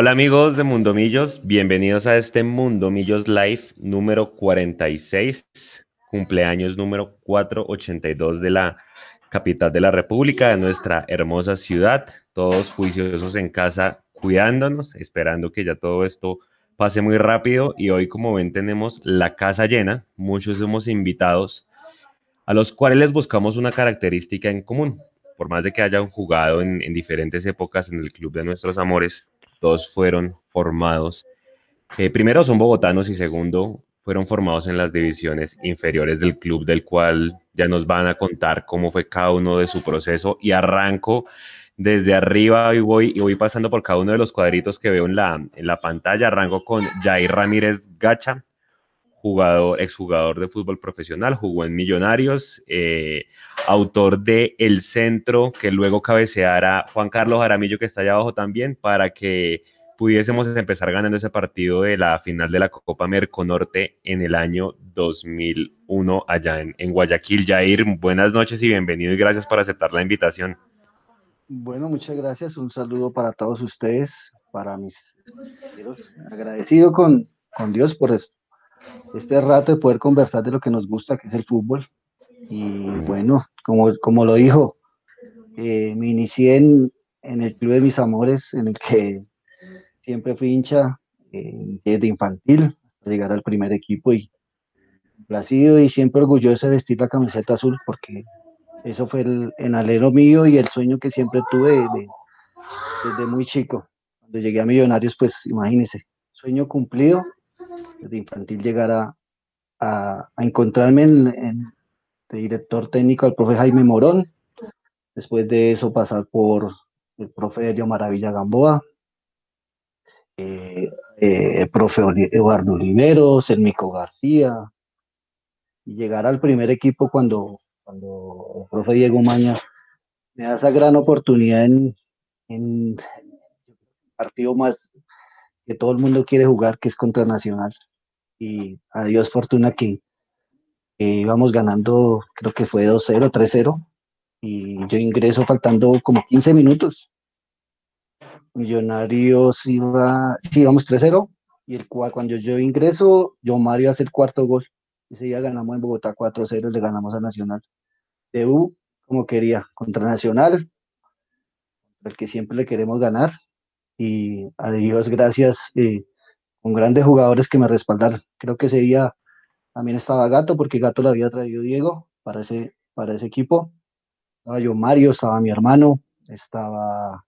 Hola amigos de Mundo Millos, bienvenidos a este Mundo Millos Live número 46, cumpleaños número 482 de la capital de la República, de nuestra hermosa ciudad, todos juiciosos en casa, cuidándonos, esperando que ya todo esto pase muy rápido. Y hoy como ven tenemos la casa llena, muchos somos invitados a los cuales les buscamos una característica en común. Por más de que hayan jugado en, diferentes épocas en el club de nuestros amores, todos fueron formados. Eh, primero son bogotanos y segundo fueron formados en las divisiones inferiores del club del cual ya nos van a contar cómo fue cada uno de su proceso y arranco desde arriba y voy, y voy pasando por cada uno de los cuadritos que veo en la, en la pantalla. Arranco con Jair Ramírez Gacha, jugador, exjugador de fútbol profesional, jugó en Millonarios, eh, autor de El Centro, que luego cabeceara Juan Carlos Jaramillo, que está allá abajo también, para que pudiésemos empezar ganando ese partido de la final de la Copa Merconorte en el año 2001 allá en, en Guayaquil. Jair, buenas noches y bienvenido y gracias por aceptar la invitación. Bueno, muchas gracias. Un saludo para todos ustedes, para mis. Agradecido con, con Dios por este rato de poder conversar de lo que nos gusta, que es el fútbol. Y bueno, como, como lo dijo, eh, me inicié en, en, el Club de Mis Amores, en el que siempre fui hincha eh, desde infantil, hasta llegar al primer equipo y placido y siempre orgulloso de vestir la camiseta azul porque eso fue el, enalero mío y el sueño que siempre tuve desde muy chico. Cuando llegué a Millonarios, pues imagínense, sueño cumplido, desde infantil llegar a, encontrarme en, de director técnico al profe Jaime Morón, después de eso pasar por el profe Elio Maravilla Gamboa, eh, eh, el profe Eduardo Oliveros, el Mico García, y llegar al primer equipo cuando cuando el profe Diego Maña me da esa gran oportunidad en, en partido más que todo el mundo quiere jugar, que es contra Nacional. Y a Dios fortuna que, íbamos ganando, creo que fue 2-0, 3-0, y yo ingreso faltando como 15 minutos. Millonarios iba, sí, íbamos 3-0, y el cuando yo ingreso, yo Mario hace el cuarto gol. Ese día ganamos en Bogotá 4-0, le ganamos a Nacional debut como quería, contra Nacional, el que siempre le queremos ganar. Y a Dios gracias, eh, con grandes jugadores que me respaldaron. Creo que ese día también estaba Gato, porque Gato lo había traído Diego para ese, para ese equipo. Estaba yo Mario, estaba mi hermano, estaba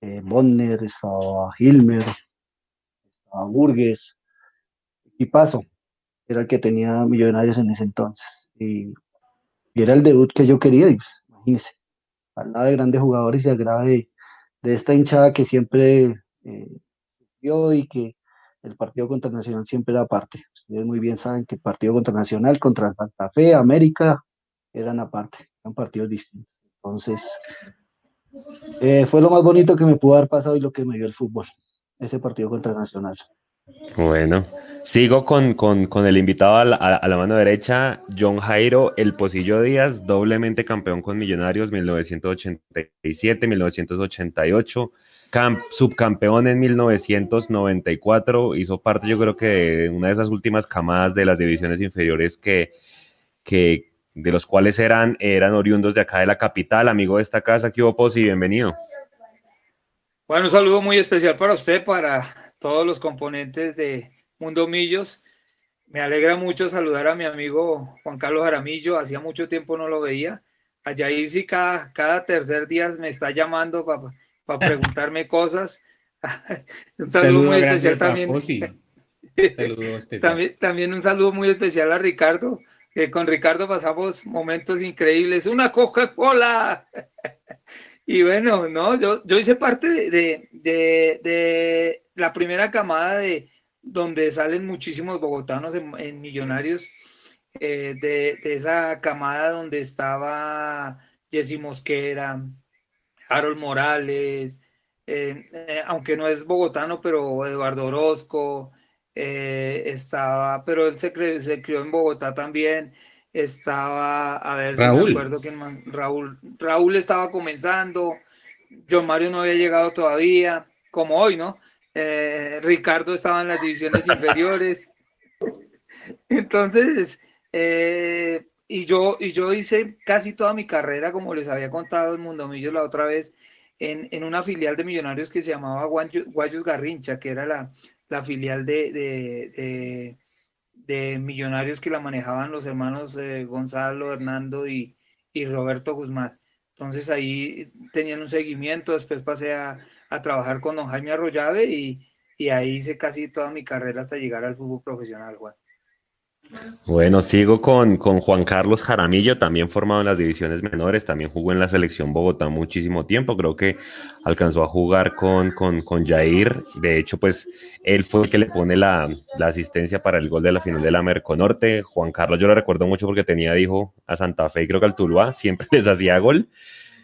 eh, Bonner, estaba Hilmer, estaba Burgues, y paso, era el que tenía millonarios en ese entonces. Y y era el debut que yo quería, y pues, imagínense, al lado de grandes jugadores y al grado de, esta hinchada que siempre eh, y que el partido contra Nacional siempre era aparte. Ustedes muy bien saben que el partido contra Nacional, contra Santa Fe, América, eran aparte, eran partidos distintos. Entonces, eh, fue lo más bonito que me pudo haber pasado y lo que me dio el fútbol, ese partido contra Nacional. Bueno, sigo con, el invitado a la, mano derecha, John Jairo El Pocillo Díaz, doblemente campeón con Millonarios 1987-1988, subcampeón en 1994, hizo parte yo creo que de una de esas últimas camadas de las divisiones inferiores que, que de los cuales eran, eran oriundos de acá de la capital, amigo de esta casa, ¿qué hubo, y Bienvenido. Bueno, un saludo muy especial para usted, para todos los componentes de Mundo Millos. Me alegra mucho saludar a mi amigo Juan Carlos Aramillo, hacía mucho tiempo no lo veía. A Yair sí cada, cada tercer día me está llamando para preguntarme cosas. un saludo, muy especial también. también. También un saludo muy especial a Ricardo, que con Ricardo pasamos momentos increíbles. ¡Una Coca-Cola! Y bueno, no, yo, yo hice parte de, de, la primera camada de donde salen muchísimos bogotanos en, Millonarios, eh, de, esa camada donde estaba Jesse Mosquera, Harold Morales, eh, eh, aunque no es bogotano, pero Eduardo Orozco, estaba, pero él se, se crió en Bogotá también estaba, a ver Raúl. me acuerdo quién más, Raúl, Raúl estaba comenzando, John Mario no había llegado todavía, como hoy, ¿no? eh, Ricardo estaba en las divisiones inferiores. Entonces, eh, y, yo, y yo hice casi toda mi carrera, como les había contado el Mundo Millos la otra vez, en, en, una filial de millonarios que se llamaba Guayos Garrincha, que era la, la filial de, de, de, millonarios que la manejaban los hermanos eh, Gonzalo, Hernando y, y Roberto Guzmán. Entonces ahí tenían un seguimiento, después pasé a, a trabajar con don Jaime Arroyave y, y, ahí hice casi toda mi carrera hasta llegar al fútbol profesional, Juan. Bueno, sigo con, con, Juan Carlos Jaramillo, también formado en las divisiones menores, también jugó en la selección Bogotá muchísimo tiempo, creo que alcanzó a jugar con, con, con Jair, de hecho pues él fue el que le pone la, la, asistencia para el gol de la final de la Merconorte, Juan Carlos yo lo recuerdo mucho porque tenía, dijo, a Santa Fe y creo que al Tuluá, siempre les hacía gol,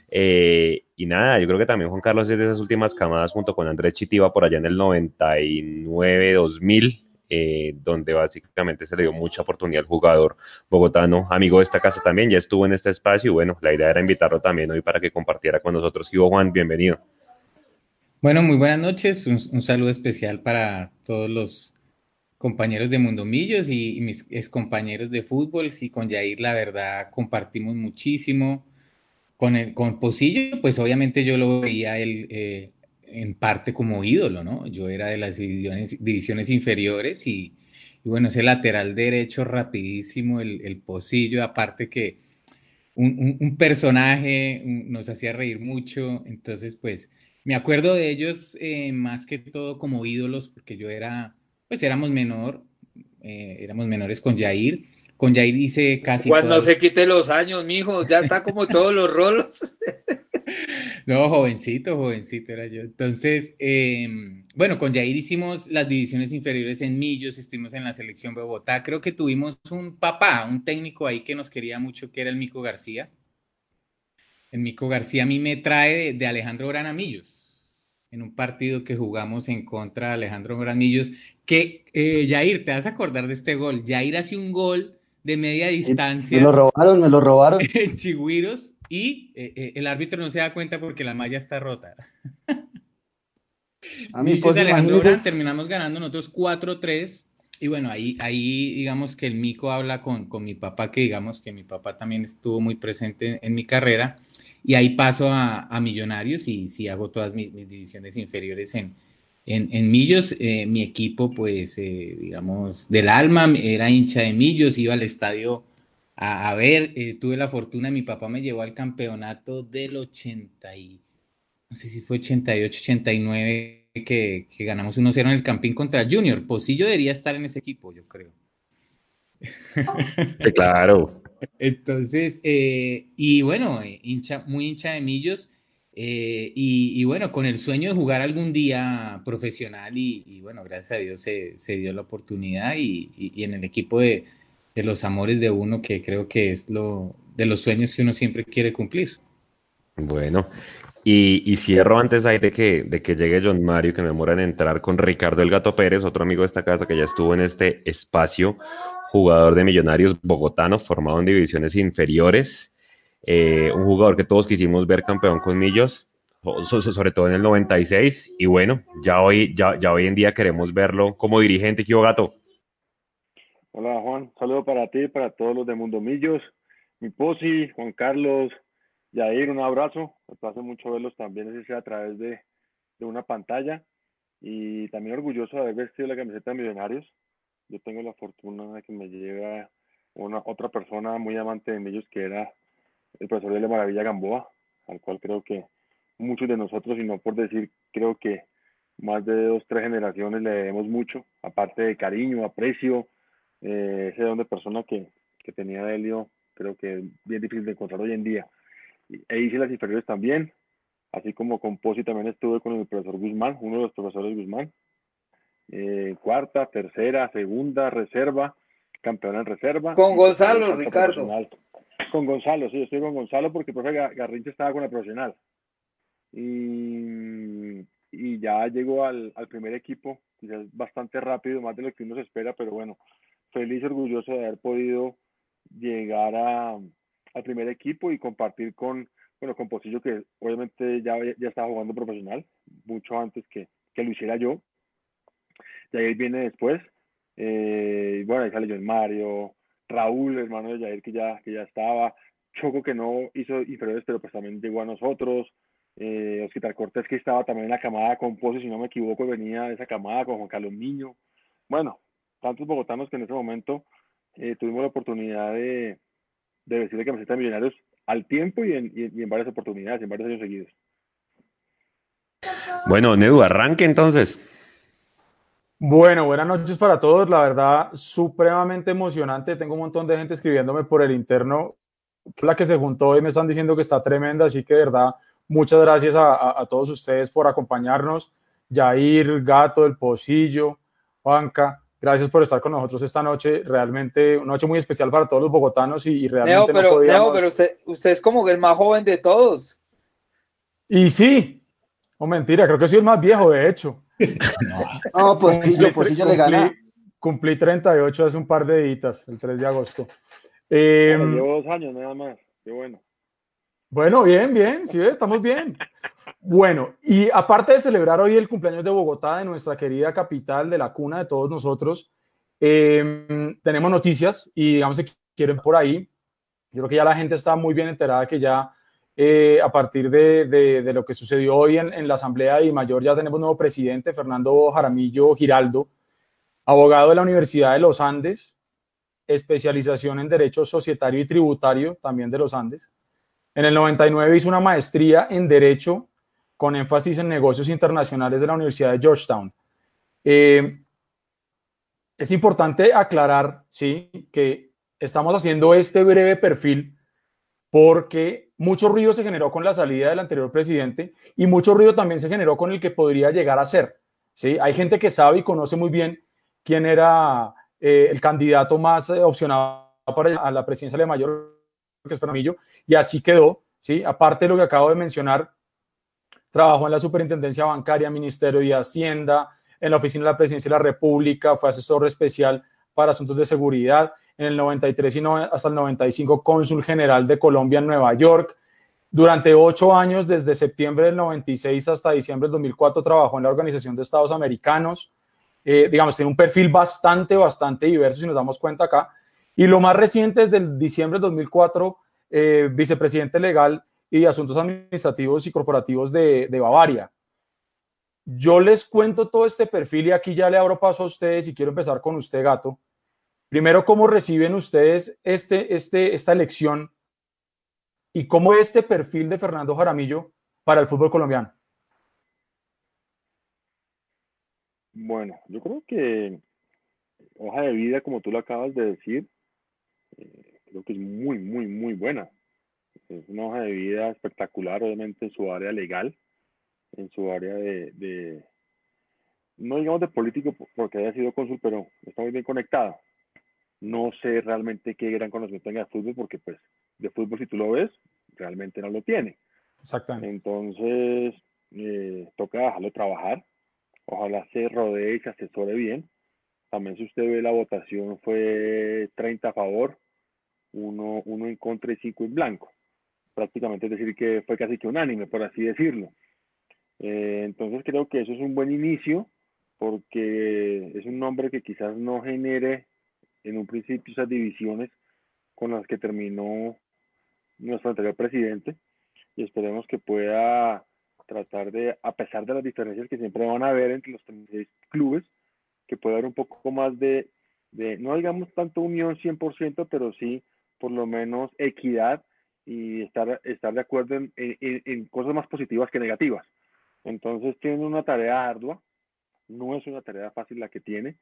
eh, y nada, yo creo que también Juan Carlos es de esas últimas camadas junto con Andrés Chitiva por allá en el 99-2000, eh, donde básicamente se le dio mucha oportunidad al jugador bogotano, amigo de esta casa también, ya estuvo en este espacio y bueno, la idea era invitarlo también hoy para que compartiera con nosotros. Ivo Juan, bienvenido. Bueno, muy buenas noches, un, saludo especial para todos los compañeros de Mundomillos y, y mis ex compañeros de fútbol. Sí, con Yair la verdad compartimos muchísimo. Con, el, con Posillo, pues obviamente yo lo veía él eh, en parte como ídolo, ¿no? Yo era de las divisiones, divisiones inferiores y, y, bueno, ese lateral derecho rapidísimo, el, el Posillo, aparte que un, un, un personaje nos hacía reír mucho, entonces pues me acuerdo de ellos eh, más que todo como ídolos, porque yo era, pues éramos menor, eh, éramos menores con Jair. Con Jair hice casi. Cuando se quite los años, mijo, ya está como todos los rolos. No, jovencito, jovencito era yo. Entonces, eh, bueno, con Jair hicimos las divisiones inferiores en Millos, estuvimos en la selección Bogotá. Creo que tuvimos un papá, un técnico ahí que nos quería mucho, que era el Mico García. El Mico García a mí me trae de, de Alejandro Granamillos, en un partido que jugamos en contra de Alejandro Granamillos, que eh, Jair, te vas a acordar de este gol. Jair hace un gol de media distancia. Me lo robaron, me lo robaron. En Chigüiros y eh, eh, el árbitro no se da cuenta porque la malla está rota. A mí, pues, Alejandro terminamos ganando nosotros 4-3. Y bueno, ahí, ahí digamos que el Mico habla con, con mi papá, que digamos que mi papá también estuvo muy presente en, mi carrera. Y ahí paso a, a Millonarios y sí hago todas mis, mis divisiones inferiores en, en, en Millos. Eh, mi equipo, pues, eh, digamos, del alma, era hincha de Millos, iba al estadio a, a ver, eh, tuve la fortuna, mi papá me llevó al campeonato del 80 y, no sé si fue 88, 89, que, que ganamos 1-0 en el Campín contra Junior. Posillo debería estar en ese equipo, yo creo. Claro. Entonces, eh, y bueno, hincha, muy hincha de Millos. Eh, y, bueno, con el sueño de jugar algún día profesional y, bueno, gracias a Dios se, se dio la oportunidad y, y, en el equipo de, de los amores de uno, que creo que es lo de los sueños que uno siempre quiere cumplir. Bueno, y, cierro antes ahí de que, de que llegue John Mario, que me demora en entrar con Ricardo El Gato Pérez, otro amigo de esta casa que ya estuvo en este espacio, jugador de Millonarios bogotano, formado en divisiones inferiores, eh, un jugador que todos quisimos ver campeón con Millos, sobre todo en el 96, y bueno, ya hoy, ya, ya hoy en día queremos verlo como dirigente, ¿qué Gato? Hola Juan, saludo para ti, para todos los de Mundo Millos, mi Posi, Juan Carlos, Yair, un abrazo, me place mucho verlos también, ese sea a través de, de, una pantalla y también orgulloso de haber vestido la camiseta de Millonarios. Yo tengo la fortuna de que me lleva una otra persona muy amante de Millos que era el profesor de la Maravilla Gamboa, al cual creo que muchos de nosotros, y no por decir, creo que más de dos, tres generaciones le debemos mucho, aparte de cariño, aprecio, eh, ese don de persona que, que tenía Delio, creo que es bien difícil de encontrar hoy en día. E hice las inferiores también, así como con Posi también estuve con el profesor Guzmán, uno de los profesores Guzmán. Eh, cuarta, tercera, segunda, reserva, campeón en reserva. Con Gonzalo, Ricardo. Con Gonzalo, sí, estoy con Gonzalo porque el profe Garrincha estaba con la profesional. Y, y ya llegó al, primer equipo, quizás bastante rápido, más de lo que uno se espera, pero bueno, feliz y orgulloso de haber podido llegar al primer equipo y compartir con, bueno, con que obviamente ya, ya estaba jugando profesional, mucho antes que, que lo hiciera yo. Jair viene después. Eh, bueno, ahí sale John Mario, Raúl, hermano de Jair, que ya, que ya estaba. Choco, que no hizo inferiores, pero pues también llegó a nosotros. Eh, Oscar Cortés, que estaba también en la camada con Pozo, si no me equivoco, venía de esa camada con Juan Carlos Niño. Bueno, tantos bogotanos que en ese momento eh, tuvimos la oportunidad de, de vestir de camiseta de millonarios al tiempo y en, y en varias oportunidades, en varios años seguidos. Bueno, Nedu, arranque entonces. Bueno, buenas noches para todos. La verdad, supremamente emocionante. Tengo un montón de gente escribiéndome por el interno. La que se juntó hoy me están diciendo que está tremenda, así que de verdad, muchas gracias a, a, todos ustedes por acompañarnos. Jair, Gato, El Pocillo, Juanca, gracias por estar con nosotros esta noche. Realmente una noche muy especial para todos los bogotanos y, y realmente. Neo, pero, no podíamos... Neo, pero usted, usted es como el más joven de todos. Y sí, o mentira, creo que soy el más viejo, de hecho. No, pues sí, yo, pues sí, yo le gané. Cumplí 38 hace un par de días, el 3 de agosto. Eh, llevo dos años nada más, qué bueno. Bueno, bien, bien, sí, estamos bien. Bueno, y aparte de celebrar hoy el cumpleaños de Bogotá, de nuestra querida capital, de la cuna de todos nosotros, eh, tenemos noticias y digamos que quieren por ahí. Yo creo que ya la gente está muy bien enterada que ya eh, a partir de, de, de, lo que sucedió hoy en, en, la Asamblea de Mayor, ya tenemos nuevo presidente, Fernando Jaramillo Giraldo, abogado de la Universidad de los Andes, especialización en Derecho Societario y Tributario, también de los Andes. En el 99 hizo una maestría en Derecho con énfasis en negocios internacionales de la Universidad de Georgetown. Eh, es importante aclarar, sí, que estamos haciendo este breve perfil porque mucho ruido se generó con la salida del anterior presidente y mucho ruido también se generó con el que podría llegar a ser. ¿sí? Hay gente que sabe y conoce muy bien quién era eh, el candidato más eh, opcionado para a la presidencia de Mayor, que es Fernando y así quedó. ¿sí? Aparte de lo que acabo de mencionar, trabajó en la Superintendencia Bancaria, Ministerio de Hacienda, en la Oficina de la Presidencia de la República, fue asesor especial para asuntos de seguridad, en el 93 y no, hasta el 95 cónsul general de Colombia en Nueva York. Durante ocho años, desde septiembre del 96 hasta diciembre del 2004, trabajó en la Organización de Estados Americanos. Eh, digamos, tiene un perfil bastante, bastante diverso, si nos damos cuenta acá. Y lo más reciente, desde el diciembre del 2004, eh, vicepresidente legal y asuntos administrativos y corporativos de, de Bavaria. Yo les cuento todo este perfil y aquí ya le abro paso a ustedes y quiero empezar con usted, Gato. Primero, ¿cómo reciben ustedes este, este, esta elección y cómo este perfil de Fernando Jaramillo para el fútbol colombiano? Bueno, yo creo que hoja de vida, como tú lo acabas de decir, eh, creo que es muy, muy, muy buena. Es una hoja de vida espectacular, obviamente, en su área legal, en su área de, no digamos de político porque haya sido cónsul, pero está muy bien conectado no sé realmente qué gran conocimiento tenga de fútbol, porque pues de fútbol si tú lo ves, realmente no lo tiene. Exactamente. Entonces, eh, toca dejarlo trabajar. Ojalá se rodee y se asesore bien. También si usted ve la votación fue 30 a favor, uno, uno en contra y 5 en blanco. Prácticamente es decir que fue casi que unánime, por así decirlo. Eh, entonces creo que eso es un buen inicio porque es un nombre que quizás no genere en un principio esas divisiones con las que terminó nuestro anterior presidente y esperemos que pueda tratar de, a pesar de las diferencias que siempre van a haber entre los 36 clubes, que pueda haber un poco más de, de no digamos tanto unión 100%, pero sí por lo menos equidad y estar, estar de acuerdo en, en, en cosas más positivas que negativas. Entonces tiene una tarea ardua, no es una tarea fácil la que tiene,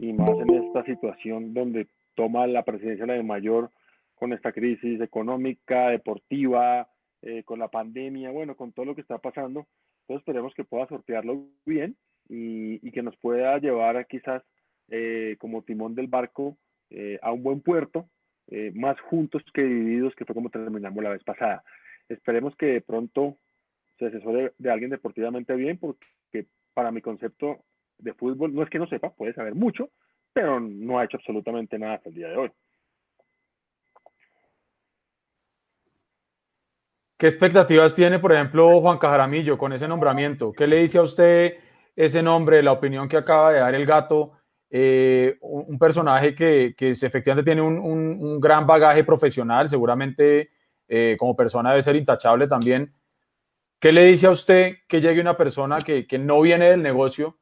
y más en esta situación donde toma la presidencia la de mayor con esta crisis económica, deportiva, eh, con la pandemia, bueno, con todo lo que está pasando. Entonces esperemos que pueda sortearlo bien y, y que nos pueda llevar quizás eh, como timón del barco eh, a un buen puerto, eh, más juntos que divididos, que fue como terminamos la vez pasada. Esperemos que de pronto se asesore de alguien deportivamente bien, porque para mi concepto de fútbol, no es que no sepa, puede saber mucho, pero no ha hecho absolutamente nada hasta el día de hoy. ¿Qué expectativas tiene, por ejemplo, Juan Cajaramillo con ese nombramiento? ¿Qué le dice a usted ese nombre, la opinión que acaba de dar el gato, eh, un, personaje que, que efectivamente tiene un, un, gran bagaje profesional, seguramente eh, como persona debe ser intachable también. ¿Qué le dice a usted que llegue una persona que, que no viene del negocio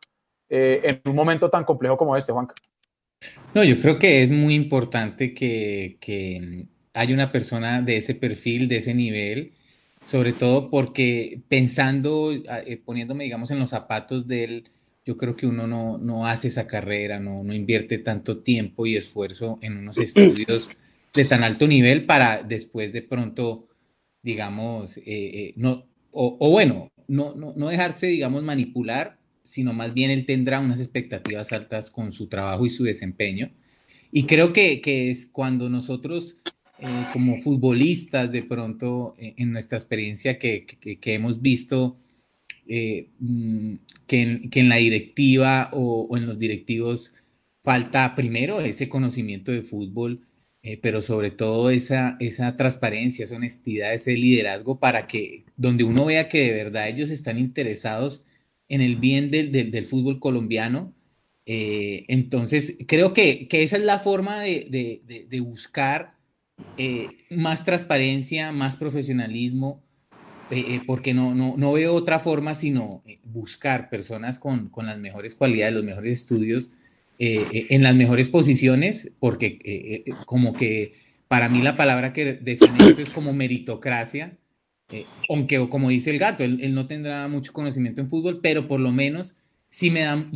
eh, en un momento tan complejo como este, Juanca? No, yo creo que es muy importante que, que haya una persona de ese perfil, de ese nivel, sobre todo porque pensando, eh, poniéndome, digamos, en los zapatos de él, yo creo que uno no, no hace esa carrera, no, no, invierte tanto tiempo y esfuerzo en unos estudios de tan alto nivel para después de pronto, digamos, eh, eh, no, o, bueno, no, no, no dejarse, digamos, manipular, sino más bien él tendrá unas expectativas altas con su trabajo y su desempeño. Y creo que, que es cuando nosotros eh, como futbolistas de pronto eh, en nuestra experiencia que, que, hemos visto eh, mm, que, en, que, en, la directiva o, en los directivos falta primero ese conocimiento de fútbol, pero sobre todo esa, esa transparencia, esa honestidad, ese liderazgo para que donde uno vea que de verdad ellos están interesados en el bien del, del, fútbol colombiano. entonces, creo que, que, esa es la forma de, de, de buscar eh, más transparencia, más profesionalismo, eh, eh, porque no, no, no, veo otra forma sino buscar personas con, con, las mejores cualidades, los mejores estudios, en las mejores posiciones, porque como que para mí la palabra que define es como meritocracia, aunque como dice el gato, él, no tendrá mucho conocimiento en fútbol, pero por lo menos sí me da,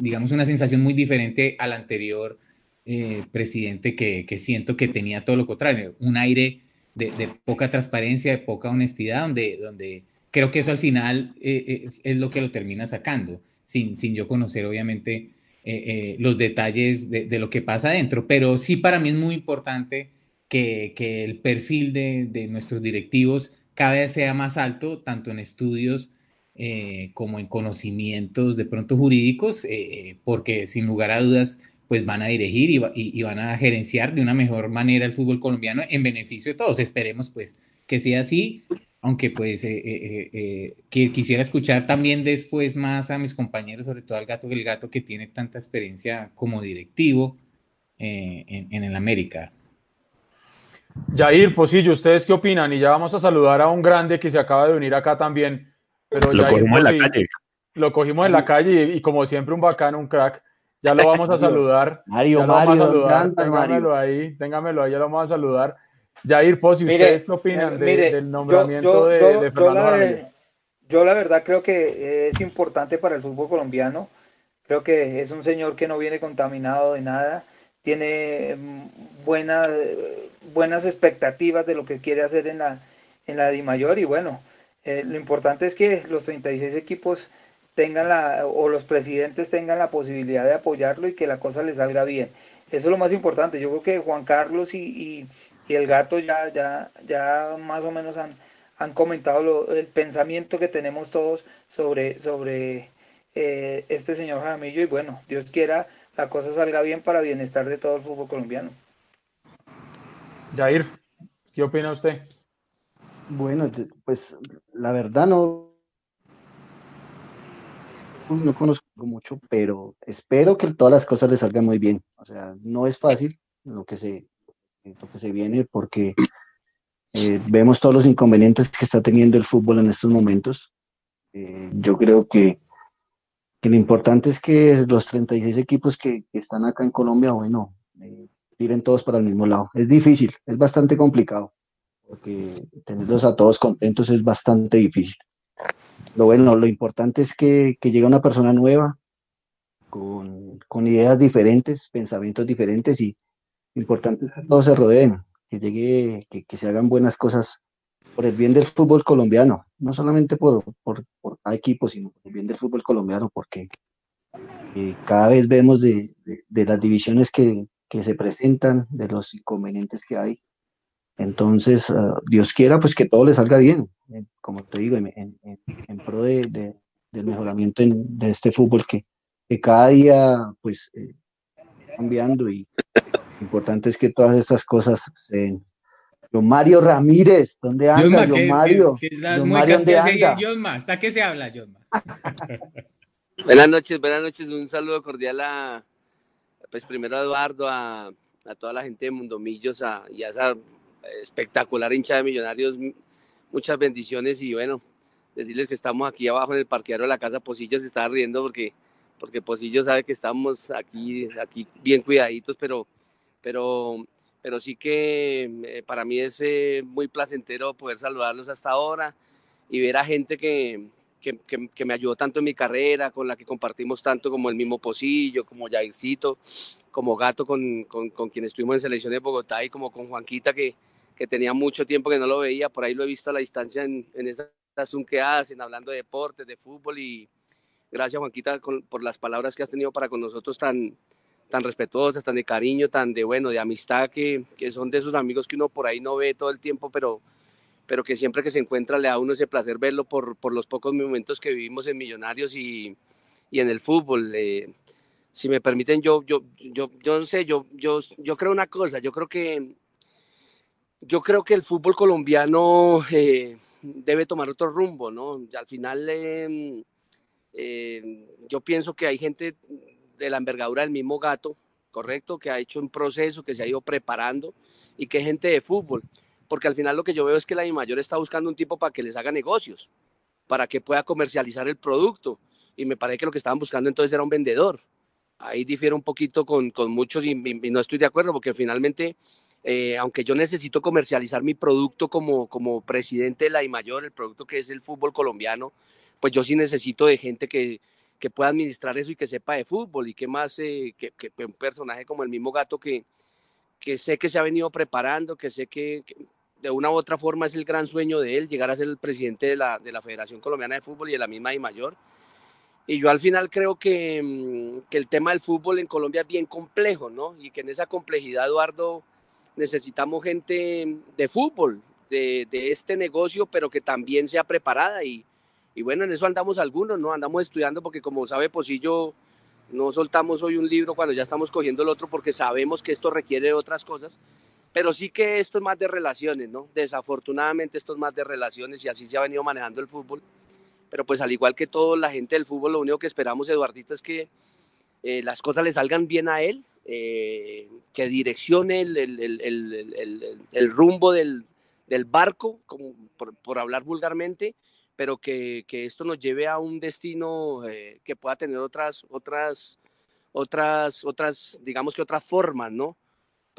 digamos, una sensación muy diferente al anterior eh, presidente que, que, siento que tenía todo lo contrario, un aire de, de, poca transparencia, de poca honestidad, donde, donde creo que eso al final eh, eh, es lo que lo termina sacando, sin, sin yo conocer obviamente los detalles de, de, lo que pasa adentro, pero sí para mí es muy importante que, que el perfil de, de, nuestros directivos cada vez sea más alto, tanto en estudios como en conocimientos de pronto jurídicos, porque sin lugar a dudas, pues van a dirigir y, van a gerenciar de una mejor manera el fútbol colombiano en beneficio de todos. Esperemos pues que sea así, aunque pues eh, eh, eh, que quisiera escuchar también después más a mis compañeros, sobre todo al gato, el gato que tiene tanta experiencia como directivo en, el América. Jair, Posillo, ¿ustedes qué opinan? Y ya vamos a saludar a un grande que se acaba de unir acá también. Pero lo cogimos en la calle. Lo cogimos en la calle y, y como siempre un bacano, un crack. Ya lo vamos a saludar. Mario, Mario, téngamelo ahí, téngamelo ahí, ya lo vamos a saludar. Jair Pozzi, ¿ustedes qué opinan del nombramiento de, Fernando yo la, verdad creo que es importante para el fútbol colombiano. Creo que es un señor que no viene contaminado de nada, tiene mm, buenas, expectativas de lo que quiere hacer en la, en la Di Mayor y bueno, eh, lo importante es que los 36 equipos tengan la, o los presidentes tengan la posibilidad de apoyarlo y que la cosa le salga bien. Eso es lo más importante. Yo creo que Juan Carlos y, y, el gato ya, ya, ya más o menos han, han comentado lo, el pensamiento que tenemos todos sobre, sobre eh, este señor Jaramillo y bueno, Dios quiera la cosa salga bien para bienestar de todo el fútbol colombiano. Jair, ¿qué opina usted? Bueno, pues la verdad no, no conozco mucho, pero espero que todas las cosas le salgan muy bien. O sea, no es fácil lo que se, lo que se viene porque eh, vemos todos los inconvenientes que está teniendo el fútbol en estos momentos. Eh, yo creo que, que, lo importante es que los 36 equipos que, que están acá en Colombia, bueno, eh, tiren todos para el mismo lado. Es difícil, es bastante complicado, porque tenerlos a todos contentos es bastante difícil lo bueno, lo importante es que, que llegue una persona nueva, con, con, ideas diferentes, pensamientos diferentes y importante es que todos se rodeen, que llegue, que, que, se hagan buenas cosas por el bien del fútbol colombiano, no solamente por, por, por cada equipo, sino por el bien del fútbol colombiano, porque eh, cada vez vemos de, de, de las divisiones que, que, se presentan, de los inconvenientes que hay. Entonces, uh, Dios quiera pues que todo le salga bien, como te digo, en, pro de, del mejoramiento de este fútbol que, que cada día pues eh, cambiando y lo importante es que todas estas cosas se. Don Mario Ramírez, ¿dónde anda? Don Mario. ¿dónde anda? ¿hasta qué se habla, John buenas noches, buenas noches. Un saludo cordial a, pues primero a Eduardo, a, toda la gente de Mundomillos a, y a esa espectacular hincha de millonarios. Muchas bendiciones y bueno, decirles que estamos aquí abajo en el parqueadero de la casa Posillo se está riendo porque, porque Posillo sabe que estamos aquí, aquí bien cuidaditos, pero, pero, pero sí que eh, para mí es eh, muy placentero poder saludarlos hasta ahora y ver a gente que, que, que, me ayudó tanto en mi carrera, con la que compartimos tanto como el mismo Posillo, como Jaircito, como Gato con, con, con quien estuvimos en selección de Bogotá y como con Juanquita que, que tenía mucho tiempo que no lo veía, por ahí lo he visto a la distancia en, en esas que hacen, hablando de deportes, de fútbol y gracias Juanquita por las palabras que has tenido para con nosotros tan, tan respetuosas, tan de cariño, tan de bueno, de amistad, que, que son de esos amigos que uno por ahí no ve todo el tiempo, pero, pero que siempre que se encuentra le da a uno ese placer verlo por, por los pocos momentos que vivimos en Millonarios y, y en el fútbol. Eh, si me permiten, yo, yo, yo, yo no sé, yo, yo, yo creo una cosa, yo creo que, yo creo que el fútbol colombiano eh, debe tomar otro rumbo, ¿no? al final, eh, eh, yo pienso que hay gente de la envergadura del mismo gato, correcto, que ha hecho un proceso, que se ha ido preparando y que gente de fútbol, porque al final lo que yo veo es que la mayor está buscando un tipo para que les haga negocios, para que pueda comercializar el producto y me parece que lo que estaban buscando entonces era un vendedor. Ahí difiero un poquito con, con muchos y, no estoy de acuerdo porque finalmente eh, aunque yo necesito comercializar mi producto como, como presidente de la mayor el producto que es el fútbol colombiano, pues yo sí necesito de gente que, que pueda administrar eso y que sepa de fútbol y más eh, que, que, un personaje como el mismo gato que, que sé que se ha venido preparando, que sé que, de una u otra forma es el gran sueño de él llegar a ser el presidente de la, de la Federación Colombiana de Fútbol y de la misma mayor Y yo al final creo que, mm, que el tema del fútbol en Colombia es bien complejo, ¿no? Y que en esa complejidad, Eduardo, necesitamos gente de fútbol, de, de, este negocio, pero que también sea preparada y, y, bueno, en eso andamos algunos, ¿no? Andamos estudiando porque como sabe Posillo, no soltamos hoy un libro cuando ya estamos cogiendo el otro porque sabemos que esto requiere otras cosas, pero sí que esto es más de relaciones, ¿no? Desafortunadamente esto es más de relaciones y así se ha venido manejando el fútbol, pero pues al igual que toda la gente del fútbol, lo único que esperamos, Eduardito, es que eh, las cosas le salgan bien a él, eh, que direccione el, el, el, el rumbo del, del, barco, como por, por hablar vulgarmente, pero que, que, esto nos lleve a un destino eh, que pueda tener otras, otras, otras, otras, digamos que otras formas, ¿no?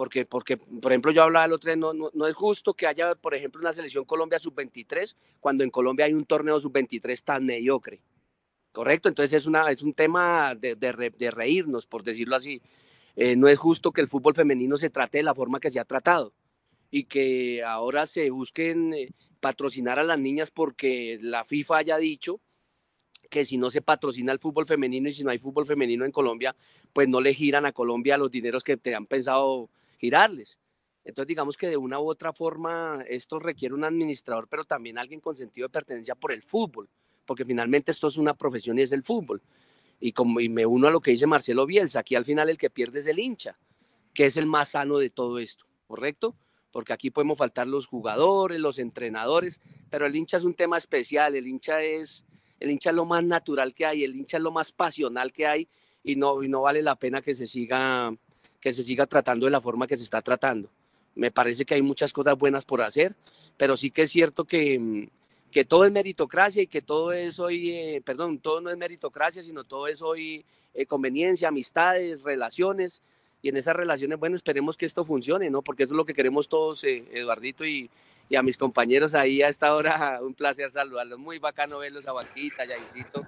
Porque, porque por ejemplo, yo hablaba el otro día, no, no, no es justo que haya, por ejemplo, una selección Colombia sub-23 cuando en Colombia hay un torneo sub-23 tan mediocre. ¿Correcto? Entonces es, una, es un tema de, de, reírnos, por decirlo así. Eh, no es justo que el fútbol femenino se trate de la forma que se ha tratado y que ahora se busquen eh, patrocinar a las niñas porque la FIFA haya dicho que si no se patrocina el fútbol femenino y si no hay fútbol femenino en Colombia, pues no le giran a Colombia los dineros que te han pensado girarles. Entonces digamos que de una u otra forma esto requiere un administrador, pero también alguien con sentido de pertenencia por el fútbol, porque finalmente esto es una profesión y es el fútbol y, como, y me uno a lo que dice Marcelo Bielsa, aquí al final el que pierde es el hincha, que es el más sano de todo esto, ¿correcto? Porque aquí podemos faltar los jugadores, los entrenadores, pero el hincha es un tema especial, el hincha es, el hincha es lo más natural que hay, el hincha es lo más pasional que hay y no, y no vale la pena que se siga que se siga tratando de la forma que se está tratando. Me parece que hay muchas cosas buenas por hacer, pero sí que es cierto que, que todo es meritocracia y que todo es hoy, eh, perdón, todo no es meritocracia, sino todo es hoy eh, conveniencia, amistades, relaciones. Y en esas relaciones, bueno, esperemos que esto funcione, ¿no? Porque eso es lo que queremos todos, eh, Eduardito y, y, a mis compañeros ahí a esta hora. Un placer saludarlos. Muy bacano verlos a Banquita, Yaisito,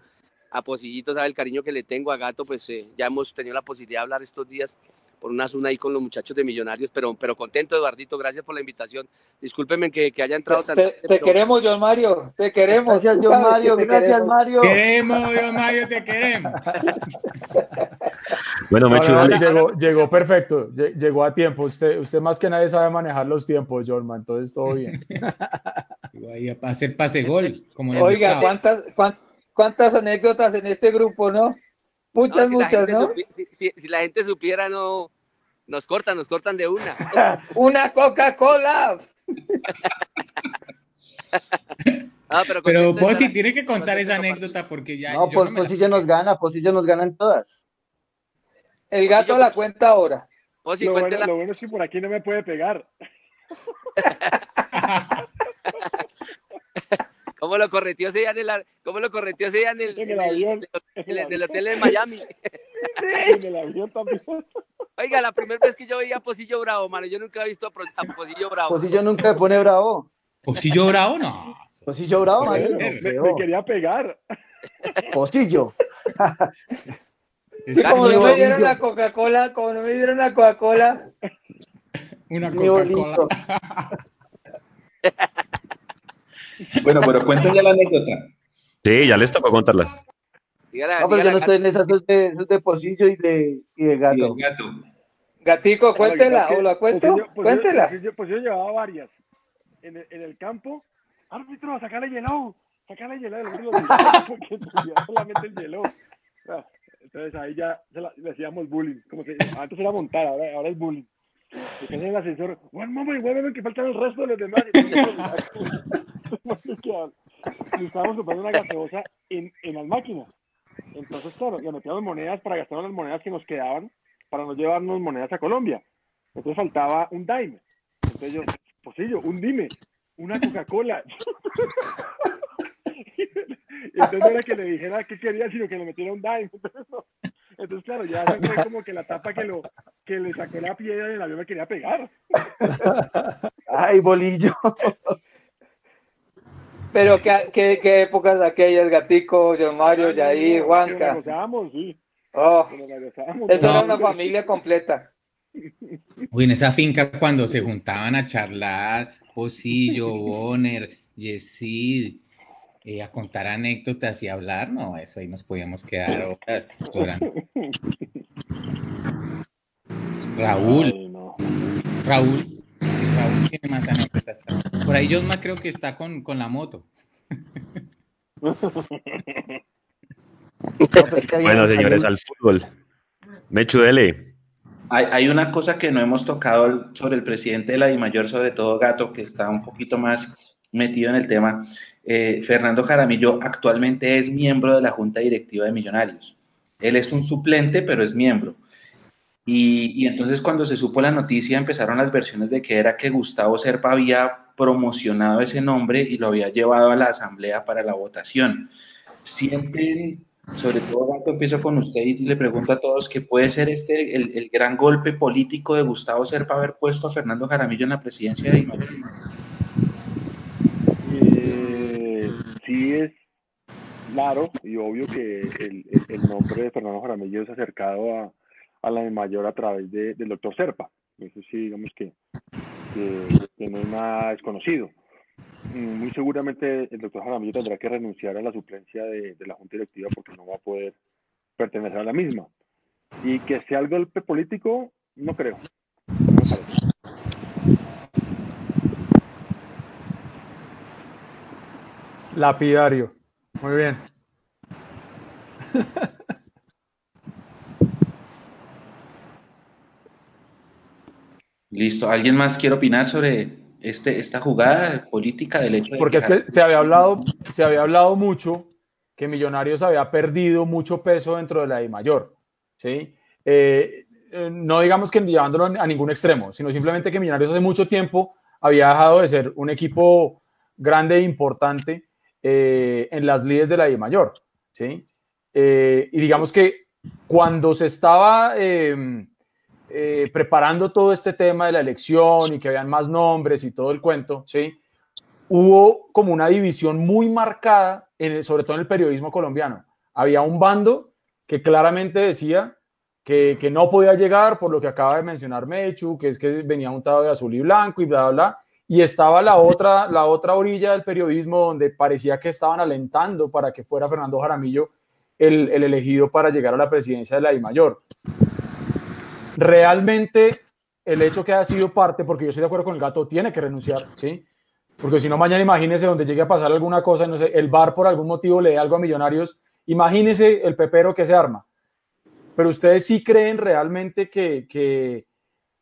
a Posillito, sabe el cariño que le tengo a Gato, pues eh, ya hemos tenido la posibilidad de hablar estos días por una zona ahí con los muchachos de Millonarios, pero, pero contento, Eduardito, gracias por la invitación. Discúlpenme que, que haya entrado tan Te, te pero... queremos, John Mario, te queremos. Gracias, John Mario, gracias, queremos. Mario. Queremos, John Mario, te queremos. bueno, Mechu, no, no, llegó, llegó perfecto, llegó a tiempo. Usted, usted más que nadie sabe manejar los tiempos, Jorman, entonces todo bien. Ahí a hacer pase gol. Como Oiga, ¿cuántas, cuántas, cuántas anécdotas en este grupo, ¿no? Muchas, no, si muchas, ¿no? Si, si, si, la gente supiera, no. Nos cortan, nos cortan de una. una Coca-Cola. Ah, pero Pero esa- tiene que contar esa anécdota porque ya. No, yo pues me la- Posillo nos gana, Posillo nos gana en todas. El gato la cuenta ahora. Posi, Lo bueno, lo bueno es que por aquí no me puede pegar. ¿Cómo lo correteó ese día en el, cómo lo correteó ese día en el, En el avión. en el- en el hotel de Miami? En el avión también. Oiga, la primera vez que yo veía a Posillo Bravo, mano, yo nunca he visto a, Pro- a Posillo Bravo. Posillo nunca me pone bravo. ¿Posillo bravo? No. Posillo bravo, ser. Me, quería pegar. Posillo. Como no me dieron la Coca-Cola, como no me dieron la Coca-Cola, una. Coca-Cola. Bueno, pero ya la anécdota. Sí, ya les tocó contarla. Dígale, No, pero yo no estoy en esas, eso es de, eso es de Posillo y de, y de Y gato. el gato. Gatico, cuéntela, o la cuento, Posillo- Posillo- cuéntela. Posillo- Posillo llevaba varias. En el, en el campo, árbitro, sacale hielo, sacale hielo. El árbitro lo sacaba porque tenía solamente el hielo. Ah, Entonces ahí ya se la- le hacíamos bullying. Como que antes era montar, ahora, ahora es bullying. Entonces en el ascensor, one moment, one moment, que faltan el resto de los demás. Y estábamos comprando una gaseosa en, en las máquinas. Entonces, claro, le metíamos monedas para gastar las monedas que nos quedaban para no llevarnos monedas a Colombia. Entonces faltaba un dime. Entonces yo, Posillo, un dime, una Coca-Cola. Y entonces no era que le dijera qué quería, sino que le metiera un dime. Entonces, no. Entonces, claro, ya fue como que la tapa que, lo, que le sacó la piedra y el avión me quería pegar. Ay, bolillo. Pero qué, qué, qué épocas aquellas, Gatico, John Mario, Yair, Que nos Juanca. gozábamos, sí. Oh, eso era una familia completa. Uy, en esa finca cuando se juntaban a charlar, Posillo, Bonner, Yesid, eh, a contar anécdotas y hablar, no, eso ahí nos podíamos quedar horas llorando. Raúl. Raúl, Raúl tiene más anécdotas. también. Por ahí Josma creo que está con, con la moto. Bueno, señores, al fútbol. Mechu, dele. Hay, hay una cosa que no hemos tocado sobre el presidente de la DIMAYOR, sobre todo Gato, que está un poquito más metido en el tema. Eh, Fernando Jaramillo actualmente es miembro de la Junta Directiva de Millonarios. Él es un suplente, pero es miembro. Y, y entonces cuando se supo la noticia empezaron las versiones de que era que Gustavo Serpa había promocionado ese nombre y lo había llevado a la asamblea para la votación. Sienten, sobre todo Gato, empiezo con usted y le pregunto a todos que puede ser este el, el gran golpe político de Gustavo Serpa haber puesto a Fernando Jaramillo en la presidencia de Imagen. Eh, sí es claro y obvio que el- el nombre de Fernando Jaramillo es acercado a, a la de mayor a través de- del doctor Serpa. Eso sí, digamos que, que, que no es nada desconocido. Mm, Muy seguramente el doctor Jaramillo tendrá que renunciar a la suplencia de, de la Junta Directiva porque no va a poder pertenecer a la misma. Y que sea el golpe político, no creo. No me parece. Lapidario. Muy bien. Listo. ¿Alguien más quiere opinar sobre este, esta jugada política del hecho de Porque es que se había hablado, se había hablado mucho que Millonarios había perdido mucho peso dentro de la I mayor. ¿sí? Eh, eh, no digamos que llevándolo a ningún extremo, sino simplemente que Millonarios hace mucho tiempo había dejado de ser un equipo grande e importante eh, en las lides de la I mayor. ¿sí? Eh, y digamos que cuando se estaba eh, eh, preparando todo este tema de la elección y que habían más nombres y todo el cuento, ¿sí? hubo como una división muy marcada, en sobre todo en el periodismo colombiano. Había un bando que claramente decía que, no podía llegar por lo que acaba de mencionar Mechu, que es que venía untado de azul y blanco y bla, bla, bla. Y estaba la otra, la otra orilla del periodismo donde parecía que estaban alentando para que fuera Fernando Jaramillo el, el elegido para llegar a la presidencia de la I mayor. Realmente el hecho que haya sido parte, porque yo estoy de acuerdo con el gato, tiene que renunciar, ¿sí? Porque si no, mañana imagínese donde llegue a pasar alguna cosa, no sé, el bar por algún motivo le dé algo a Millonarios, imagínese el pepero que se arma. Pero ustedes sí creen realmente que, que,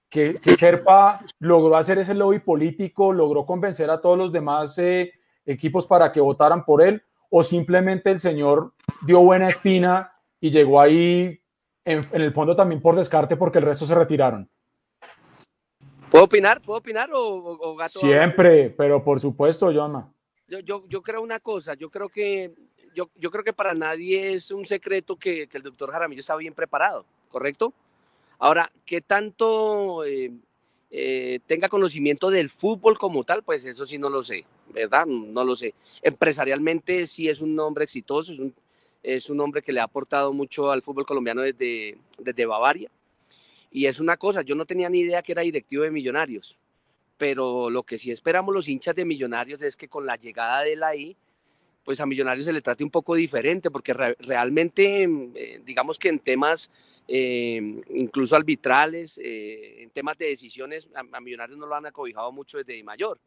que, Serpa logró hacer ese lobby político, logró convencer a todos los demás eh, equipos para que votaran por él o simplemente el señor dio buena espina y llegó ahí en, el fondo también por descarte porque el resto se retiraron. ¿Puedo opinar? ¿Puedo opinar o, gato? Siempre, pero por supuesto, Jonma. Yo, yo, yo, creo una cosa, yo creo que yo, yo creo que para nadie es un secreto que, que, el doctor Jaramillo está bien preparado, ¿correcto? Ahora, ¿qué tanto eh, eh, tenga conocimiento del fútbol como tal? Pues eso sí no lo sé, ¿verdad? No lo sé. Empresarialmente sí es un hombre exitoso, es un, es un hombre que le ha aportado mucho al fútbol colombiano desde, desde Bavaria. Y es una cosa, yo no tenía ni idea que era directivo de Millonarios, pero lo que sí esperamos los hinchas de Millonarios es que con la llegada de la I, pues a Millonarios se le trate un poco diferente, porque realmente, eh, digamos que en temas eh, incluso arbitrales, eh, en temas de decisiones, a, Millonarios no lo han acobijado mucho desde mayor,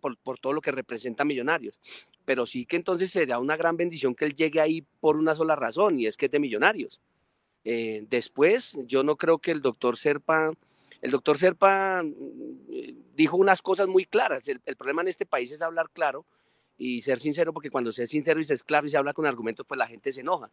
por, todo lo que representa Millonarios pero sí que entonces sería una gran bendición que él llegue ahí por una sola razón, y es que es de millonarios. Eh, después, yo no creo que el doctor Serpa, el doctor Serpa mm, dijo unas cosas muy claras. El, problema en este país es hablar claro y ser sincero, porque cuando se es sincero y se es claro y se habla con argumentos, pues la gente se enoja.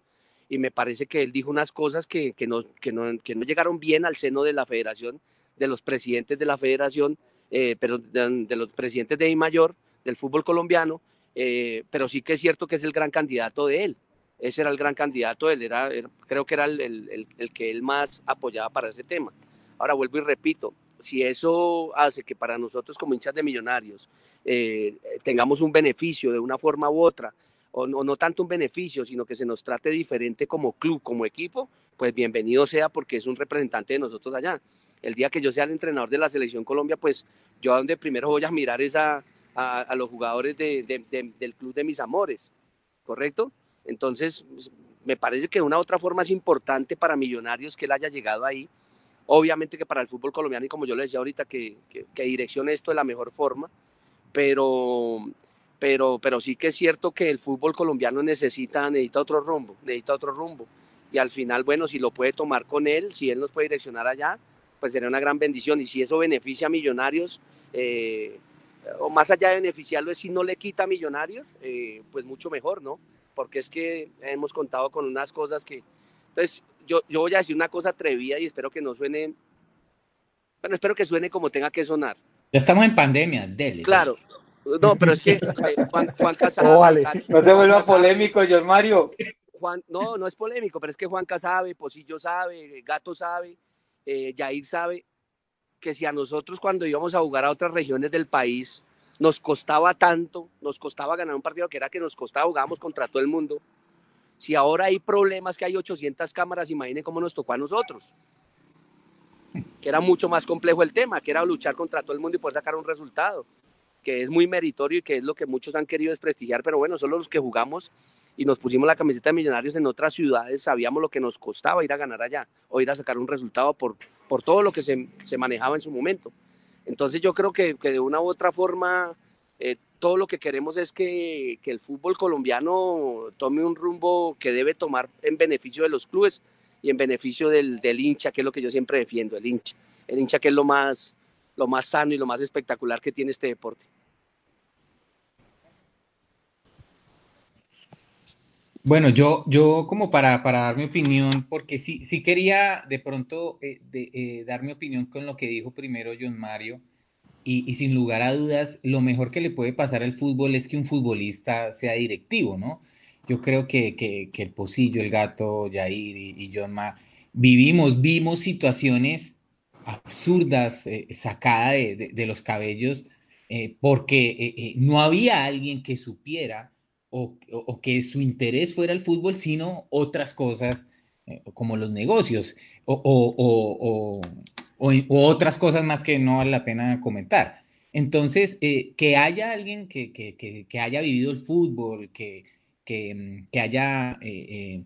Y me parece que él dijo unas cosas que, que, no, que, no, que no llegaron bien al seno de la federación, de los presidentes de la federación, eh, pero de, de, los presidentes de I Mayor, del fútbol colombiano, eh, pero sí que es cierto que es el gran candidato de él. Ese era el gran candidato, él era, creo que era el, el, el, que él más apoyaba para ese tema. Ahora vuelvo y repito, si eso hace que para nosotros como hinchas de millonarios eh, tengamos un beneficio de una forma u otra, o no, tanto un beneficio, sino que se nos trate diferente como club, como equipo, pues bienvenido sea porque es un representante de nosotros allá. El día que yo sea el entrenador de la selección Colombia, pues yo a donde primero voy a mirar esa, a, los jugadores del club de mis amores, ¿correcto? Entonces, me parece que de una otra forma es importante para Millonarios que él haya llegado ahí. Obviamente que para el fútbol colombiano, y como yo le decía ahorita, que, que, direccione esto de la mejor forma, pero, pero, pero sí que es cierto que el fútbol colombiano necesita, necesita otro rumbo, necesita otro rumbo. Y al final, bueno, si lo puede tomar con él, si él nos puede direccionar allá, pues sería una gran bendición. Y si eso beneficia a Millonarios, eh, o más allá de beneficiarlo, es si no le quita millonarios, eh, pues mucho mejor, ¿no? Porque es que hemos contado con unas cosas que... Entonces, yo, yo voy a decir una cosa atrevida y espero que no suene... Bueno, espero que suene como tenga que sonar. Ya estamos en pandemia, dele. Claro. No, pero es que eh, Juan, Juan Casado... No se vuelva polémico, John Mario. Juan, no, no es polémico, pero es que Juanca sabe, Posillo sabe, Gato sabe, eh, Jair sabe, que si a nosotros cuando íbamos a jugar a otras regiones del país nos costaba tanto, nos costaba ganar un partido que era que nos costaba, jugábamos contra todo el mundo. Si ahora hay problemas, que hay 800 cámaras, imaginen cómo nos tocó a nosotros. Que era mucho más complejo el tema, que era luchar contra todo el mundo y poder sacar un resultado, que es muy meritorio y que es lo que muchos han querido desprestigiar, pero bueno, solo los que jugamos y nos pusimos la camiseta de millonarios en otras ciudades, sabíamos lo que nos costaba ir a ganar allá o ir a sacar un resultado por, por todo lo que se, se manejaba en su momento. Entonces yo creo que, que de una u otra forma eh, todo lo que queremos es que, que, el fútbol colombiano tome un rumbo que debe tomar en beneficio de los clubes y en beneficio del, del hincha, que es lo que yo siempre defiendo, el hincha. El hincha que es lo más, lo más sano y lo más espectacular que tiene este deporte. Bueno, yo, yo como para, para dar mi opinión, porque sí, sí quería de pronto eh, eh, dar mi opinión con lo que dijo primero John Mario, y, sin lugar a dudas, lo mejor que le puede pasar al fútbol es que un futbolista sea directivo, ¿no? Yo creo que, que, el Pocillo, el Gato, Jair y, John Ma, vivimos, vimos situaciones absurdas, eh, sacadas de, de, de, los cabellos, eh, porque no había alguien que supiera o, que su interés fuera el fútbol, sino otras cosas eh, como los negocios o, otras cosas más que no vale la pena comentar. Entonces, eh, que haya alguien que, que, que, haya vivido el fútbol, que, haya eh,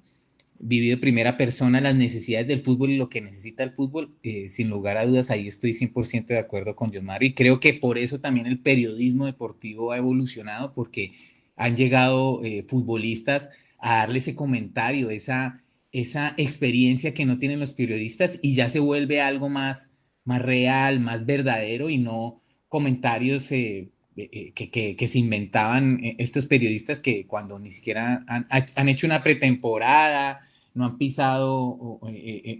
vivido de primera persona las necesidades del fútbol y lo que necesita el fútbol, sin lugar a dudas, ahí estoy 100% de acuerdo con John Mario y creo que por eso también el periodismo deportivo ha evolucionado, porque han llegado eh, futbolistas a darle ese comentario, esa, esa experiencia que no tienen los periodistas y ya se vuelve algo más, más real, más verdadero y no comentarios eh, eh, que, se inventaban estos periodistas que cuando ni siquiera han, hecho una pretemporada, no han pisado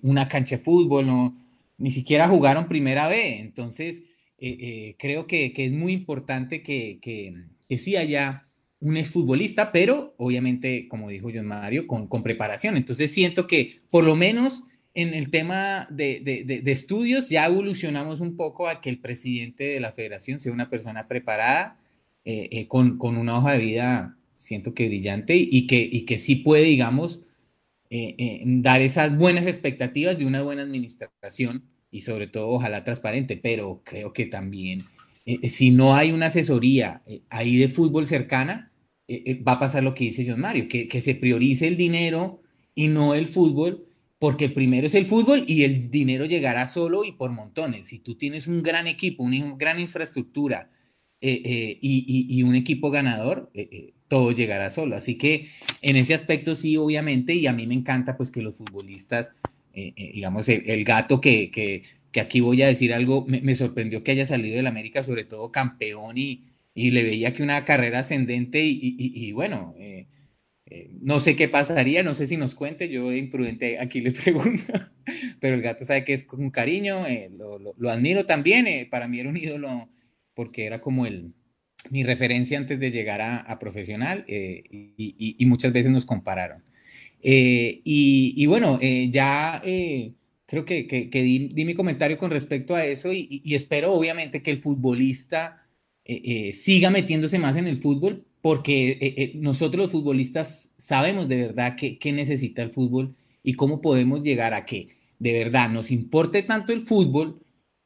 una cancha de fútbol, no, ni siquiera jugaron primera vez. Entonces, creo que, es muy importante que, que sí haya un exfutbolista, pero obviamente, como dijo John Mario, con, con preparación. Entonces siento que por lo menos en el tema de, de, estudios ya evolucionamos un poco a que el presidente de la federación sea una persona preparada, eh, eh, con, con, una hoja de vida, siento que brillante, y que, y que sí puede, digamos, eh, dar esas buenas expectativas de una buena administración y sobre todo ojalá transparente, pero creo que también si no hay una asesoría ahí de fútbol cercana, eh, eh, va a pasar lo que dice John Mario, que, que se priorice el dinero y no el fútbol, porque el primero es el fútbol y el dinero llegará solo y por montones. Si tú tienes un gran equipo, una gran infraestructura eh, y, un equipo ganador, todo llegará solo. Así que en ese aspecto sí, obviamente, y a mí me encanta pues que los futbolistas, digamos, el, gato que, que, que, aquí voy a decir algo, me, me sorprendió que haya salido del América, sobre todo campeón y, y le veía que una carrera ascendente y, bueno, eh, eh, no sé qué pasaría, no sé si nos cuente, yo imprudente aquí le pregunto, pero el gato sabe que es con cariño, eh, lo, admiro también, para mí era un ídolo porque era como el, mi referencia antes de llegar a, profesional y, muchas veces nos compararon. y, bueno, ya creo que, que, di, di, mi comentario con respecto a eso y espero obviamente que el futbolista eh, eh, siga metiéndose más en el fútbol, porque eh, nosotros los futbolistas sabemos de verdad qué, necesita el fútbol y cómo podemos llegar a que de verdad nos importe tanto el fútbol,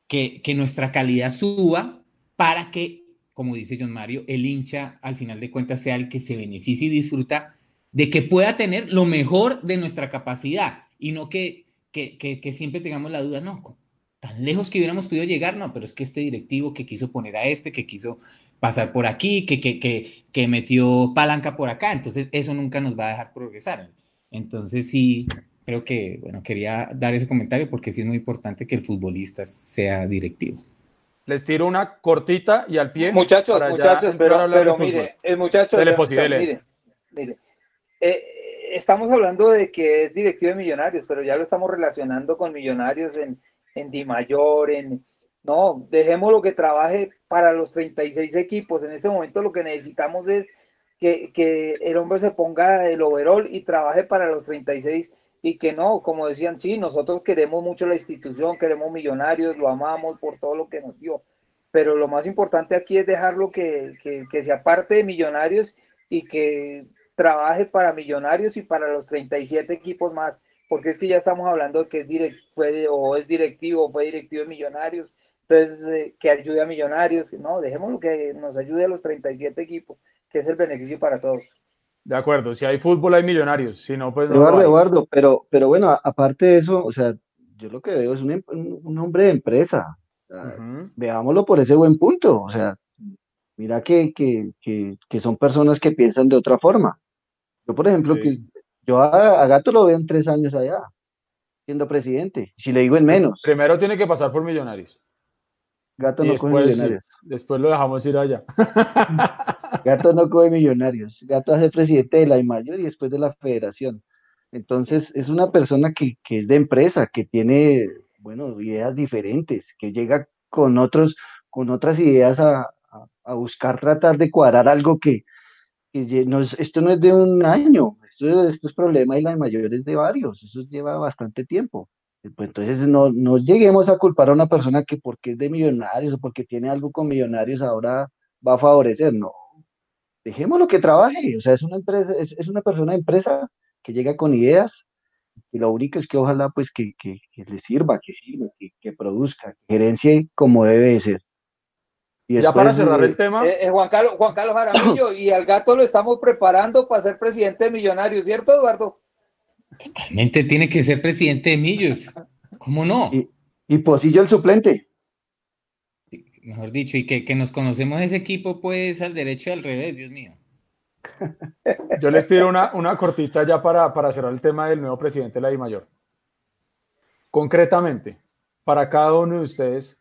que, nuestra calidad suba para que, como dice John Mario, el hincha al final de cuentas sea el que se beneficie y disfruta de que pueda tener lo mejor de nuestra capacidad y no que, que siempre tengamos la duda, no, tan lejos que hubiéramos podido llegar, no, pero es que este directivo que quiso poner a este, que quiso pasar por aquí, que, que, que, que metió palanca por acá, entonces eso nunca nos va a dejar progresar. Entonces sí, creo que, bueno, quería dar ese comentario porque sí es muy importante que el futbolista sea directivo. Les tiro una cortita y al pie. Muchachos, muchachos, pero, pero mire, el muchacho, mire, mire, eh, estamos hablando de que es directivo de Millonarios, pero ya lo estamos relacionando con Millonarios en, en Di Mayor, en... No, dejemos lo que trabaje para los 36 equipos. En este momento lo que necesitamos es que, que el hombre se ponga el overall y trabaje para los 36 y que no, como decían, sí, nosotros queremos mucho la institución, queremos millonarios, lo amamos por todo lo que nos dio, pero lo más importante aquí es dejarlo que, que, que se aparte de millonarios y que trabaje para millonarios y para los 37 equipos más porque es que ya estamos hablando de que es direct, fue, o es directivo, o fue directivo de Millonarios, entonces eh, que ayude a Millonarios, no, dejémoslo que nos ayude a los 37 equipos, que es el beneficio para todos. De acuerdo, si hay fútbol hay Millonarios, si no, pues no. Eduardo, Eduardo, pero, pero bueno, aparte de eso, o sea, yo lo que veo es un, un hombre de empresa, veámoslo por ese buen punto, o sea, mira que, que, que, que, son personas que piensan de otra forma. Yo, por ejemplo, que yo a, Gato lo veo en tres años allá, siendo presidente. Si le digo en menos. Primero tiene que pasar por Millonarios. Gato no coge millonarios. Después lo dejamos ir allá. Gato no coge millonarios. Gato hace presidente de la mayor y después de la federación. Entonces, es una persona que, es de empresa, que tiene, bueno, ideas diferentes, que llega con otros, con otras ideas a, buscar tratar de cuadrar algo que, esto no es de un año, esto, esto es problema y la mayor es de varios, eso lleva bastante tiempo. Pues entonces no, no lleguemos a culpar a una persona que porque es de millonarios o porque tiene algo con millonarios ahora va a favorecer, no. Dejémoslo que trabaje, o sea, es una empresa, es, una persona de empresa que llega con ideas y lo único es que ojalá pues que le sirva, que sirva, que, que produzca, que gerencie como debe de ser ya para cerrar el tema. Eh, eh, Juan Carlos, Juan Carlos Jaramillo, y al gato lo estamos preparando para ser presidente de Millonarios, ¿cierto, Eduardo? Totalmente tiene que ser presidente de Millos. ¿Cómo no? Y, y Posillo el suplente. Mejor dicho, y que, que nos conocemos ese equipo, pues al derecho y al revés, Dios mío. Yo les tiro una, una cortita ya para, para cerrar el tema del nuevo presidente de la I Mayor. Concretamente, para cada uno de ustedes,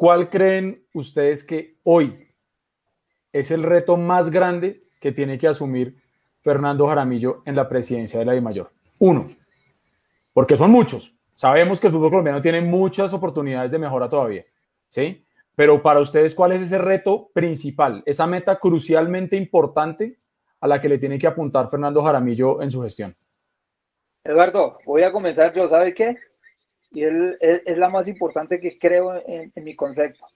¿Cuál creen ustedes que hoy, es el reto más grande que tiene que asumir Fernando Jaramillo en la presidencia de la DIMAYOR? Uno, porque son muchos. Sabemos que el fútbol colombiano tiene muchas oportunidades de mejora todavía, ¿sí? Pero para ustedes, ¿cuál es ese reto principal, esa meta crucialmente importante a la que le tiene que apuntar Fernando Jaramillo en su gestión? Eduardo, voy a comenzar yo, ¿sabe qué? Y es, la más importante que creo en, mi concepto,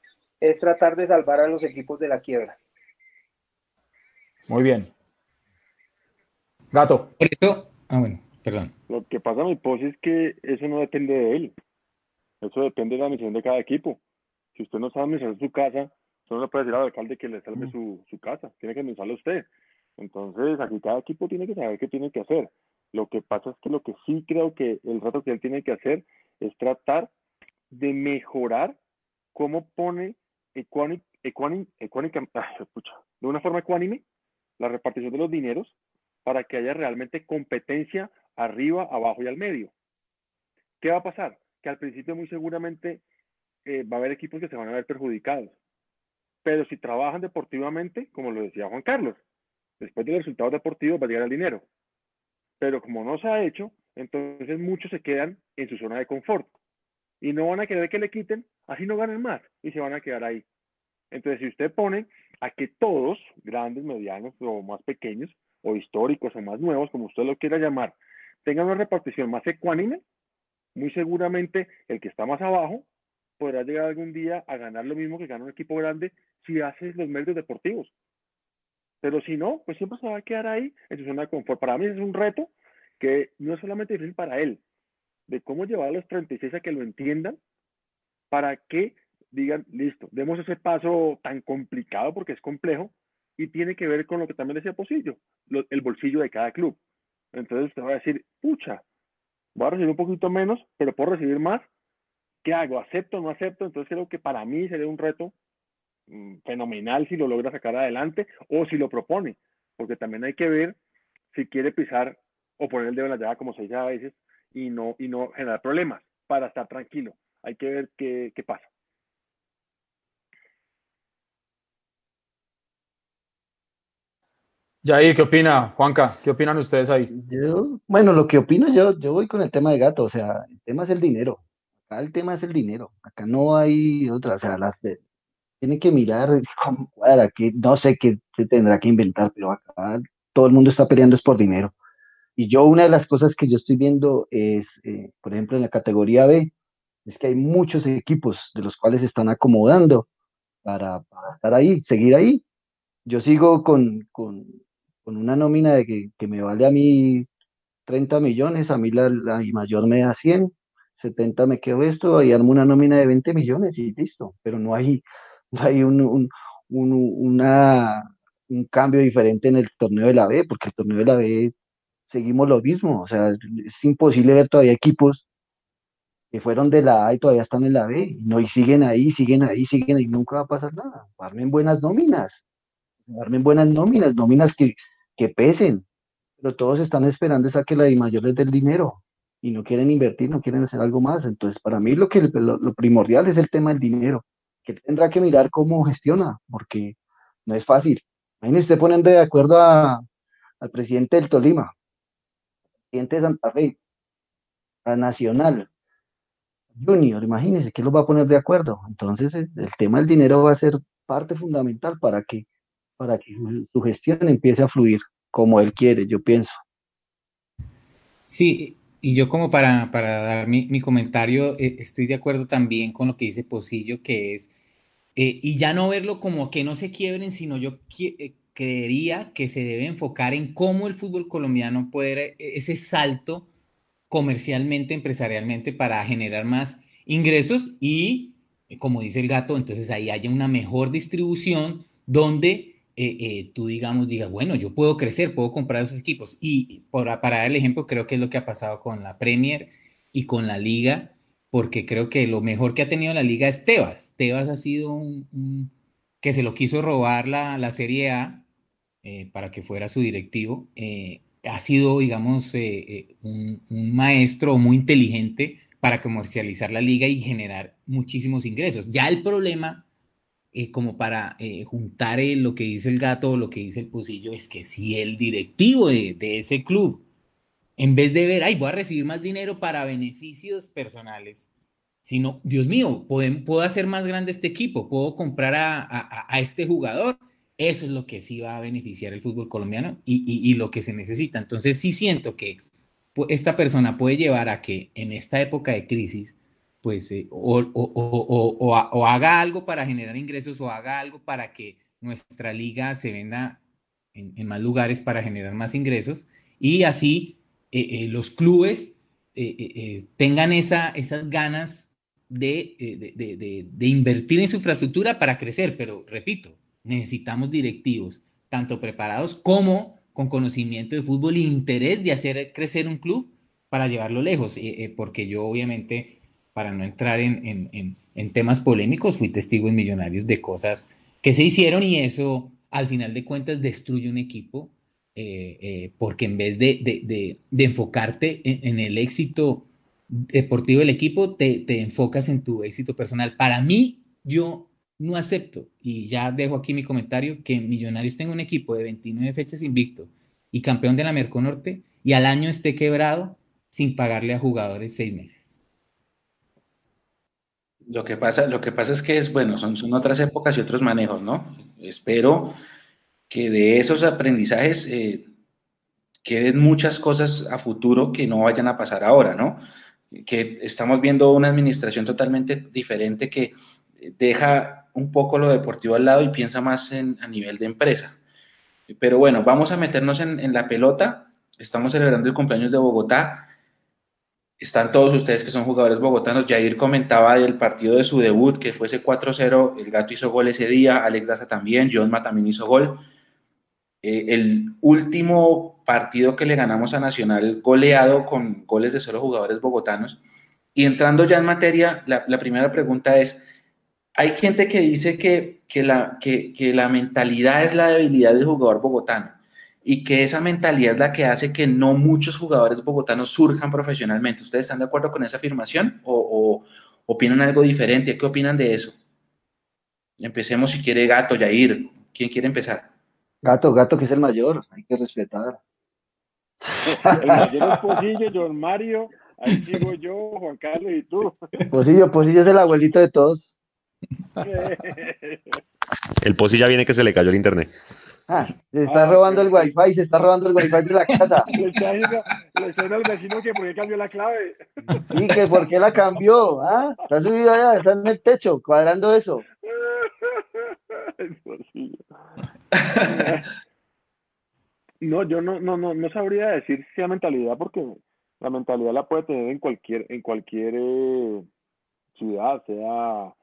es tratar de salvar a los equipos de la quiebra. Muy bien. Gato. ah, bueno, perdón. Lo que pasa, mi pos, es que eso no depende de él. Eso depende de la misión de cada equipo. Si usted no sabe administrar su casa, usted no le puede decir al alcalde que le salve mm. su, su casa. Tiene que administrarlo usted. Entonces, aquí cada equipo tiene que saber qué tiene que hacer. Lo que pasa es que lo que sí creo que el reto que él tiene que hacer es tratar de mejorar cómo pone de una forma ecuánime la repartición de los dineros para que haya realmente competencia arriba, abajo y al medio. ¿Qué va a pasar? Que al principio muy seguramente eh, va a haber equipos que se van a ver perjudicados. Pero si trabajan deportivamente, como lo decía Juan Carlos, después del resultado deportivo va a llegar el dinero. Pero como no se ha hecho, entonces muchos se quedan en su zona de confort y no van a querer que le quiten, así no ganen más y se van a quedar ahí. Entonces, si usted pone a que todos, grandes, medianos o más pequeños, o históricos o más nuevos, como usted lo quiera llamar, tengan una repartición más ecuánime, muy seguramente el que está más abajo podrá llegar algún día a ganar lo mismo que gana un equipo grande si hace los medios deportivos. Pero si no, pues siempre se va a quedar ahí en su zona de confort. Para mí es un reto que no es solamente difícil para él, de cómo llevar a los 36 a que lo entiendan, para que digan, listo, demos ese paso tan complicado porque es complejo y tiene que ver con lo que también decía Posillo, el bolsillo de cada club. Entonces usted va a decir, pucha, voy a recibir un poquito menos, pero puedo recibir más. ¿Qué hago? ¿Acepto o no acepto? Entonces creo que para mí sería un reto Mm, fenomenal si lo logra sacar adelante o si lo propone, porque también hay que ver si quiere pisar o poner el dedo en la llaga, como se dice a veces, y no, y no generar problemas para estar tranquilo. Hay que ver qué, qué pasa. Yair, ¿qué opina? Juanca, ¿qué opinan ustedes ahí? Yo, bueno, lo que opino yo, yo voy con el tema de gato, o sea, el tema es el dinero. Acá el tema es el dinero. Acá no hay otra, o sea, las, tiene que mirar cómo cuadra, que no sé qué se tendrá que inventar, pero acá todo el mundo está peleando es por dinero. Y yo una de las cosas que yo estoy viendo es, eh, por ejemplo, en la categoría B, es que hay muchos equipos de los cuales se están acomodando para, estar ahí, seguir ahí. Yo sigo con, con, con una nómina de que, que, me vale a mí 30 millones, a mí la, la mayor me da 100, 70 me quedo esto, y armo una nómina de 20 millones y listo, pero no hay, hay un, un, una, un cambio diferente en el torneo de la B, porque el torneo de la B seguimos lo mismo, o sea, es imposible ver todavía equipos que fueron de la A y todavía están en la B, no, y siguen ahí, siguen ahí, siguen ahí, nunca va a pasar nada, armen buenas nóminas, armen buenas nóminas, nóminas que, que pesen, pero todos están esperando esa que la de mayores del dinero, y no quieren invertir, no quieren hacer algo más, entonces para mí lo que lo primordial es el tema del dinero, que tendrá que mirar cómo gestiona, porque no es fácil. Imagínense, poniendo de acuerdo a, al presidente del Tolima, presidente de Santa Fe, a Nacional, Junior, imagínense que lo va a poner de acuerdo. Entonces, el, tema del dinero va a ser parte fundamental para que, para que su gestión empiece a fluir como él quiere, yo pienso. Sí, y yo como para, para dar mi, mi comentario, eh, estoy de acuerdo también con lo que dice Posillo, que es, eh, y ya no verlo como que no se quiebren, sino yo eh, creería que se debe enfocar en cómo el fútbol colombiano puede ese salto comercialmente, empresarialmente, para generar más ingresos y, como dice el gato, entonces ahí haya una mejor distribución donde eh, eh, tú, digamos, digas, bueno, yo puedo crecer, puedo comprar esos equipos. Y para dar el ejemplo, creo que es lo que ha pasado con la Premier y con la Liga, porque creo que lo mejor que ha tenido la Liga es Tebas. Tebas ha sido un, que se lo quiso robar la, la Serie A eh, para que fuera su directivo. ha sido, digamos, un, un maestro muy inteligente para comercializar la liga y generar muchísimos ingresos. Ya el problema eh, como para eh, juntar lo que dice el gato o lo que dice el pocillo, es que si el directivo de, de ese club, en vez de ver, ay, voy a recibir más dinero para beneficios personales, sino, Dios mío, puedo, puedo hacer más grande este equipo, puedo comprar a, a, a, este jugador. Eso es lo que sí va a beneficiar el fútbol colombiano y, y, lo que se necesita. Entonces sí siento que esta persona puede llevar a que en esta época de crisis, pues, eh, o, o, o, o, haga algo para generar ingresos o haga algo para que nuestra liga se venda en, más lugares para generar más ingresos y así eh, eh, los clubes tengan esa, esas ganas de, de, de, de, invertir en su infraestructura para crecer, pero repito, necesitamos directivos, tanto preparados como con conocimiento de fútbol e interés de hacer crecer un club para llevarlo lejos, eh, eh, porque yo obviamente, para no entrar en, en, en, temas polémicos, fui testigo en Millonarios de cosas que se hicieron y eso, al final de cuentas, destruye un equipo, eh, porque en vez de, enfocarte en el éxito, deportivo del equipo, te, te, enfocas en tu éxito personal. Para mí, yo no acepto, y ya dejo aquí mi comentario, que Millonarios tenga un equipo de 29 fechas invicto y campeón de la Merconorte y al año esté quebrado sin pagarle a jugadores seis meses. Lo que pasa, lo que pasa es que es, bueno, son, son otras épocas y otros manejos, ¿no? Espero que de esos aprendizajes eh, queden muchas cosas a futuro que no vayan a pasar ahora, ¿no? que estamos viendo una administración totalmente diferente que deja un poco lo deportivo al lado y piensa más en, a nivel de empresa. Pero bueno, vamos a meternos en, la pelota. Estamos celebrando el cumpleaños de Bogotá. Están todos ustedes que son jugadores bogotanos. Jair comentaba del partido de su debut, que fue ese 4-0. El gato hizo gol ese día, Alex Daza también, John también hizo gol. Eh, el último partido que le ganamos a Nacional goleado con goles de solo jugadores bogotanos. Y entrando ya en materia, la primera pregunta es, hay gente que dice que, que, la, que, que la mentalidad es la debilidad del jugador bogotano y que esa mentalidad es la que hace que no muchos jugadores bogotanos surjan profesionalmente. ¿Ustedes están de acuerdo con esa afirmación o, o opinan algo diferente? ¿Qué opinan de eso? Empecemos si quiere Gato, Yair. ¿Quién quiere empezar? Gato, gato que es el mayor, hay que respetar. El mayor es Posillo, John Mario, ahí sigo yo, Juan Carlos y tú. Posillo, Posillo es el abuelito de todos. El Posillo viene que se le cayó el internet. Ah, se está ah, robando el wifi, se está robando el wifi de la casa. Le está diciendo, le está al vecino que por qué cambió la clave. Sí, que por qué la cambió, ¿ah? Está subido allá, está en el techo, cuadrando eso. No, yo no, no, no, no sabría decir si sea mentalidad, porque la mentalidad la puede tener en cualquier, en cualquier eh, ciudad, sea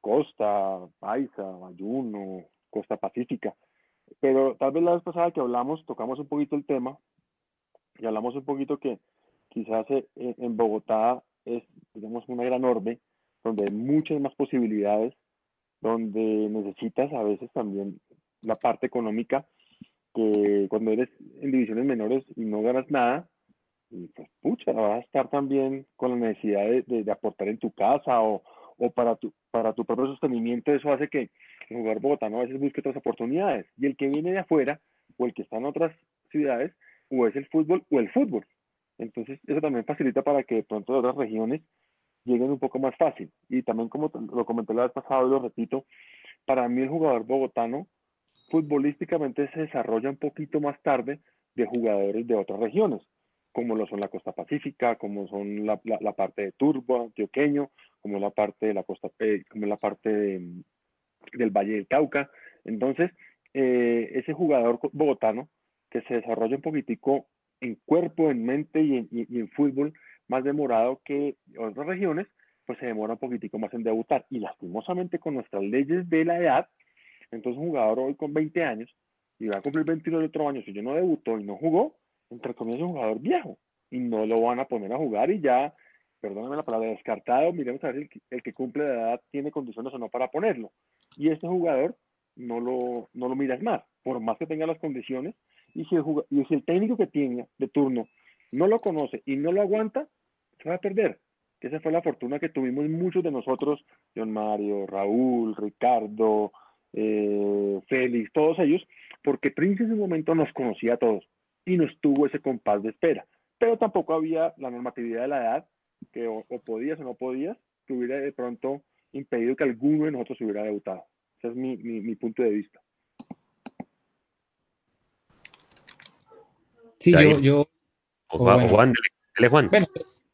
Costa, Paisa, Ayuno, Costa Pacífica. Pero tal vez la vez pasada que hablamos, tocamos un poquito el tema y hablamos un poquito que quizás eh, en Bogotá es, digamos, una gran orbe donde hay muchas más posibilidades, donde necesitas a veces también la parte económica, que cuando eres en divisiones menores y no ganas nada, pues pucha, vas a estar también con la necesidad de, de, aportar en tu casa o, o, para, tu, para tu propio sostenimiento, eso hace que el jugador bogotano a veces busque otras oportunidades. Y el que viene de afuera, o el que está en otras ciudades, o es el fútbol o el fútbol. Entonces, eso también facilita para que de pronto de otras regiones lleguen un poco más fácil. Y también, como lo comenté la vez pasada y lo repito, para mí el jugador bogotano futbolísticamente se desarrolla un poquito más tarde de jugadores de otras regiones, como lo son la costa pacífica, como son la, parte de Turbo, antioqueño, como la parte de la costa, eh, como la parte de, del Valle del Cauca. Entonces, eh, ese jugador bogotano que se desarrolla un poquitico en cuerpo, en mente y en, y, y en fútbol más demorado que otras regiones, pues se demora un poquitico más en debutar. Y lastimosamente con nuestras leyes de la edad, entonces un jugador hoy con 20 años y va a cumplir 22 de otro año, si yo no debutó y no jugó, entre comillas un jugador viejo y no lo van a poner a jugar y ya, perdóname la palabra, descartado, miremos a ver el, que, el que cumple de edad tiene condiciones o no para ponerlo. Y este jugador no lo, no lo miras más, por más que tenga las condiciones, y si, el, y si el técnico que tiene de turno no lo conoce y no lo aguanta, se va a perder. Esa fue la fortuna que tuvimos muchos de nosotros, John Mario, Raúl, Ricardo, eh, Félix, todos ellos, porque Prince en ese momento nos conocía a todos y nos tuvo ese compás de espera. Pero tampoco había la normatividad de la edad, que o, podías o no podías, que hubiera de pronto impedido que alguno de nosotros hubiera debutado. Ese es mi, mi, punto de vista. Sí, yo, yo Juan, Juan, Juan.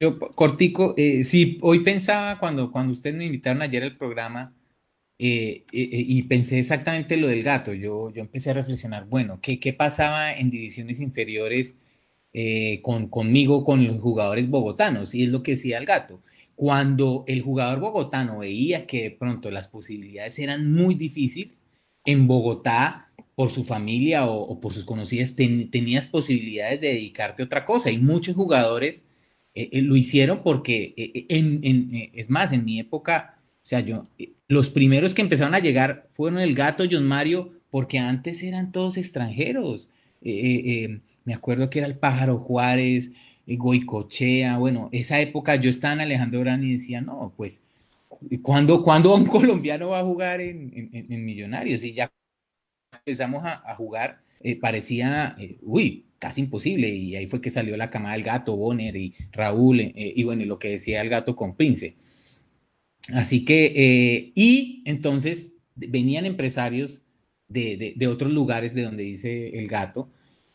yo cortico, eh, sí, hoy pensaba cuando, cuando ustedes me invitaron ayer al programa, eh, eh, eh, y pensé exactamente lo del gato. Yo, yo empecé a reflexionar, bueno, ¿qué, qué pasaba en divisiones inferiores con, conmigo, con los jugadores bogotanos? Y es lo que decía el gato. Cuando el jugador bogotano veía que de pronto las posibilidades eran muy difíciles, en Bogotá, por su familia o, por sus conocidas, tenías posibilidades de dedicarte a otra cosa. Y muchos jugadores lo hicieron porque, en, en, es más, en mi época, o sea, yo, los primeros que empezaron a llegar fueron el gato John Mario, porque antes eran todos extranjeros. Eh, eh, eh, me acuerdo que era el pájaro Juárez, Goicochea, bueno, esa época yo estaba en Alejandro Gran y decía, no, pues, ¿cuándo, un colombiano va a jugar en, Millonarios? Y ya empezamos a, jugar, parecía, uy, casi imposible, y ahí fue que salió la camada del gato, Bonner y Raúl, y bueno, lo que decía el gato con Prince. Así que, eh, y entonces venían empresarios de, de, otros lugares de donde dice el gato,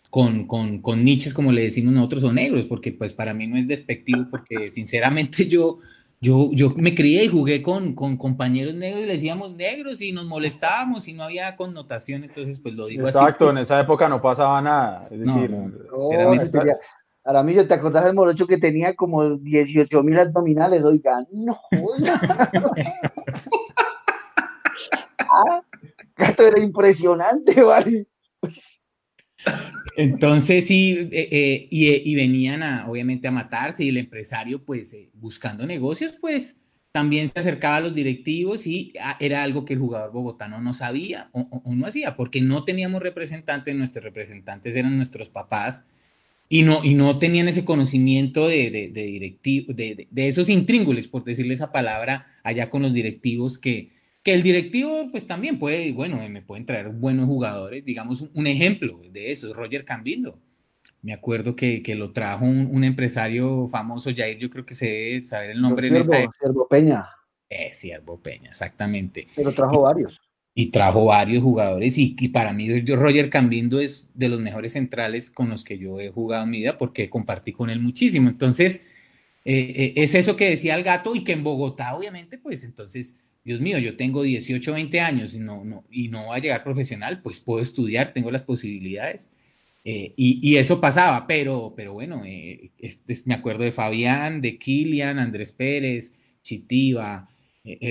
con, con, con, niches, como le decimos nosotros, o negros, porque pues para mí no es despectivo, porque sinceramente yo, yo, yo me crié y jugué con, con compañeros negros y le decíamos negros y nos molestábamos y no había connotación, entonces pues lo digo así. Exacto, en esa época no pasaba nada, es decir, Aramillo, ¿te acordás del morocho que tenía como 18 mil abdominales? Oiga, no. ah, gato era impresionante, ¿vale? Entonces sí, eh, eh, y, venían a, obviamente a matarse y el empresario pues eh, buscando negocios pues también se acercaba a los directivos y ah, era algo que el jugador bogotano no sabía o, o no hacía porque no teníamos representantes, nuestros representantes eran nuestros papás y no, y no tenían ese conocimiento de, de, de directivo, de, de, esos intríngules, por decirle esa palabra, allá con los directivos, que, que el directivo pues también puede, bueno, me pueden traer buenos jugadores, digamos un, ejemplo de eso, Roger Cambindo. Me acuerdo que, que lo trajo un, empresario famoso, Jair, yo creo que se debe saber el nombre. Ciervo Peña. Es Ciervo Peña, exactamente. Pero trajo varios y trajo varios jugadores y, para mí Roger Cambindo es de los mejores centrales con los que yo he jugado en mi vida porque compartí con él muchísimo. Entonces, eh, eh, es eso que decía el gato y que en Bogotá, obviamente, pues entonces, Dios mío, yo tengo 18, 20 años y no, no, y no va a llegar profesional, pues puedo estudiar, tengo las posibilidades. Eh, y, eso pasaba, pero, pero bueno, me acuerdo de Fabián, de Kilian, Andrés Pérez, Chitiva,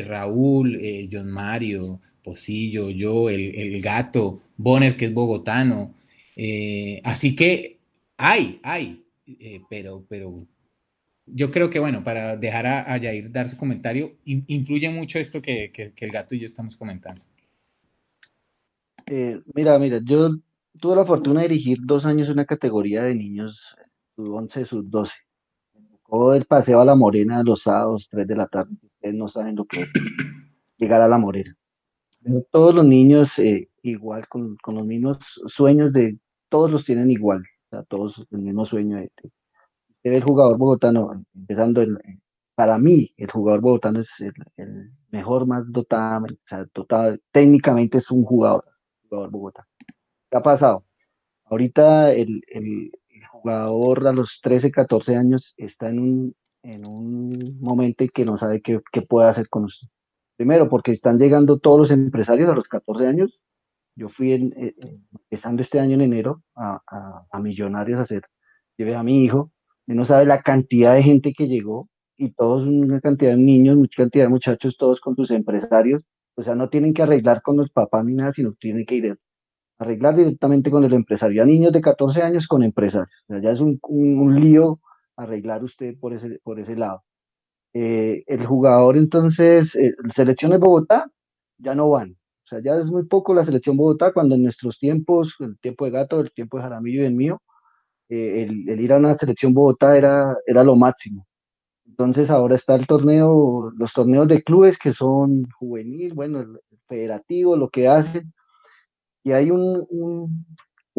Raúl, John Mario, Posillo, yo, el, gato, Bonner, que es bogotano. Eh, así que hay, hay, eh, pero, pero yo creo que, bueno, para dejar a, a Yair dar su comentario, influye mucho esto que, el gato y yo estamos comentando. Eh, mira, mira, yo tuve la fortuna de dirigir dos años una categoría de niños, sub 11, sub 12. Todo el paseo a la Morena los sábados, 3 de la tarde. Ustedes no saben lo que es llegar a la Morena todos los niños eh, igual, con, los mismos sueños de, todos los tienen igual, o sea, todos el mismo sueño de, el jugador bogotano, empezando el, para mí, el jugador bogotano es el, mejor, más dotado, o sea, total, técnicamente es un jugador, jugador bogotano. ¿Qué ha pasado? Ahorita el, jugador a los 13, 14 años está en un, en un momento en que no sabe qué, qué puede hacer con. Primero, porque están llegando todos los empresarios a los 14 años. Yo fui eh, eh, empezando este año en enero a, Millonarios a hacer, llevé a mi hijo, y no sabe la cantidad de gente que llegó y todos, una cantidad de niños, mucha cantidad de muchachos, todos con sus empresarios. O sea, no tienen que arreglar con los papás ni nada, sino tienen que ir a arreglar directamente con el empresario. A niños de 14 años con empresarios. Ya es un, un lío arreglar usted por ese, por ese lado. Eh, el jugador entonces, eh, selecciones Bogotá ya no van. O sea, ya es muy poco la selección Bogotá cuando en nuestros tiempos, el tiempo de Gato, el tiempo de Jaramillo y el mío, eh, el, ir a una selección Bogotá era, era lo máximo. Entonces ahora está el torneo, los torneos de clubes que son juvenil, bueno, el federativo, lo que hacen, y hay un,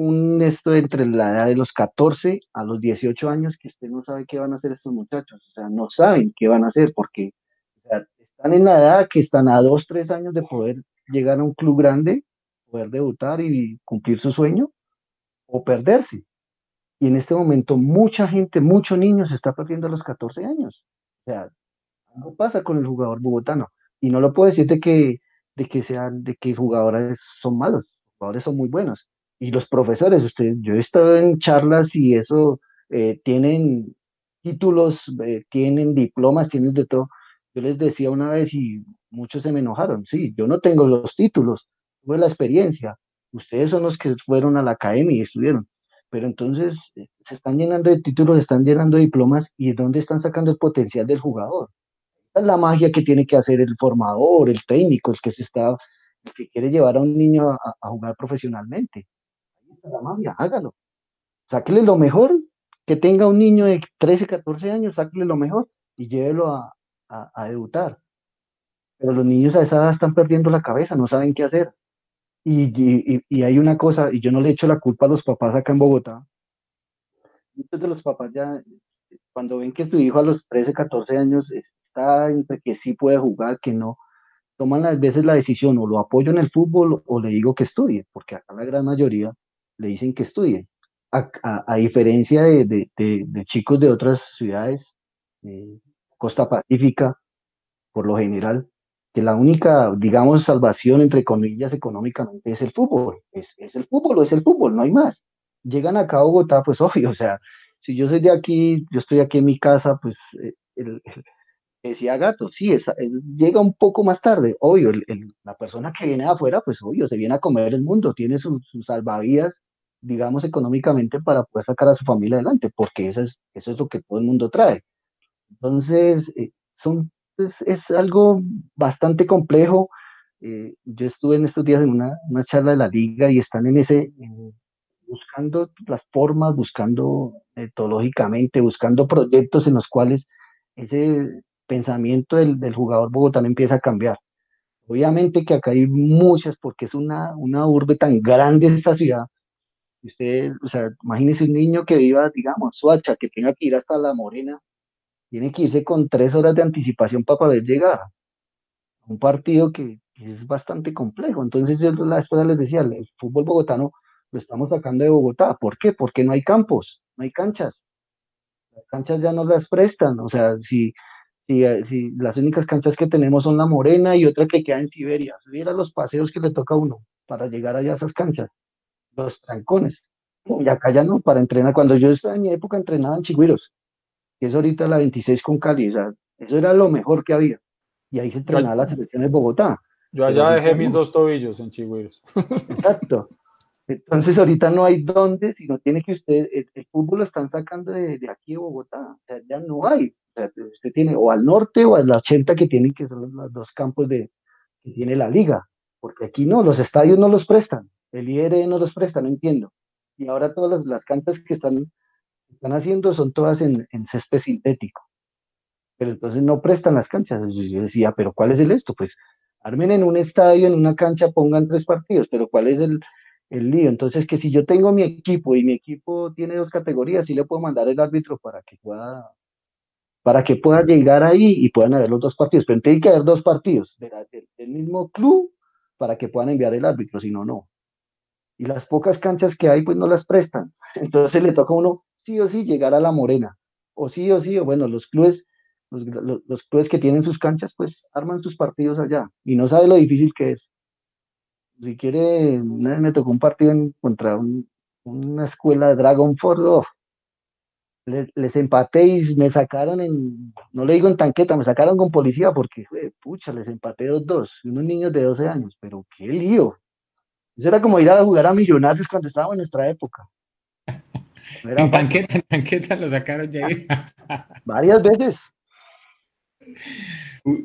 un esto entre la edad de los 14 a los 18 años que usted no sabe qué van a hacer estos muchachos, o sea, no saben qué van a hacer porque están en la edad que están a 2, 3 años de poder llegar a un club grande, poder debutar y cumplir su sueño o perderse. Y en este momento mucha gente, muchos niños se está perdiendo a los 14 años. O sea, algo pasa con el jugador bogotano. Y no lo puedo decir de que, de que sean, de que jugadores son malos, los jugadores son muy buenos. Y los profesores, usted, yo he estado en charlas y eso, eh, tienen títulos, eh, tienen diplomas, tienen de todo. Yo les decía una vez y muchos se me enojaron, sí, yo no tengo los títulos, tuve la experiencia. Ustedes son los que fueron a la academia y estudiaron. Pero entonces eh, se están llenando de títulos, se están llenando de diplomas y ¿dónde están sacando el potencial del jugador? es la magia que tiene que hacer el formador, el técnico, el que se está, el que quiere llevar a un niño a jugar profesionalmente. Está la magia, hágalo. Sáquele lo mejor que tenga un niño de 13, 14 años, sáquele lo mejor y llévelo a, a, a debutar. Pero los niños a esa edad están perdiendo la cabeza, no saben qué hacer. Y, y, y, hay una cosa, y yo no le echo la culpa a los papás acá en Bogotá. Muchos de los papás ya, cuando ven que su hijo a los 13, 14 años está entre que sí puede jugar, que no, toman a veces la decisión o lo apoyo en el fútbol o le digo que estudie, porque acá la gran mayoría le dicen que estudie. A, a, diferencia de, de, chicos de otras ciudades, eh, Costa Pacífica, por lo general, que la única, digamos, salvación, entre comillas, económicamente es el fútbol. Es, es, el fútbol es el fútbol, no hay más. Llegan acá a Bogotá, pues obvio, o sea, si yo soy de aquí, yo estoy aquí en mi casa, pues eh, el, el, decía Gato, sí, es, llega un poco más tarde, obvio, el, la persona que viene de afuera, pues obvio, se viene a comer el mundo, tiene sus su salvavidas, digamos, económicamente para poder sacar a su familia adelante, porque eso es, eso es lo que todo el mundo trae. Entonces, eh, son es, es, algo bastante complejo. Eh, yo estuve en estos días en una, una, charla de la liga y están en ese, en, buscando las formas, buscando metodológicamente, buscando proyectos en los cuales ese pensamiento del, del, jugador bogotano empieza a cambiar. Obviamente que acá hay muchas, porque es una, una urbe tan grande esta ciudad. Usted, o sea, imagínese un niño que viva, digamos, Suacha, que tenga que ir hasta La Morena, tiene que irse con tres horas de anticipación para poder llegar a un partido que, es bastante complejo. Entonces yo la esposa les decía, el fútbol bogotano lo estamos sacando de Bogotá. ¿Por qué? Porque no hay campos, no hay canchas. Las canchas ya no las prestan. O sea, si, si, si las únicas canchas que tenemos son la Morena y otra que queda en Siberia. Mira los paseos que le toca a uno para llegar allá a esas canchas. Los trancones. Y acá ya no, para entrenar. Cuando yo estaba en mi época entrenaba en Chigüiros que es ahorita la 26 con Cali, o sea, eso era lo mejor que había. Y ahí se entrenaba la selección de Bogotá. Yo allá Pero dejé mis dos tobillos en Chigüiros. Exacto. Entonces ahorita no hay dónde, sino tiene que usted, el, el fútbol lo están sacando de, de, aquí de Bogotá, o sea, ya no hay. O sea, usted tiene o al norte o al 80 que tienen que son los dos campos de, que tiene la liga, porque aquí no, los estadios no los prestan, el IR no los presta, no entiendo. Y ahora todas las, las canchas que están están haciendo son todas en, en, césped sintético. Pero entonces no prestan las canchas. Yo decía, pero ¿cuál es el esto? Pues armen en un estadio, en una cancha, pongan tres partidos, pero ¿cuál es el, lío? Entonces, que si yo tengo mi equipo y mi equipo tiene dos categorías, sí le puedo mandar el árbitro para que pueda para que pueda llegar ahí y puedan haber los dos partidos, pero tiene que haber dos partidos del, del mismo club para que puedan enviar el árbitro, si no, no. Y las pocas canchas que hay, pues no las prestan. Entonces le toca a uno sí o sí llegar a la morena, o sí o sí, o bueno, los clubes, los, los, clubes que tienen sus canchas, pues arman sus partidos allá, y no sabe lo difícil que es. Si quiere, una vez me tocó un partido contra un, una escuela de Dragon oh, les, les, empaté y me sacaron en, no le digo en tanqueta, me sacaron con policía porque, pucha, les empaté dos, dos, unos niños de 12 años, pero qué lío. Eso era como ir a jugar a Millonarios cuando estábamos en nuestra época. No en tanqueta, en tanqueta lo sacaron ya. Varias veces.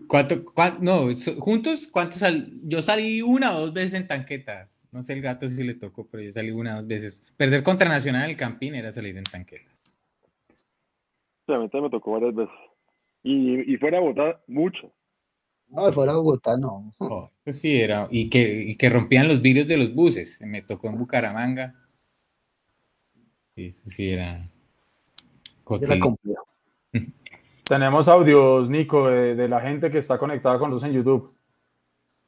¿Cuánto, cuánto, no, juntos, ¿cuántos sal, Yo salí una o dos veces en tanqueta. No sé el gato si le tocó, pero yo salí una o dos veces. Perder contra Nacional el Campín era salir en tanqueta. Sí, a mí también me tocó varias veces. Y, y fuera de Bogotá, mucho. No, fuera de Bogotá no. Oh, eso sí era. Y que, y que rompían los vidrios de los buses. Me tocó en Bucaramanga. Sí, eso sí era. Era complejo. Tenemos audios, Nico, de, de la gente que está conectada con nosotros en YouTube.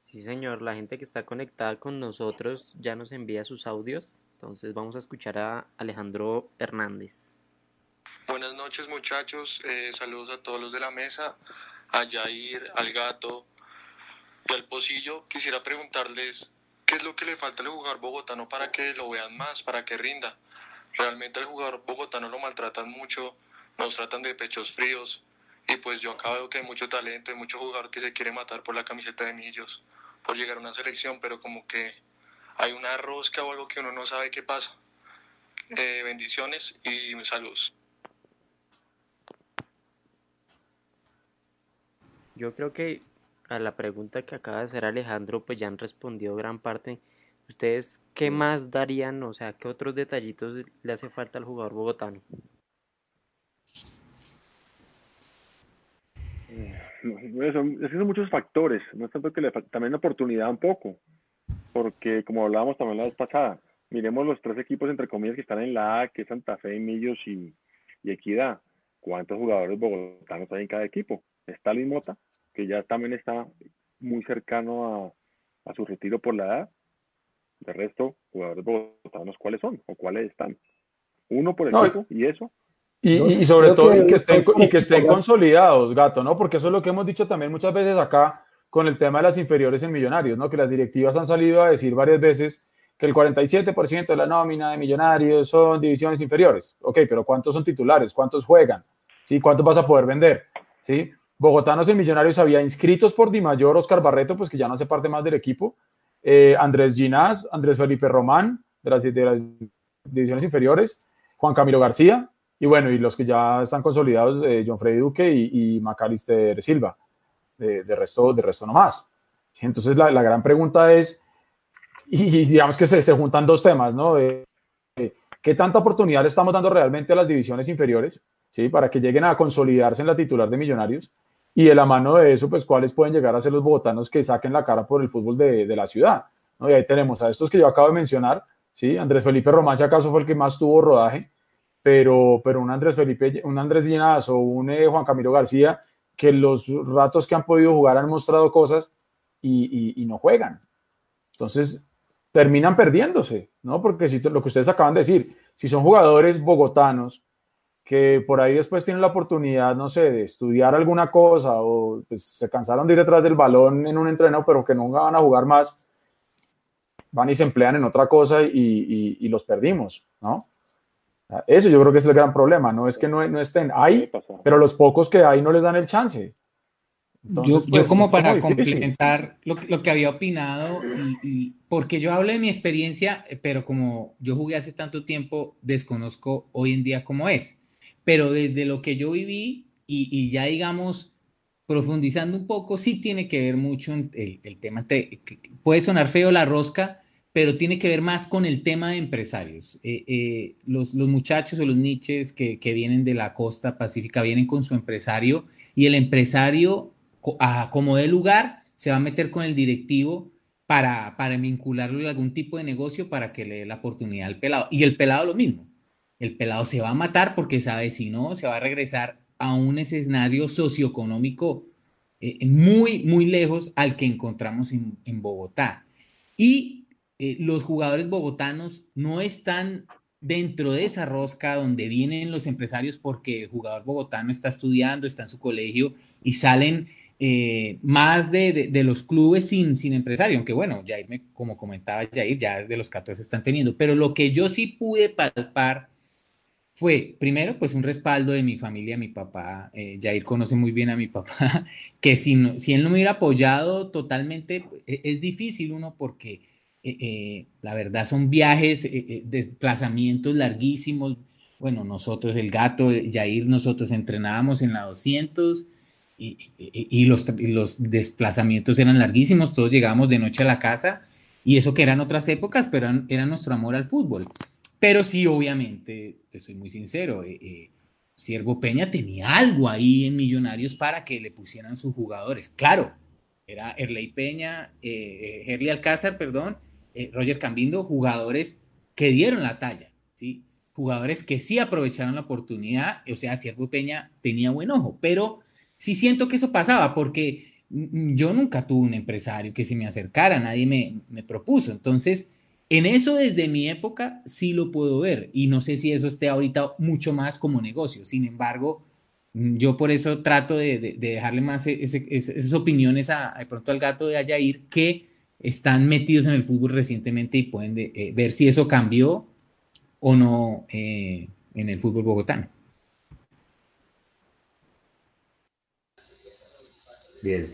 Sí, señor, la gente que está conectada con nosotros ya nos envía sus audios. Entonces vamos a escuchar a Alejandro Hernández. Buenas noches muchachos, Eh, saludos a todos los de la mesa, a Jair, al gato y al pocillo. Quisiera preguntarles qué es lo que le falta al jugador bogotano para que lo vean más, para que rinda. Realmente al jugador bogotano lo maltratan mucho, nos tratan de pechos fríos y pues yo acá veo que hay mucho talento, hay mucho jugador que se quiere matar por la camiseta de Millos, por llegar a una selección, pero como que hay una rosca o algo que uno no sabe qué pasa. Eh, bendiciones y saludos. Yo creo que a la pregunta que acaba de hacer Alejandro, pues ya han respondido gran parte. ¿Ustedes qué más darían? O sea, ¿qué otros detallitos le hace falta al jugador bogotano? No, son, es que son muchos factores, no es tanto que le falta, también la oportunidad un poco, porque como hablábamos también la vez pasada, miremos los tres equipos entre comillas que están en la A, que es Santa Fe, Millos y, y Equidad. ¿Cuántos jugadores bogotanos hay en cada equipo? Está Mota, que ya también está muy cercano a, a su retiro por la edad. De resto, jugadores bogotanos, ¿cuáles son? ¿O cuáles están? Uno por No, equipo, y eso. Y, y- y sobre todo que y que estén, y que estén consolidados, gato, ¿no? Porque eso es lo que hemos dicho también muchas veces acá con el tema de las inferiores en Millonarios, ¿no? Que las directivas han salido a decir varias veces que el 47% de la nómina de Millonarios son divisiones inferiores. Ok, pero ¿cuántos son titulares? ¿Cuántos juegan? ¿Sí? ¿Cuántos vas a poder vender? ¿Sí? Bogotanos en Millonarios había inscritos por Di Mayor, Oscar Barreto, pues que ya no hace parte más del equipo, eh, Andrés Ginás, Andrés Felipe Román, de las, divisiones inferiores, Juan Camilo García, y bueno, y los que ya están consolidados, eh, John Freddy Duque y, y Macalister Silva, de, resto, de resto no más. Entonces la, la gran pregunta es, y, digamos que se, se juntan dos temas, ¿no? De ¿Qué tanta oportunidad le estamos dando realmente a las divisiones inferiores, ¿sí? Para que lleguen a consolidarse en la titular de Millonarios. Y de la mano de eso, pues, ¿cuáles pueden llegar a ser los bogotanos que saquen la cara por el fútbol de, de la ciudad? ¿no? Y ahí tenemos a estos que yo acabo de mencionar, ¿sí? Andrés Felipe Román, si acaso, fue el que más tuvo rodaje, pero, pero un Andrés Felipe, un Andrés Ginás o un eh, Juan Camilo García, que los ratos que han podido jugar han mostrado cosas y no juegan. Entonces, terminan perdiéndose, ¿no? Porque si lo que ustedes acaban de decir, si son jugadores bogotanos que por ahí después tienen la oportunidad, no sé, de estudiar alguna cosa o pues, se cansaron de ir detrás del balón en un entreno, pero que nunca van a jugar más, van y se emplean en otra cosa y, y- y los perdimos, ¿no? Eso yo creo que es el gran problema, no es que no, no estén, pasar. pero los pocos que hay no les dan el chance. Entonces, Yo, yo pues, como es para complementar lo, que- lo que había opinado, y, y- porque yo hablo de mi experiencia, eh, pero como yo jugué hace tanto tiempo, desconozco hoy en día cómo es. Pero desde lo que yo viví y, y ya digamos, profundizando un poco, sí tiene que ver mucho en el, tema, puede sonar feo la rosca, pero tiene que ver más con el tema de empresarios. Eh, eh, los, muchachos o los niches que, vienen de la costa pacífica vienen con su empresario y el empresario, a como de lugar, se va a meter con el directivo para, para vincularlo a algún tipo de negocio para que le dé la oportunidad al pelado. Y el pelado lo mismo. El pelado se va a matar porque sabe si no, se va a regresar a un escenario socioeconómico eh, muy, muy lejos al que encontramos en, Bogotá. Y eh, los jugadores bogotanos no están dentro de esa rosca donde vienen los empresarios porque el jugador bogotano está estudiando, está en su colegio y salen eh, más de los clubes sin, sin empresario, aunque bueno, Jair, me- como comentaba Jair, ya desde los 14 están teniendo, pero lo que yo sí pude palpar fue, primero, pues un respaldo de mi familia, mi papá, eh, Jair conoce muy bien a mi papá, que si, no- si él no me hubiera apoyado totalmente, e- es difícil uno porque eh, eh, la verdad son viajes, eh, desplazamientos larguísimos. Bueno, nosotros, el gato, Jair, nosotros entrenábamos en la 200 y, y- los, y los desplazamientos eran larguísimos, todos llegábamos de noche a la casa y eso que eran otras épocas, pero era nuestro amor al fútbol. Pero sí, obviamente, te soy muy sincero, eh, eh, Peña tenía algo ahí en Millonarios para que le pusieran sus jugadores. Claro, era Erley Peña, eh, Erley Alcázar, perdón, eh, Roger Cambindo, jugadores que dieron la talla, ¿sí? Jugadores que sí aprovecharon la oportunidad, o sea, Siervo Peña tenía buen ojo, pero sí siento que eso pasaba porque yo nunca tuve un empresario que se me acercara, nadie me, me propuso. Entonces, en eso desde mi época sí lo puedo ver y no sé si eso esté ahorita mucho más como negocio. Sin embargo, yo por eso trato de, dejarle más e, esas opiniones a, de pronto al gato de Ayair que están metidos en el fútbol recientemente y pueden eh, ver si eso cambió o no eh, en el fútbol bogotano. Bien,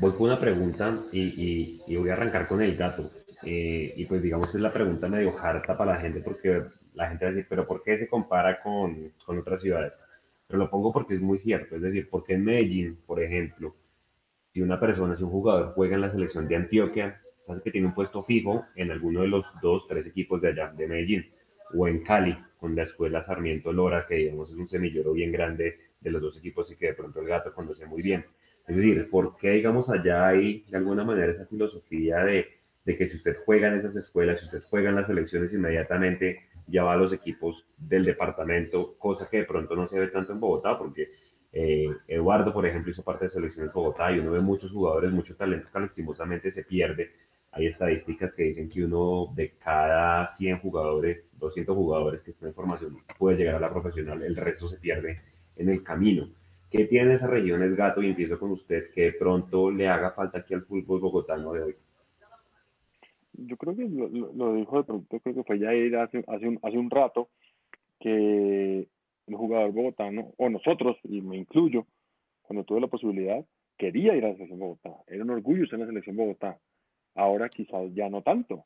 voy con una pregunta y, voy a arrancar con el gato. Eh, y pues digamos es la pregunta medio harta para la gente porque la gente va a decir, pero ¿por qué se compara con, con otras ciudades? Pero lo pongo porque es muy cierto, es decir, porque en Medellín, por ejemplo, si una persona, si un jugador juega en la selección de Antioquia, sabe que tiene un puesto fijo en alguno de los dos, tres equipos de allá, de Medellín, o en Cali, con la escuela Sarmiento Lora, que digamos es un semillero bien grande de los dos equipos y que de pronto el gato conoce muy bien. Es decir, ¿por qué, digamos, allá hay de alguna manera esa filosofía de, de que si usted juega en esas escuelas, si usted juega en las selecciones, inmediatamente ya va a los equipos del departamento, cosa que de pronto no se ve tanto en Bogotá, porque eh, Eduardo, por ejemplo, hizo parte de selecciones Bogotá y uno ve muchos jugadores, mucho talento que se pierde. Hay estadísticas que dicen que uno de cada 100 jugadores, 200 jugadores que están en formación puede llegar a la profesional, el resto se pierde en el camino. ¿Qué tiene esas regiones, Gato? Y empiezo con usted, que pronto le haga falta aquí al fútbol bogotano de hoy. Yo creo que lo, dijo de pronto, creo que fue ya ir hace, hace, un, hace un rato, que el jugador bogotano, o nosotros, y me incluyo, cuando tuve la posibilidad, quería ir a la selección Bogotá. Era un orgullo estar en la selección Bogotá. Ahora quizás ya no tanto.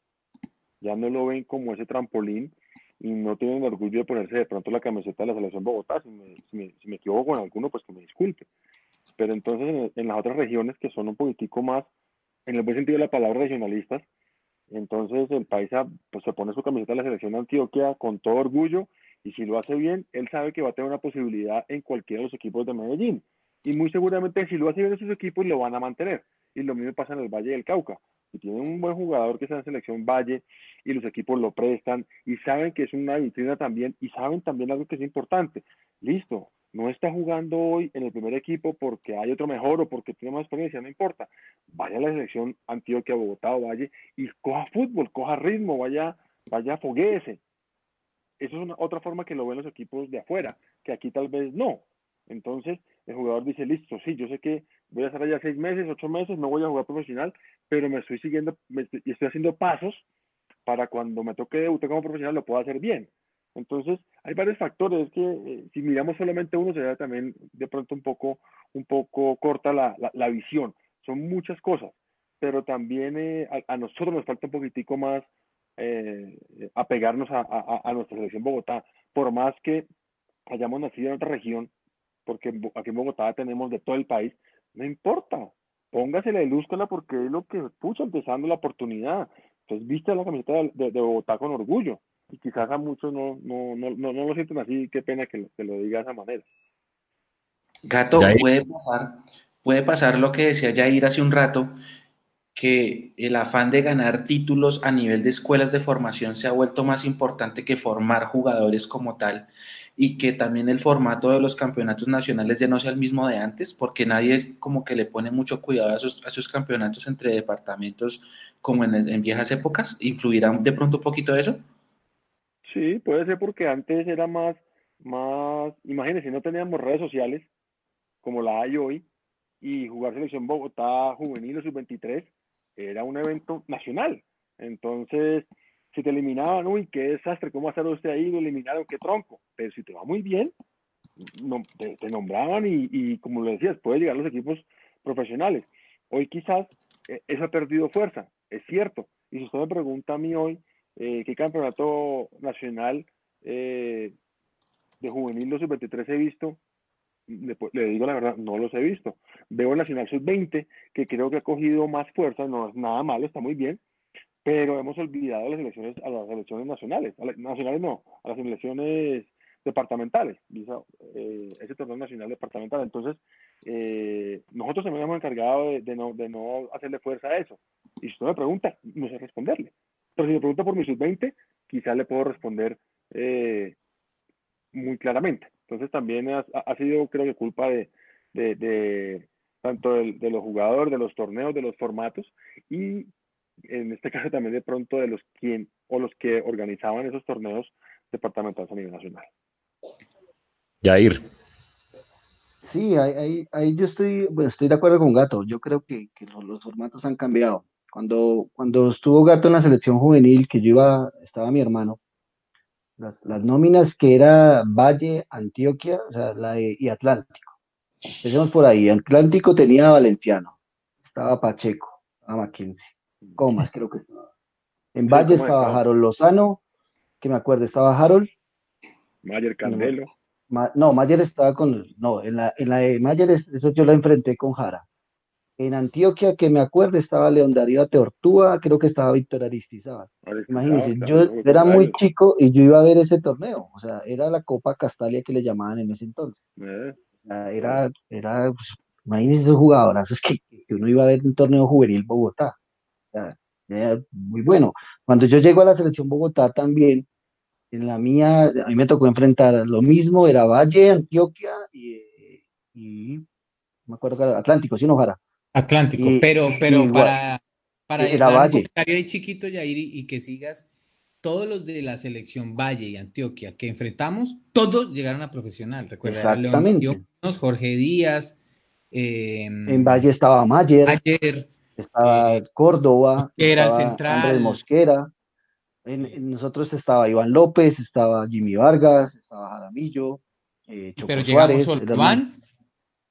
Ya no lo ven como ese trampolín y no tienen orgullo de ponerse de pronto la camiseta de la selección Bogotá. Si me, si me, equivoco con alguno, pues que me disculpe. Pero entonces en, las otras regiones que son un poquitico más, en el buen sentido de la palabra, regionalistas, entonces el paisa pues, se pone su camiseta de la selección de Antioquia con todo orgullo y si lo hace bien, él sabe que va a tener una posibilidad en cualquiera de los equipos de Medellín. Y muy seguramente si lo hace bien en sus equipos, lo van a mantener. Y lo mismo pasa en el Valle del Cauca si tienen un buen jugador que está en selección Valle y los equipos lo prestan y saben que es una vitrina también y saben también algo que es importante. Listo, no está jugando hoy en el primer equipo porque hay otro mejor o porque tiene más experiencia, no importa. Vaya a la selección Antioquia, Bogotá o Valle y coja fútbol, coja ritmo, vaya, vaya fogueese. Eso es una, otra forma que lo ven los equipos de afuera, que aquí tal vez no. Entonces, el jugador dice, listo, sí, yo sé que voy a estar allá seis meses, ocho meses, no voy a jugar profesional, pero me estoy siguiendo y estoy haciendo pasos para cuando me toque debutar como profesional lo pueda hacer bien. Entonces, hay varios factores que eh, si miramos solamente uno sería también de pronto un poco, un poco corta la, la, visión. Son muchas cosas, pero también eh, a, nosotros nos falta un poquitico más eh, apegarnos a, a, a, nuestra selección Bogotá. Por más que hayamos nacido en otra región, porque aquí en Bogotá tenemos de todo el país, no importa, póngasela y lúzcala porque es lo que puso empezando la oportunidad. Entonces, viste la camiseta de, Bogotá con orgullo. Y quizás a muchos no, no, no, no, lo sienten así, qué pena que, que lo diga de esa manera. Gato, puede pasar, puede pasar lo que decía Jair hace un rato, que el afán de ganar títulos a nivel de escuelas de formación se ha vuelto más importante que formar jugadores como tal y que también el formato de los campeonatos nacionales ya no sea el mismo de antes, porque nadie como que le pone mucho cuidado a esos, campeonatos entre departamentos como en, viejas épocas. ¿Influirá de pronto un poquito eso? Sí, puede ser porque antes era más, más, imagínense, no teníamos redes sociales como la hay hoy y jugar selección Bogotá juvenil o sub-23 era un evento nacional. Entonces, si te eliminaban, uy, qué desastre, ¿cómo hacer usted ahí? Lo eliminaron, qué tronco. Pero si te va muy bien, no, te, nombraban y, y, como lo decías, puede llegar a los equipos profesionales. Hoy quizás eh, eso ha perdido fuerza, es cierto. Y si usted me pregunta a mí hoy, eh, ¿qué campeonato nacional eh, de juvenil los sub-23 he visto? Le, le, digo la verdad, no los he visto. Veo el Nacional Sub-20, que creo que ha cogido más fuerza, no es nada malo, está muy bien, pero hemos olvidado las elecciones a las elecciones nacionales, nacionales no, a las elecciones departamentales, eh, ese torneo nacional departamental. Entonces, eh, nosotros hemos encargado de, no, de no hacerle fuerza a eso. Y si usted me pregunta, no sé responderle. Pero si me pregunta por mi sub-20, quizás le puedo responder eh, muy claramente. Entonces también ha, sido, creo que, culpa de, de, tanto de, los jugadores, de los torneos, de los formatos y en este caso también de pronto de los quien o los que organizaban esos torneos departamentales a nivel nacional. Yair. Sí, ahí, ahí, yo estoy, bueno, estoy de acuerdo con Gato. Yo creo que, los, formatos han cambiado. Cuando, cuando estuvo Gato en la selección juvenil, que yo iba, estaba mi hermano, las, las nóminas que era Valle, Antioquia, o sea, la y Atlántico. Empecemos por ahí. Atlántico tenía Valenciano, estaba Pacheco, estaba Mackenzie, Comas, creo que estaba. En Valle estaba Harold Lozano, que me acuerdo, estaba Harold. Mayer Candelo. No, Mayer estaba con. No, en la, en la de Mayer, eso yo la enfrenté con Jara. En Antioquia, que me acuerdo, estaba León Darío Teortúa, creo que estaba Víctor Aristizábal. Imagínense, yo era muy chico y yo iba a ver ese torneo. O sea, era la Copa Castalia que le llamaban en ese entonces. Eh. era, era pues, imagínense esos jugadorazos que, que, uno iba a ver un torneo juvenil Bogotá. O sea, era muy bueno. Cuando yo llego a la selección Bogotá también, en la mía, a mí me tocó enfrentar lo mismo, era Valle, Antioquia y, me acuerdo que era Atlántico, sí, no, Atlántico, pero, pero para, para era Valle. un chiquito, Yair, y, y que sigas, todos los de la selección Valle y Antioquia que enfrentamos, todos llegaron a profesional. Recuerda, Exactamente. Jorge Díaz. Em, en Valle estaba Mayer. Mayer estaba eh, Córdoba. Era el central. Andrés Mosquera. En, nosotros estaba Iván López, estaba Jimmy Vargas, estaba Jaramillo, eh, Choco pero Suárez. Iván,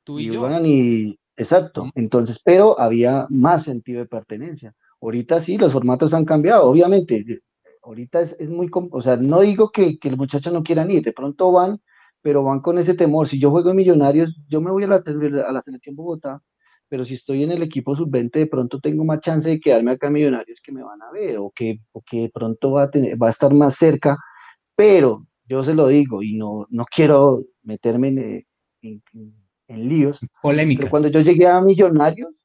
tú y Iván y exacto. Entonces, pero había más sentido de pertenencia. Ahorita sí, los formatos han cambiado, obviamente. Ahorita es, es muy, o sea, no digo que, que los muchachos no quieran ir, de pronto van, pero van con ese temor. Si yo juego en Millonarios, yo me voy a la, a la selección Bogotá pero si estoy en el equipo sub-20, de pronto tengo más chance de quedarme acá en Millonarios que me van a ver, o que, o que de pronto va a, tener, va a estar más cerca, pero yo se lo digo y no, no quiero meterme en, en, líos. Polémica. cuando yo llegué a Millonarios,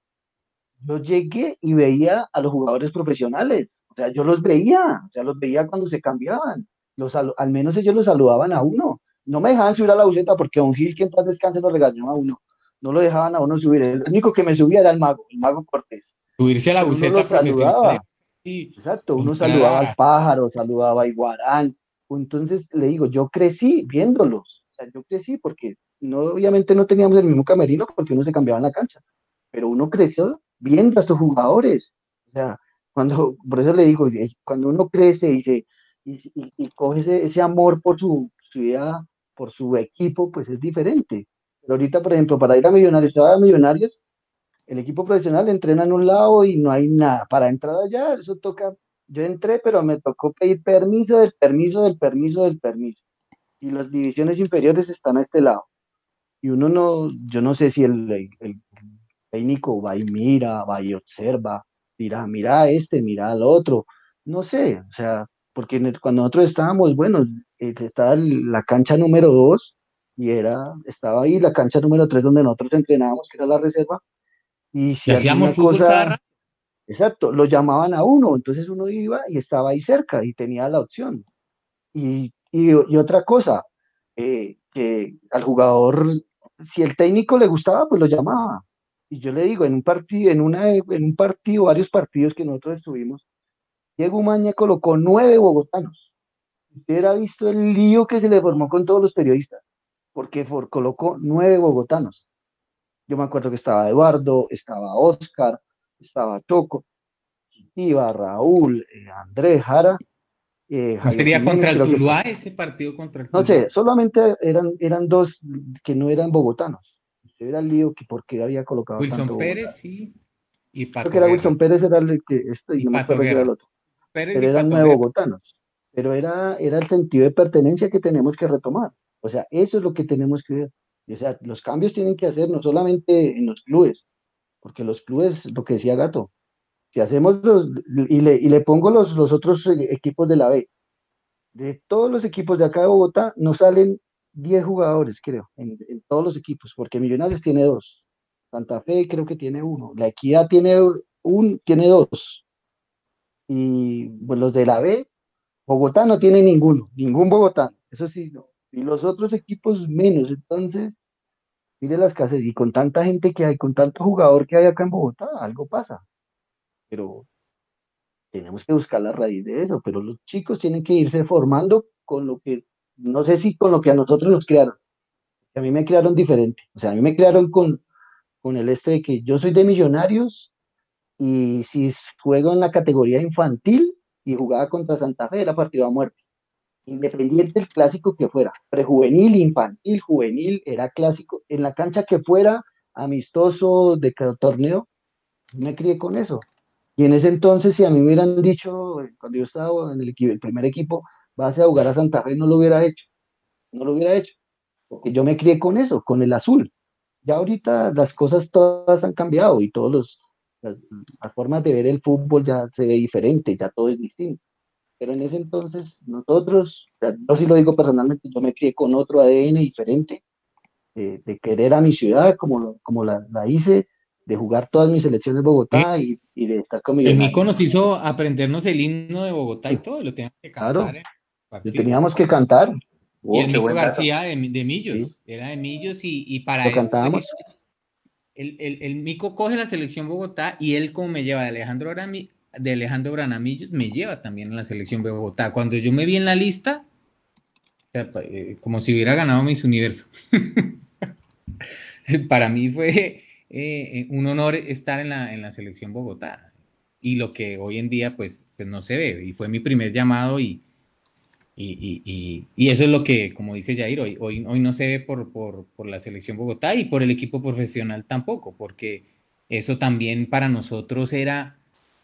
yo llegué y veía a los jugadores profesionales, o sea, yo los veía, o sea, los veía cuando se cambiaban, los, al, menos ellos los saludaban a uno, no me dejaban subir a la buceta porque Don Gil, que en paz descanse, lo regañó a uno, no lo dejaban a uno subir. El único que me subía era el mago, el mago Cortés. Subirse a la buceta. saludaba. Exacto, uno saludaba al pájaro, saludaba a Iguarán. Entonces le digo, yo crecí viéndolos. O sea, yo crecí porque no, obviamente no teníamos el mismo camerino porque uno se cambiaba en la cancha, pero uno creció viendo a estos jugadores. O sea, cuando, por eso le digo, cuando uno crece y, se, y, coge ese, ese, amor por su ciudad, por su equipo, pues es diferente ahorita, por ejemplo, para ir a Millonarios, a Millonarios, el equipo profesional entrena en un lado y no hay nada. Para entrar allá, eso toca. Yo entré, pero me tocó pedir permiso del permiso del permiso del permiso. Y las divisiones inferiores están a este lado. Y uno no, yo no sé si el, técnico va y mira, va y observa, dirá, mira a este, mira al otro. No sé, o sea, porque cuando nosotros estábamos, bueno, eh, estaba la cancha número dos y era, estaba ahí la cancha número 3 donde nosotros entrenábamos, que era la reserva, y si hacíamos fútbol cosa, Exacto, lo llamaban a uno, entonces uno iba y estaba ahí cerca y tenía la opción. Y, y, otra cosa, eh, que al jugador, si el técnico le gustaba, pues lo llamaba. Y yo le digo, en un partido, en, una, en un partido, varios partidos que nosotros estuvimos, Diego Maña colocó nueve bogotanos. Usted ha visto el lío que se le formó con todos los periodistas porque colocó nueve bogotanos. Yo me acuerdo que estaba Eduardo, estaba Oscar, estaba Choco, Iba, Raúl, eh, Andrés, Jara. Eh, ¿No sería contra el Tuluá ese partido contra el Tuluá? No sé, solamente eran, eran dos que no eran bogotanos. Era el lío que porque había colocado. Wilson Pérez, sí. Y Paco Creo que era Wilson Pérez, era el que este, y, no era el otro. Pérez Pero eran nueve bogotanos. Pero era, era el sentido de pertenencia que tenemos que retomar. O sea, eso es lo que tenemos que ver. O sea, los cambios tienen que hacer no solamente en los clubes, porque los clubes, lo que decía Gato, si hacemos los, y le, y le pongo los, los otros equipos de la B, de todos los equipos de acá de Bogotá, no salen 10 jugadores, creo, en, en todos los equipos, porque Millonarios tiene dos, Santa Fe creo que tiene uno, La Equidad tiene un, tiene dos, y pues, los de la B, Bogotá no tiene ninguno, ningún Bogotá, eso sí, no. y los otros equipos menos, entonces, mire las casas, y con tanta gente que hay, con tanto jugador que hay acá en Bogotá, algo pasa, pero tenemos que buscar la raíz de eso, pero los chicos tienen que irse formando con lo que, no sé si con lo que a nosotros nos crearon, a mí me crearon diferente, o sea, a mí me crearon con, con el este de que yo soy de millonarios y si juego en la categoría infantil y jugaba contra Santa Fe era partido a muerte, independiente del clásico que fuera, prejuvenil, infantil, juvenil, era clásico, en la cancha que fuera, amistoso de torneo, me crié con eso. Y en ese entonces, si a mí me hubieran dicho, cuando yo estaba en el, el primer equipo, vas a jugar a Santa Fe, no lo hubiera hecho. No lo hubiera hecho. Porque yo me crié con eso, con el azul. Ya ahorita las cosas todas han cambiado y todos los, las, las formas de ver el fútbol ya se ve diferente, ya todo es distinto. Pero en ese entonces, nosotros, yo sí lo digo personalmente, yo me crié con otro ADN diferente, eh, de querer a mi ciudad como, como la, la hice, de jugar todas mis selecciones Bogotá y, y de estar con mi El Mico nos hizo aprendernos el himno de Bogotá y todo, lo teníamos que cantar. Claro, el lo teníamos que cantar, Y Oh, el qué Mico. García de, de Millos, Sí. era de Millos y, y para lo él cantábamos. el, el, el Mico coge la selección Bogotá y él como me lleva de Alejandro, Brami- de Alejandro Branamillos, me lleva también a la selección de Bogotá. Cuando yo me vi en la lista, eh, como si hubiera ganado Miss Universo. Para mí fue eh, eh, un honor estar en la, en la selección Bogotá. Y lo que hoy en día pues, pues no se ve. Y fue mi primer llamado y, y, y- y- eso es lo que, como dice Jair, hoy, hoy, hoy no se ve por, por, por la selección Bogotá y por el equipo profesional tampoco, porque eso también para nosotros era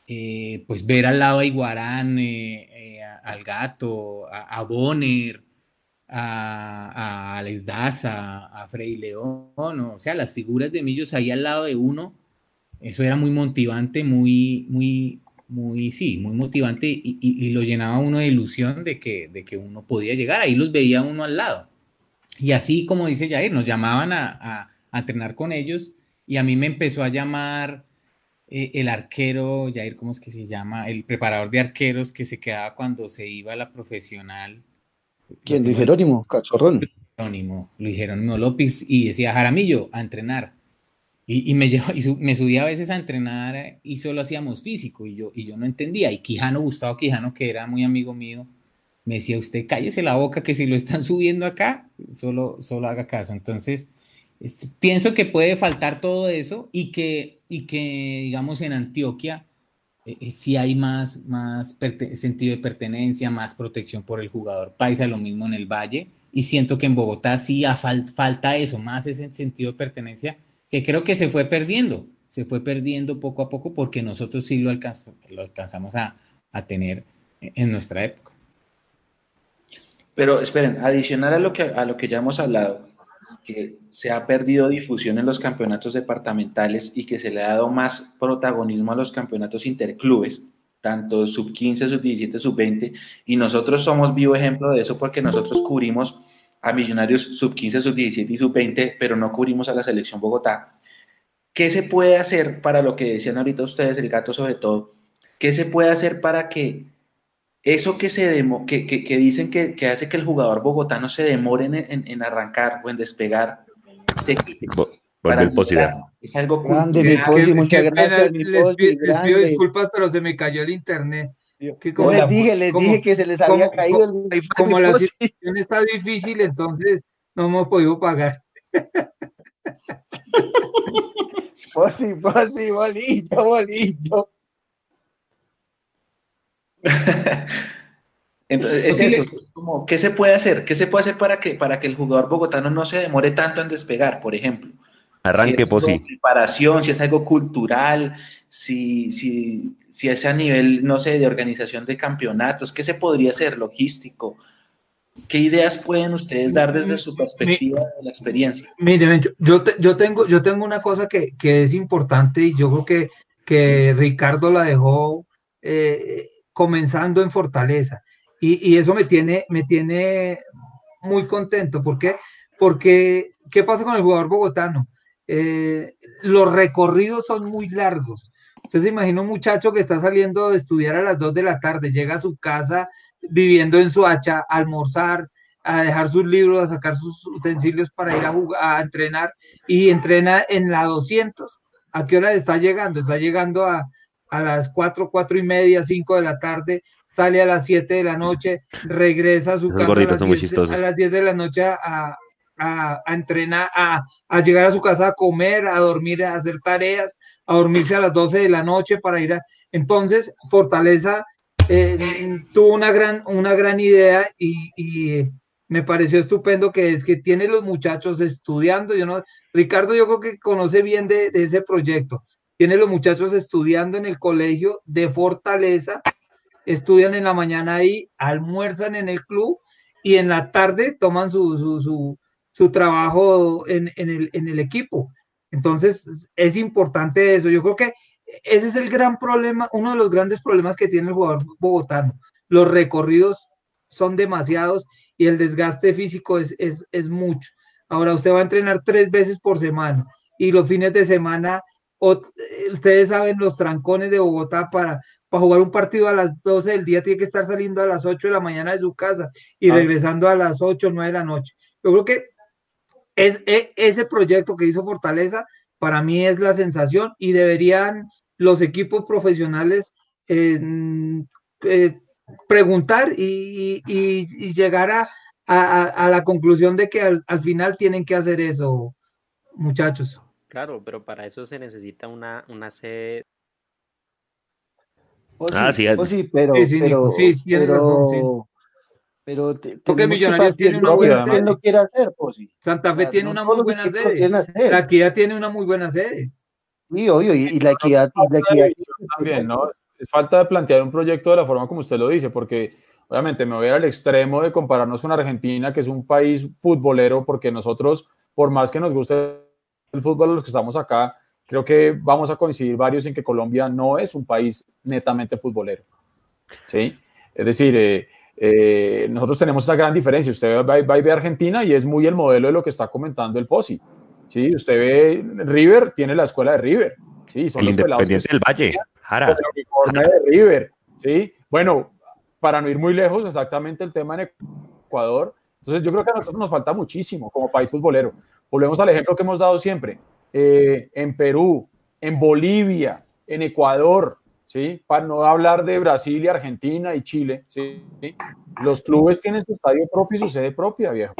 eh, pues ver al lado a Iguarán, eh, eh, al Gato, a, a Bonner, a, a Alex Daza, a Freddy León, o sea, las figuras de Millos ahí al lado de uno, eso era muy motivante, muy, muy, muy, sí, muy motivante y lo llenaba uno de ilusión de que, de que uno podía llegar, ahí los veía uno al lado. Y así, como dice Jair, nos llamaban a, a- a entrenar con ellos y a mí me empezó a llamar eh, el arquero, Jair, ¿cómo es que se llama? El preparador de arqueros que se quedaba cuando se iba a la profesional. ¿Quién? Luis Jerónimo, Cachorrón. Jerónimo, Luis Jerónimo López, y decía Jaramillo a entrenar. Y, y me, llevaba- y su- me subía a veces a entrenar eh, y solo hacíamos físico y yo, y yo no entendía. Y Quijano, Gustavo Quijano, que era muy amigo mío, me decía, usted cállese la boca que si lo están subiendo acá, solo, solo haga caso. Entonces, es- pienso que puede faltar todo eso y que, y que digamos, en Antioquia eh, eh, sí hay más, más sentido de pertenencia, más protección por el jugador paisa, lo mismo en el Valle. Y siento que en Bogotá sí fal- falta eso, más ese sentido de pertenencia que creo que se fue perdiendo, se fue perdiendo poco a poco porque nosotros sí lo, alcanz- lo alcanzamos a, a tener en nuestra época. Pero esperen, adicional a lo que, a lo que ya hemos hablado, que se ha perdido difusión en los campeonatos departamentales y que se le ha dado más protagonismo a los campeonatos interclubes, tanto sub 15, sub 17, sub 20, y nosotros somos vivo ejemplo de eso porque nosotros cubrimos a Millonarios sub 15, sub 17 y sub 20, pero no cubrimos a la selección Bogotá. ¿Qué se puede hacer para lo que decían ahorita ustedes, el gato sobre todo? ¿Qué se puede hacer para que eso que se demo, que, que, que dicen que, que, hace que el jugador bogotano se demore en, en, en arrancar o en despegar, se quite. El. Es algo grande, mi posi, muchas gracias, mi les, posi, pido, les pido grande. disculpas, pero se me cayó el internet. Que Yo les dije, les como- dije que se les había como- caído el como- wifi, Como mi la posi. situación está difícil, entonces no hemos podido pagar. Posi, posi, bolillo, bolillo. Entonces, es Posible- eso, es como, ¿qué se puede hacer? ¿Qué se puede hacer para que, para que el jugador bogotano no se demore tanto en despegar, por ejemplo? Arranque, si es algo de Posi. preparación, si es algo cultural, si, si, si es a nivel, no sé, de organización de campeonatos, ¿qué se podría hacer? Logístico. ¿Qué ideas pueden ustedes dar desde su perspectiva de la experiencia? Miren, yo, yo, te- yo tengo, yo tengo una cosa que, que es importante y yo creo que, que Ricardo la dejó eh, comenzando en Fortaleza. y, eso me tiene, me tiene muy contento. ¿Por qué? Porque, ¿qué pasa con el jugador bogotano? Eh, los recorridos son muy largos. Usted se imagina un muchacho que está saliendo de estudiar a las 2 de la tarde, llega a su casa viviendo en su hacha, a almorzar, a dejar sus libros, a sacar sus utensilios para ir a, jugar, a entrenar y entrena en la 200. ¿A qué hora está llegando? Está llegando a, a las 4, 4 y media, 5 de la tarde, sale a las 7 de la noche, regresa a su casa a las, 10, de la noche a, a, entrenar, a, a, llegar a su casa a comer, a dormir, a hacer tareas, a dormirse a las 12 de la noche para ir a... Entonces, Fortaleza eh, tuvo una gran, una gran idea y, y, me pareció estupendo que es que tiene los muchachos estudiando. Yo no, Ricardo, yo creo que conoce bien de, de ese proyecto. Tiene los muchachos estudiando en el colegio de Fortaleza, estudian en la mañana ahí, almuerzan en el club y en la tarde toman su, su, su, trabajo en, en, el, en el equipo. Entonces, es importante eso. Yo creo que ese es el gran problema, uno de los grandes problemas que tiene el jugador bogotano. Los recorridos son demasiados y el desgaste físico es, es, es mucho. Ahora usted va a entrenar tres veces por semana y los fines de semana, ustedes saben los trancones de Bogotá para, para jugar un partido a las 12 del día, tiene que estar saliendo a las 8 de la mañana de su casa y ah. regresando a las 8 o 9 de la noche. Yo creo que es, e, ese proyecto que hizo Fortaleza para mí es la sensación y deberían los equipos profesionales eh, preguntar y, llegar a, a, la conclusión de que al, final tienen que hacer eso, muchachos. Claro, pero para eso se necesita una, una sede. ah, sí, sí, pero, sí, pero, sí, pero, pero porque Millonarios tiene una buena sede. no quiere hacer, Santa Fe tiene una muy buena sede. La Equidad tiene una muy buena sede. Sí, obvio, y, la equidad, y la equidad también, ¿no? Es falta de plantear un proyecto de la forma como usted lo dice, porque obviamente me voy a ir al extremo de compararnos con Argentina, que es un país futbolero, porque nosotros, por más que nos guste el fútbol, los que estamos acá, creo que vamos a coincidir varios en que Colombia no es un país netamente futbolero. ¿Sí? Es decir, eh, eh, nosotros tenemos esa gran diferencia. Usted va, va, y ve Argentina y es muy el modelo de lo que está comentando el Posi. ¿sí? Usted ve River, tiene la escuela de River. Sí, son el los Independiente del Valle, Jara. de River, ¿sí? Bueno, para no ir muy lejos, exactamente el tema en Ecuador. Entonces, yo creo que a nosotros nos falta muchísimo como país futbolero. Volvemos al ejemplo que hemos dado siempre. Eh, en Perú, en Bolivia, en Ecuador, ¿sí? Para no hablar de Brasil y Argentina y Chile, ¿sí? Los clubes tienen su estadio propio y su sede propia, viejo.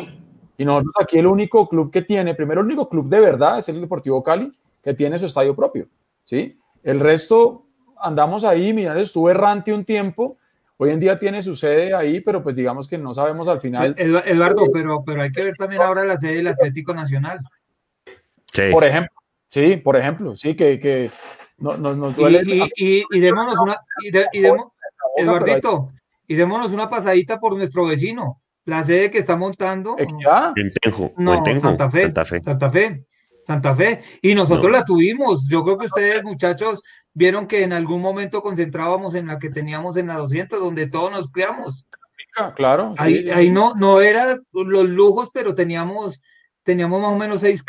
Y nosotros aquí el único club que tiene, primero el único club de verdad es el Deportivo Cali, que tiene su estadio propio, ¿sí? El resto andamos ahí, mira, estuvo errante un tiempo, hoy en día tiene su sede ahí, pero pues digamos que no sabemos al final. Eduardo, pero, pero hay que ver también ahora la sede del Atlético Nacional. Sí. Por ejemplo, sí, por ejemplo, sí, que, que no, nos duele. Y, y, démonos una, y, de, y Eduardito, y démonos una pasadita por nuestro vecino, la sede que está montando. no, Santa Fe, Santa Fe. Santa Fe. Santa Fe. Y nosotros la tuvimos. Yo creo que ustedes, muchachos, vieron que en algún momento concentrábamos en la que teníamos en la 200, donde todos nos criamos. Claro. Ahí, ahí no, no era los lujos, pero teníamos, teníamos más o menos seis,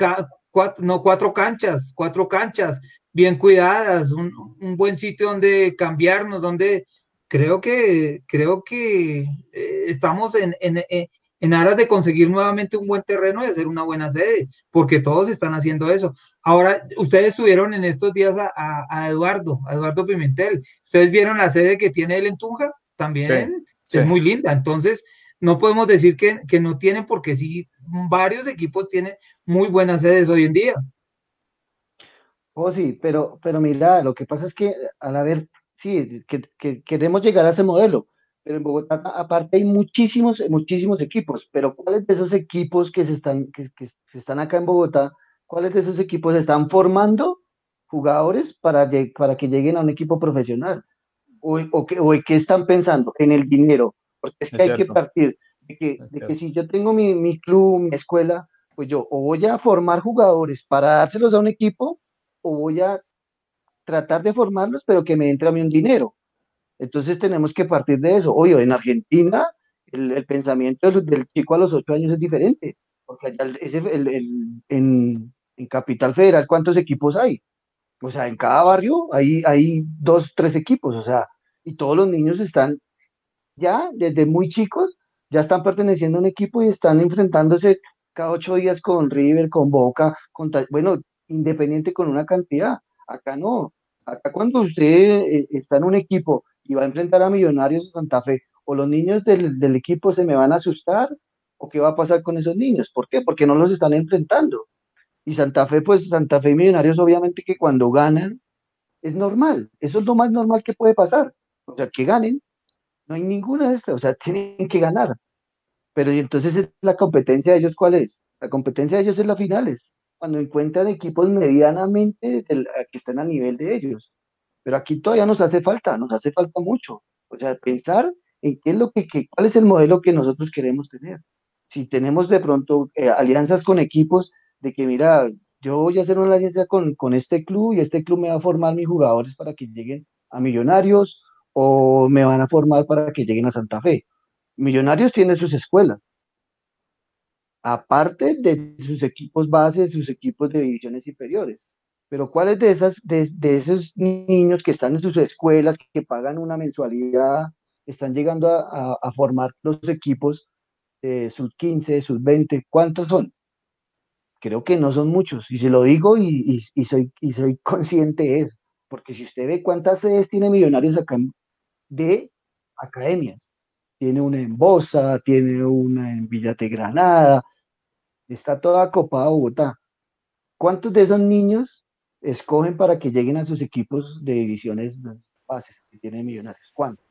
cuatro, no, cuatro canchas, cuatro canchas bien cuidadas, un, un buen sitio donde cambiarnos, donde creo que, creo que eh, estamos en, en, en, aras de conseguir nuevamente un buen terreno y hacer una buena sede, porque todos están haciendo eso. Ahora, ustedes estuvieron en estos días a, a, Eduardo, a Eduardo Pimentel. ¿Ustedes vieron la sede que tiene él en Tunja? También es muy linda. Entonces, no podemos decir que, que no tienen, porque sí, varios equipos tienen muy buenas sedes hoy en día. Oh, sí, pero, pero mira, lo que pasa es que al haber sí, que, queremos llegar a ese modelo, pero en Bogotá aparte hay muchísimos, muchísimos equipos, pero ¿cuáles de esos equipos que se están, que, están acá en Bogotá, cuáles de esos equipos están formando jugadores para, para que lleguen a un equipo profesional? O, o, que, o qué están pensando en el dinero, porque es que hay que partir de que, de que si yo tengo mi, mi club, mi escuela, pues yo o voy a formar jugadores para dárselos a un equipo o voy a tratar de formarlos, pero que me entre a mí un dinero. Entonces tenemos que partir de eso. Oye, en Argentina el, pensamiento del, chico a los ocho años es diferente, porque en, Capital Federal, ¿cuántos equipos hay? O sea, en cada barrio hay, hay dos, tres equipos, o sea, y todos los niños están ya desde muy chicos, ya están perteneciendo a un equipo y están enfrentándose cada ocho días con River, con Boca, con, bueno, independiente con una cantidad. Acá no. Acá cuando usted eh, está en un equipo y va a enfrentar a Millonarios de Santa Fe, o los niños del, del, equipo se me van a asustar, o qué va a pasar con esos niños. ¿Por qué? Porque no los están enfrentando. Y Santa Fe, pues Santa Fe y Millonarios, obviamente que cuando ganan, es normal. Eso es lo más normal que puede pasar. O sea, que ganen. No hay ninguna de estas. O sea, tienen que ganar. Pero y entonces la competencia de ellos, ¿cuál es? La competencia de ellos es las finales. Cuando encuentran equipos medianamente que están a nivel de ellos. Pero aquí todavía nos hace falta, nos hace falta mucho. O sea, pensar en qué es lo que, cuál es el modelo que nosotros queremos tener. Si tenemos de pronto eh, alianzas con equipos de que, mira, yo voy a hacer una alianza con, con este club y este club me va a formar mis jugadores para que lleguen a Millonarios o me van a formar para que lleguen a Santa Fe. Millonarios tiene sus escuelas, aparte de sus equipos bases, sus equipos de divisiones inferiores. Pero ¿cuáles de, esas, de, esos niños que están en sus escuelas, que pagan una mensualidad, están llegando a, formar los equipos de sus 15, sus 20? ¿Cuántos son? Creo que no son muchos. Y se lo digo y, soy, y soy consciente de eso. Porque si usted ve cuántas sedes tiene Millonarios acá de academias, tiene una en Bosa, tiene una en Villate Granada, está toda copada Bogotá. ¿Cuántos de esos niños escogen para que lleguen a sus equipos de divisiones bases que tienen millonarios? ¿Cuántos?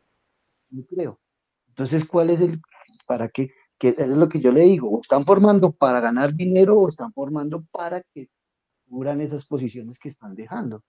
No creo. Entonces, ¿cuál es el, para qué? Que es lo que yo le digo, o están formando para ganar dinero o están formando para que cubran esas posiciones que están dejando.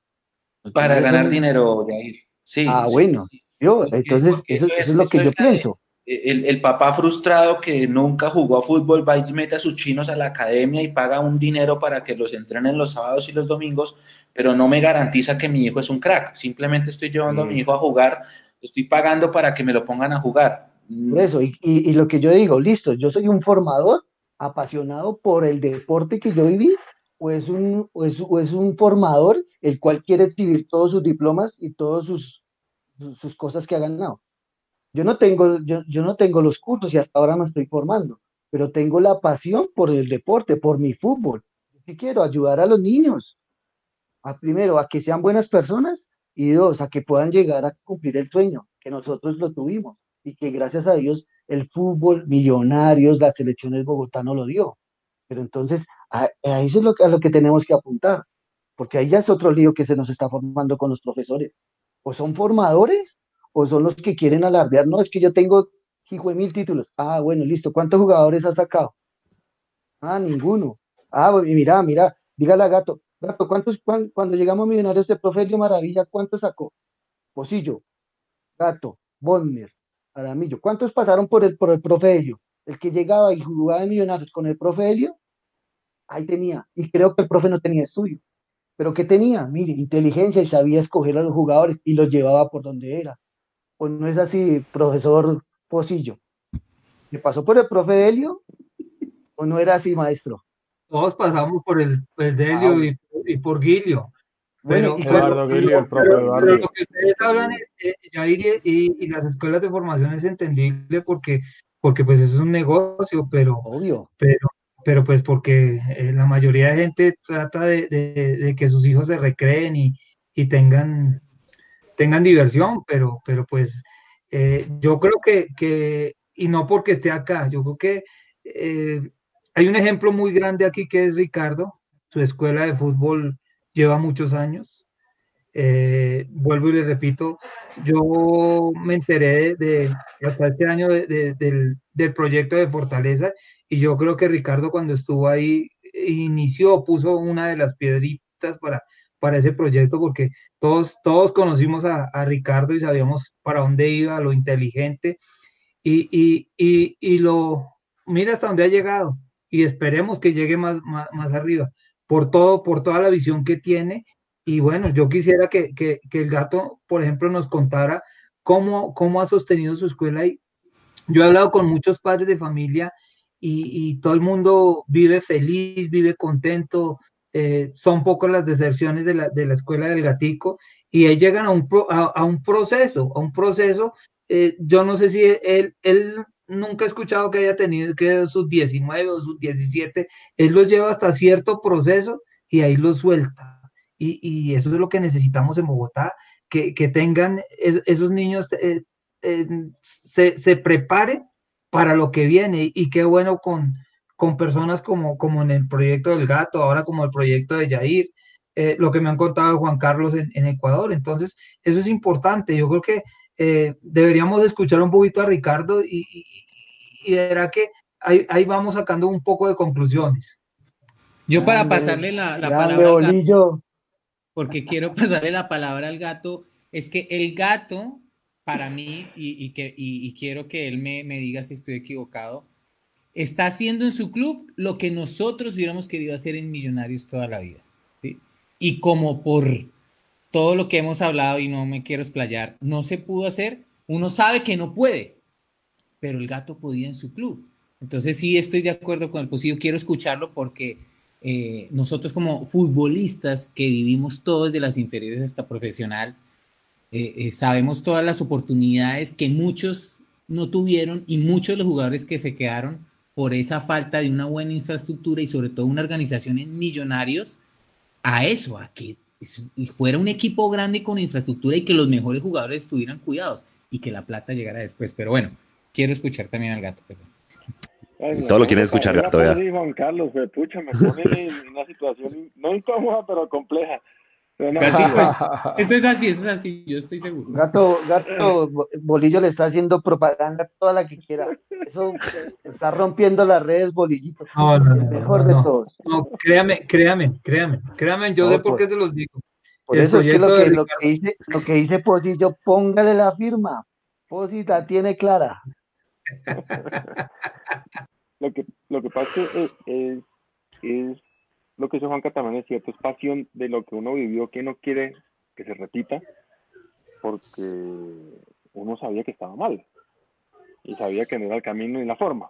para ganar dinero, Jair. Sí. Ah, bueno. Yo, entonces, eso, es lo que yo pienso el, papá frustrado que nunca jugó a fútbol va y mete a sus chinos a la academia y paga un dinero para que los entrenen los sábados y los domingos, pero no me garantiza que mi hijo es un crack. Simplemente estoy llevando a mi hijo a jugar, estoy pagando para que me lo pongan a jugar. Por eso, y, lo que yo digo, listo, yo soy un formador apasionado por el deporte que yo viví, o es un, o es, un formador el cual quiere exhibir todos sus diplomas y todas sus, sus cosas que ha ganado. Yo no tengo, yo, no tengo los cursos y hasta ahora me estoy formando, pero tengo la pasión por el deporte, por mi fútbol. ¿Qué quiero? Ayudar a los niños. A, primero, a que sean buenas personas y dos, a que puedan llegar a cumplir el sueño, que nosotros lo tuvimos y que gracias a Dios el fútbol, millonarios, las selecciones Bogotá no lo dio. Pero entonces, a, eso es lo, a lo que tenemos que apuntar, porque ahí ya es otro lío que se nos está formando con los profesores. O son formadores o son los que quieren alardear, no, es que yo tengo hijo de mil títulos. Ah, bueno, listo. ¿Cuántos jugadores ha sacado? Ah, ninguno. Ah, mira, mira, dígale a Gato, Gato, ¿cuántos, cuando llegamos a Millonarios de Profelio Maravilla, cuántos sacó? Posillo, Gato, Bonner, Aramillo. ¿Cuántos pasaron por el, por el Profelio? El que llegaba y jugaba de Millonarios con el Profelio, ahí tenía. Y creo que el profe no tenía estudio. Pero ¿qué tenía? Mire, inteligencia y sabía escoger a los jugadores y los llevaba por donde era no es así, profesor Pocillo? ¿Le pasó por el profe Helio o no era así, maestro? Todos pasamos por el, el Delio ah, y, por Guilio. Bueno, Eduardo Guilio, el profe Eduardo. lo que ustedes hablan es, eh, y, las escuelas de formación es entendible porque, porque pues eso es un negocio, pero, Obvio. pero, pero pues porque eh, la mayoría de gente trata de, de, que sus hijos se recreen y, y tengan tengan diversión, pero, pero pues eh, yo creo que, y no porque esté acá, yo creo que eh, hay un ejemplo muy grande aquí que es Ricardo, su escuela de fútbol lleva muchos años. Eh, vuelvo y le repito, yo me enteré de, hasta este año del, del, proyecto de Fortaleza y yo creo que Ricardo cuando estuvo ahí inició, puso una de las piedritas para, para ese proyecto porque todos, todos conocimos a, Ricardo y sabíamos para dónde iba, lo inteligente y, y, y, y, lo, mira hasta dónde ha llegado y esperemos que llegue más, más, arriba por todo, por toda la visión que tiene y bueno, yo quisiera que, que, que, el gato, por ejemplo, nos contara cómo, cómo ha sostenido su escuela. Y yo he hablado con muchos padres de familia y, todo el mundo vive feliz, vive contento. Eh, son pocas las deserciones de la, de la, escuela del gatico y ahí llegan a un, a, un proceso, a un proceso. Eh, yo no sé si él, él nunca ha escuchado que haya tenido que sus 19 o sus 17, él los lleva hasta cierto proceso y ahí los suelta. Y, y eso es lo que necesitamos en Bogotá, que, que tengan esos niños, eh, se, se preparen para lo que viene y qué bueno con, con personas como, como en el proyecto del gato, ahora como el proyecto de Yair, eh, lo que me han contado Juan Carlos en, Ecuador. Entonces, eso es importante. Yo creo que eh, deberíamos escuchar un poquito a Ricardo y, y, verá que ahí, ahí, vamos sacando un poco de conclusiones. Yo para pasarle la, la palabra al gato, porque quiero pasarle la palabra al gato, es que el gato para mí, y, que, y, quiero que él me, diga si estoy equivocado, está haciendo en su club lo que nosotros hubiéramos querido hacer en Millonarios toda la vida. Y como por todo lo que hemos hablado y no me quiero explayar, no se pudo hacer, uno sabe que no puede, pero el gato podía en su club. Entonces sí estoy de acuerdo con el posible, quiero escucharlo porque eh, nosotros como futbolistas que vivimos todos de las inferiores hasta profesional, eh, eh, sabemos todas las oportunidades que muchos no tuvieron y muchos los jugadores que se quedaron por esa falta de una buena infraestructura y sobre todo una organización en millonarios, a eso, a que fuera un equipo grande con infraestructura y que los mejores jugadores estuvieran cuidados y que la plata llegara después. Pero bueno, quiero escuchar también al gato. Todo lo quieren escuchar, gato. Juan Carlos, pucha, me pone en una situación no incómoda, pero compleja. eso es así, eso es así, yo estoy seguro. Gato, gato, Bolillo le está haciendo propaganda toda la que quiera. Eso está rompiendo las redes, Bolillito. No, no, el mejor de todos. No, créame, créame, créame, créame, yo sé por qué se los digo. Por eso es que lo que, lo que, dice, lo que dice Posillo, póngale la firma. Posita tiene clara. lo que, lo que pasa es, es lo que dice Juanca también es cierto, es pasión de lo que uno vivió que no quiere que se repita, porque uno sabía que estaba mal y sabía que no era el camino ni la forma.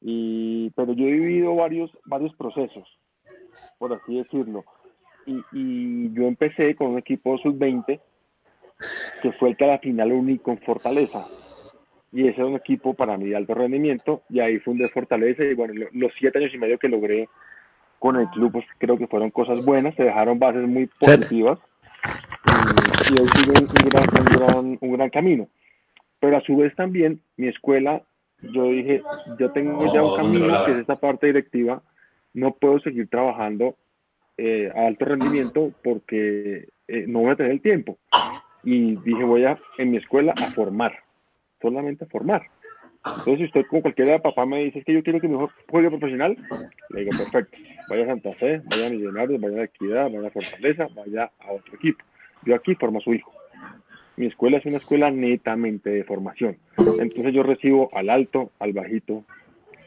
Y, pero yo he vivido varios, varios procesos, por así decirlo. Y, y yo empecé con un equipo sub-20 que fue el que a la final uní con Fortaleza. Y ese era un equipo para mí de alto rendimiento, y ahí fundé Fortaleza. Y bueno, los siete años y medio que logré con el club, pues creo que fueron cosas buenas, se dejaron bases muy positivas y, hoy sigue un, gran, un, gran, camino. Pero a su vez también mi escuela, yo dije, yo tengo ya un camino que es esta parte directiva, no puedo seguir trabajando eh, a alto rendimiento porque eh, no voy a tener el tiempo. Y dije, voy a en mi escuela a formar, solamente a formar. Entonces, usted como cualquiera papá me dice que yo quiero que mi hijo juegue profesional, le digo, perfecto, vaya a Santa Fe, vaya a Millonarios, vaya a Equidad, vaya a Fortaleza, vaya a otro equipo. Yo aquí formo a su hijo. Mi escuela es una escuela netamente de formación. Entonces yo recibo al alto, al bajito,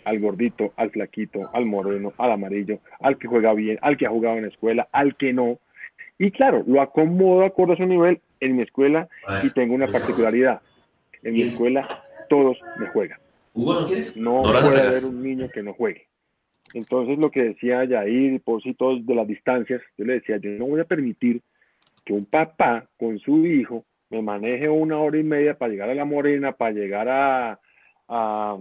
al gordito, al flaquito, al moreno, al amarillo, al que juega bien, al que ha jugado en la escuela, al que no. Y claro, lo acomodo acorde a su nivel en mi escuela y tengo una particularidad. En mi escuela todos me juegan. ¿no puede haber un niño que no juegue. Entonces lo que decía Yair, por si todos de las distancias, yo le decía, yo no voy a permitir que un papá con su hijo me maneje una hora y media para llegar a La Morena, para llegar a, a,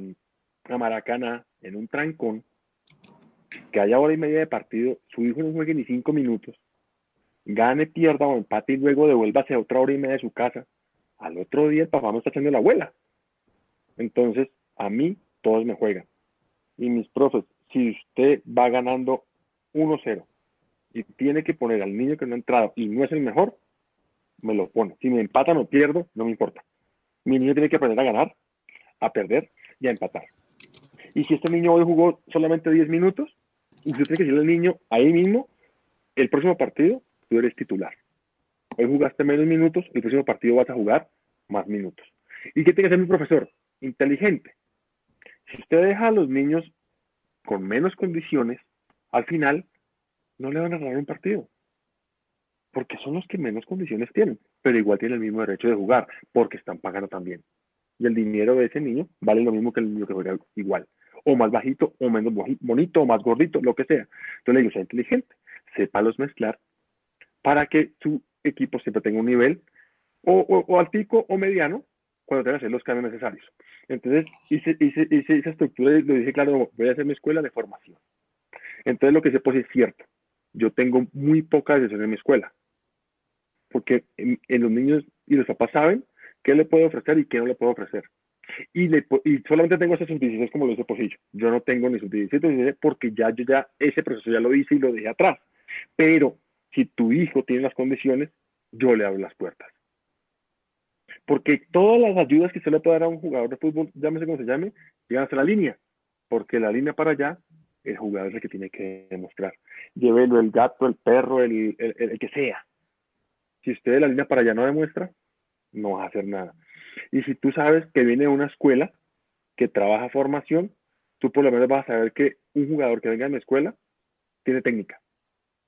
a Maracaná en un trancón, que haya hora y media de partido, su hijo no juegue ni cinco minutos, gane, pierda o empate y luego devuélvase a otra hora y media de su casa. Al otro día el papá me está echando la abuela. Entonces, a mí todos me juegan. Y mis profes, si usted va ganando 1-0 y tiene que poner al niño que no ha entrado y no es el mejor, me lo pone. Si me empata, no pierdo, no me importa. Mi niño tiene que aprender a ganar, a perder y a empatar. Y si este niño hoy jugó solamente 10 minutos, usted tiene que decirle al niño ahí mismo, el próximo partido tú eres titular. Hoy jugaste menos minutos, el próximo partido vas a jugar más minutos. ¿Y qué tiene que hacer mi profesor? Inteligente. Si usted deja a los niños con menos condiciones, al final no le van a ganar un partido. porque son los que menos condiciones tienen, pero igual tienen el mismo derecho de jugar, porque están pagando también. Y el dinero de ese niño vale lo mismo que el niño que juega igual, o más bajito, o menos bonito, o más gordito, lo que sea. Entonces le digo, sea inteligente, los mezclar para que su equipo siempre tenga un nivel o, o, altico o mediano cuando tenga que hacer los cambios necesarios. Entonces hice, hice, hice esa estructura y lo dije, claro, voy a hacer mi escuela de formación. Entonces lo que se pues es cierto. Yo tengo muy poca decisión en mi escuela porque en, los niños y los papás saben qué le puedo ofrecer y qué no le puedo ofrecer. Y, solamente tengo esos sub-16 como lo dice Posillo. Yo no tengo ni sub-17 porque ya, yo ya ese proceso ya lo hice y lo dejé atrás. Pero si tu hijo tiene las condiciones, yo le abro las puertas. Porque todas las ayudas que se le puede dar a un jugador de fútbol, llámese como se llame, llegan hasta la línea. Porque la línea para allá, el jugador es el que tiene que demostrar. Llévelo el gato, el perro, el, el, el que sea si usted de la línea para allá no demuestra, no vas a hacer nada. Y si tú sabes que viene de una escuela que trabaja formación, tú por lo menos vas a saber que un jugador que venga de la escuela tiene técnica.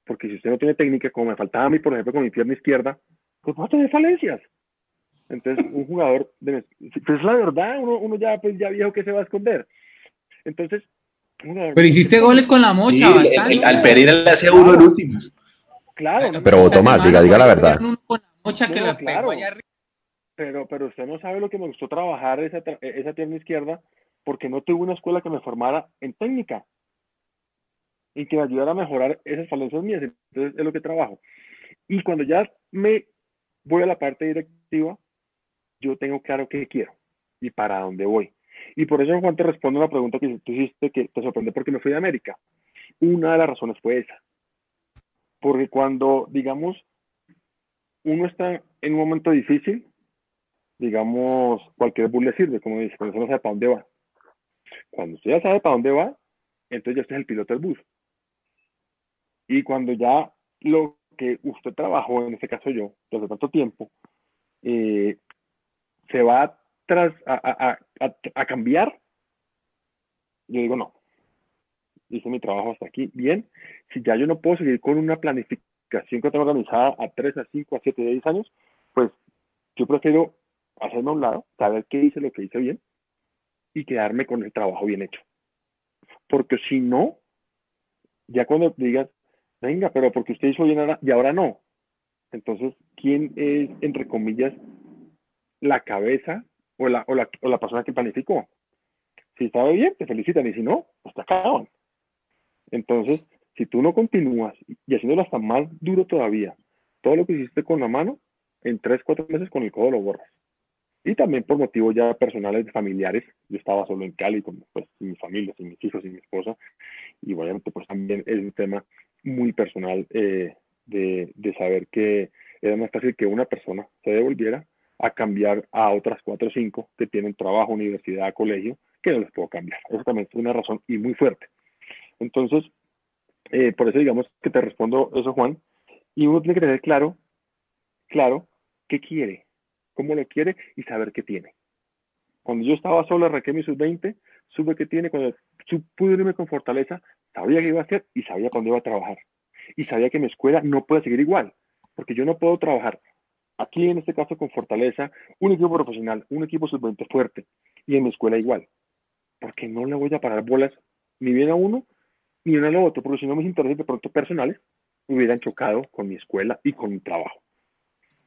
Porque si usted no tiene técnica, como me faltaba a mí, por ejemplo, con mi pierna izquierda, pues va a tener falencias. Entonces, un jugador, de, pues es la verdad, uno, ya, pues ya viejo que se va a esconder. Entonces, Pero hiciste goles con la mocha, bastante. al Pereira le hace uno el último. Claro. pero Tomás, diga, diga la verdad. Pero, pero usted no sabe lo que me gustó trabajar esa, esa pierna izquierda porque no tuve una escuela que me formara en técnica y que me ayudara a mejorar esas falencias mías. Entonces es lo que trabajo. Y cuando ya me voy a la parte directiva, yo tengo claro qué quiero y para dónde voy. Y por eso, Juan, te respondo a la pregunta que tú hiciste, que te sorprende porque me fui de América. Una de las razones fue esa. Porque cuando, digamos, uno está en un momento difícil, digamos, cualquier bus le sirve, como dice, cuando uno no sabe para dónde va. Cuando usted ya sabe para dónde va, entonces ya usted es el piloto del bus. Y cuando ya lo que usted trabajó, en este caso yo, desde tanto tiempo, eh, se va tras, a, a cambiar, yo digo no, hice mi trabajo hasta aquí, bien. Si ya yo no puedo seguir con una planificación que tengo organizada a 3, a 5, a 7, a 10 años, pues yo prefiero hacerme a un lado, saber qué hice, lo que hice bien y quedarme con el trabajo bien hecho. Porque si no, ya cuando digas, venga, pero porque usted hizo bien ahora y ahora no. Entonces, ¿quién es, entre comillas, la cabeza o la, o la, o la persona que planificó? Si estaba bien, te felicitan y si no, pues te acaban. Entonces, si tú no continúas y haciéndolo hasta más duro todavía, todo lo que hiciste con la mano, en tres, cuatro meses con el codo lo borras. Y también por motivos ya personales, familiares, yo estaba solo en Cali con pues, mi familia, sin mis hijos y mi esposa, y obviamente pues también es un tema muy personal eh, de, de saber que era más fácil que una persona se devolviera a cambiar a otras cuatro o cinco que tienen trabajo, universidad, colegio, que no les puedo cambiar. Eso también es una razón y muy fuerte. Entonces, eh, por eso digamos que te respondo eso, Juan, y uno tiene que tener claro, claro, qué quiere, cómo lo quiere y saber qué tiene. Cuando yo estaba solo, arranqué mi sub-20, supe qué tiene, cuando pude irme con fortaleza, sabía qué iba a hacer y sabía cuándo iba a trabajar. Y sabía que mi escuela no puede seguir igual, porque yo no puedo trabajar aquí, en este caso, con fortaleza, un equipo profesional, un equipo sub-20 fuerte, y en mi escuela igual, porque no le voy a parar bolas ni bien a uno y uno lo otro, porque si no mis intereses de pronto personales hubieran chocado con mi escuela y con mi trabajo.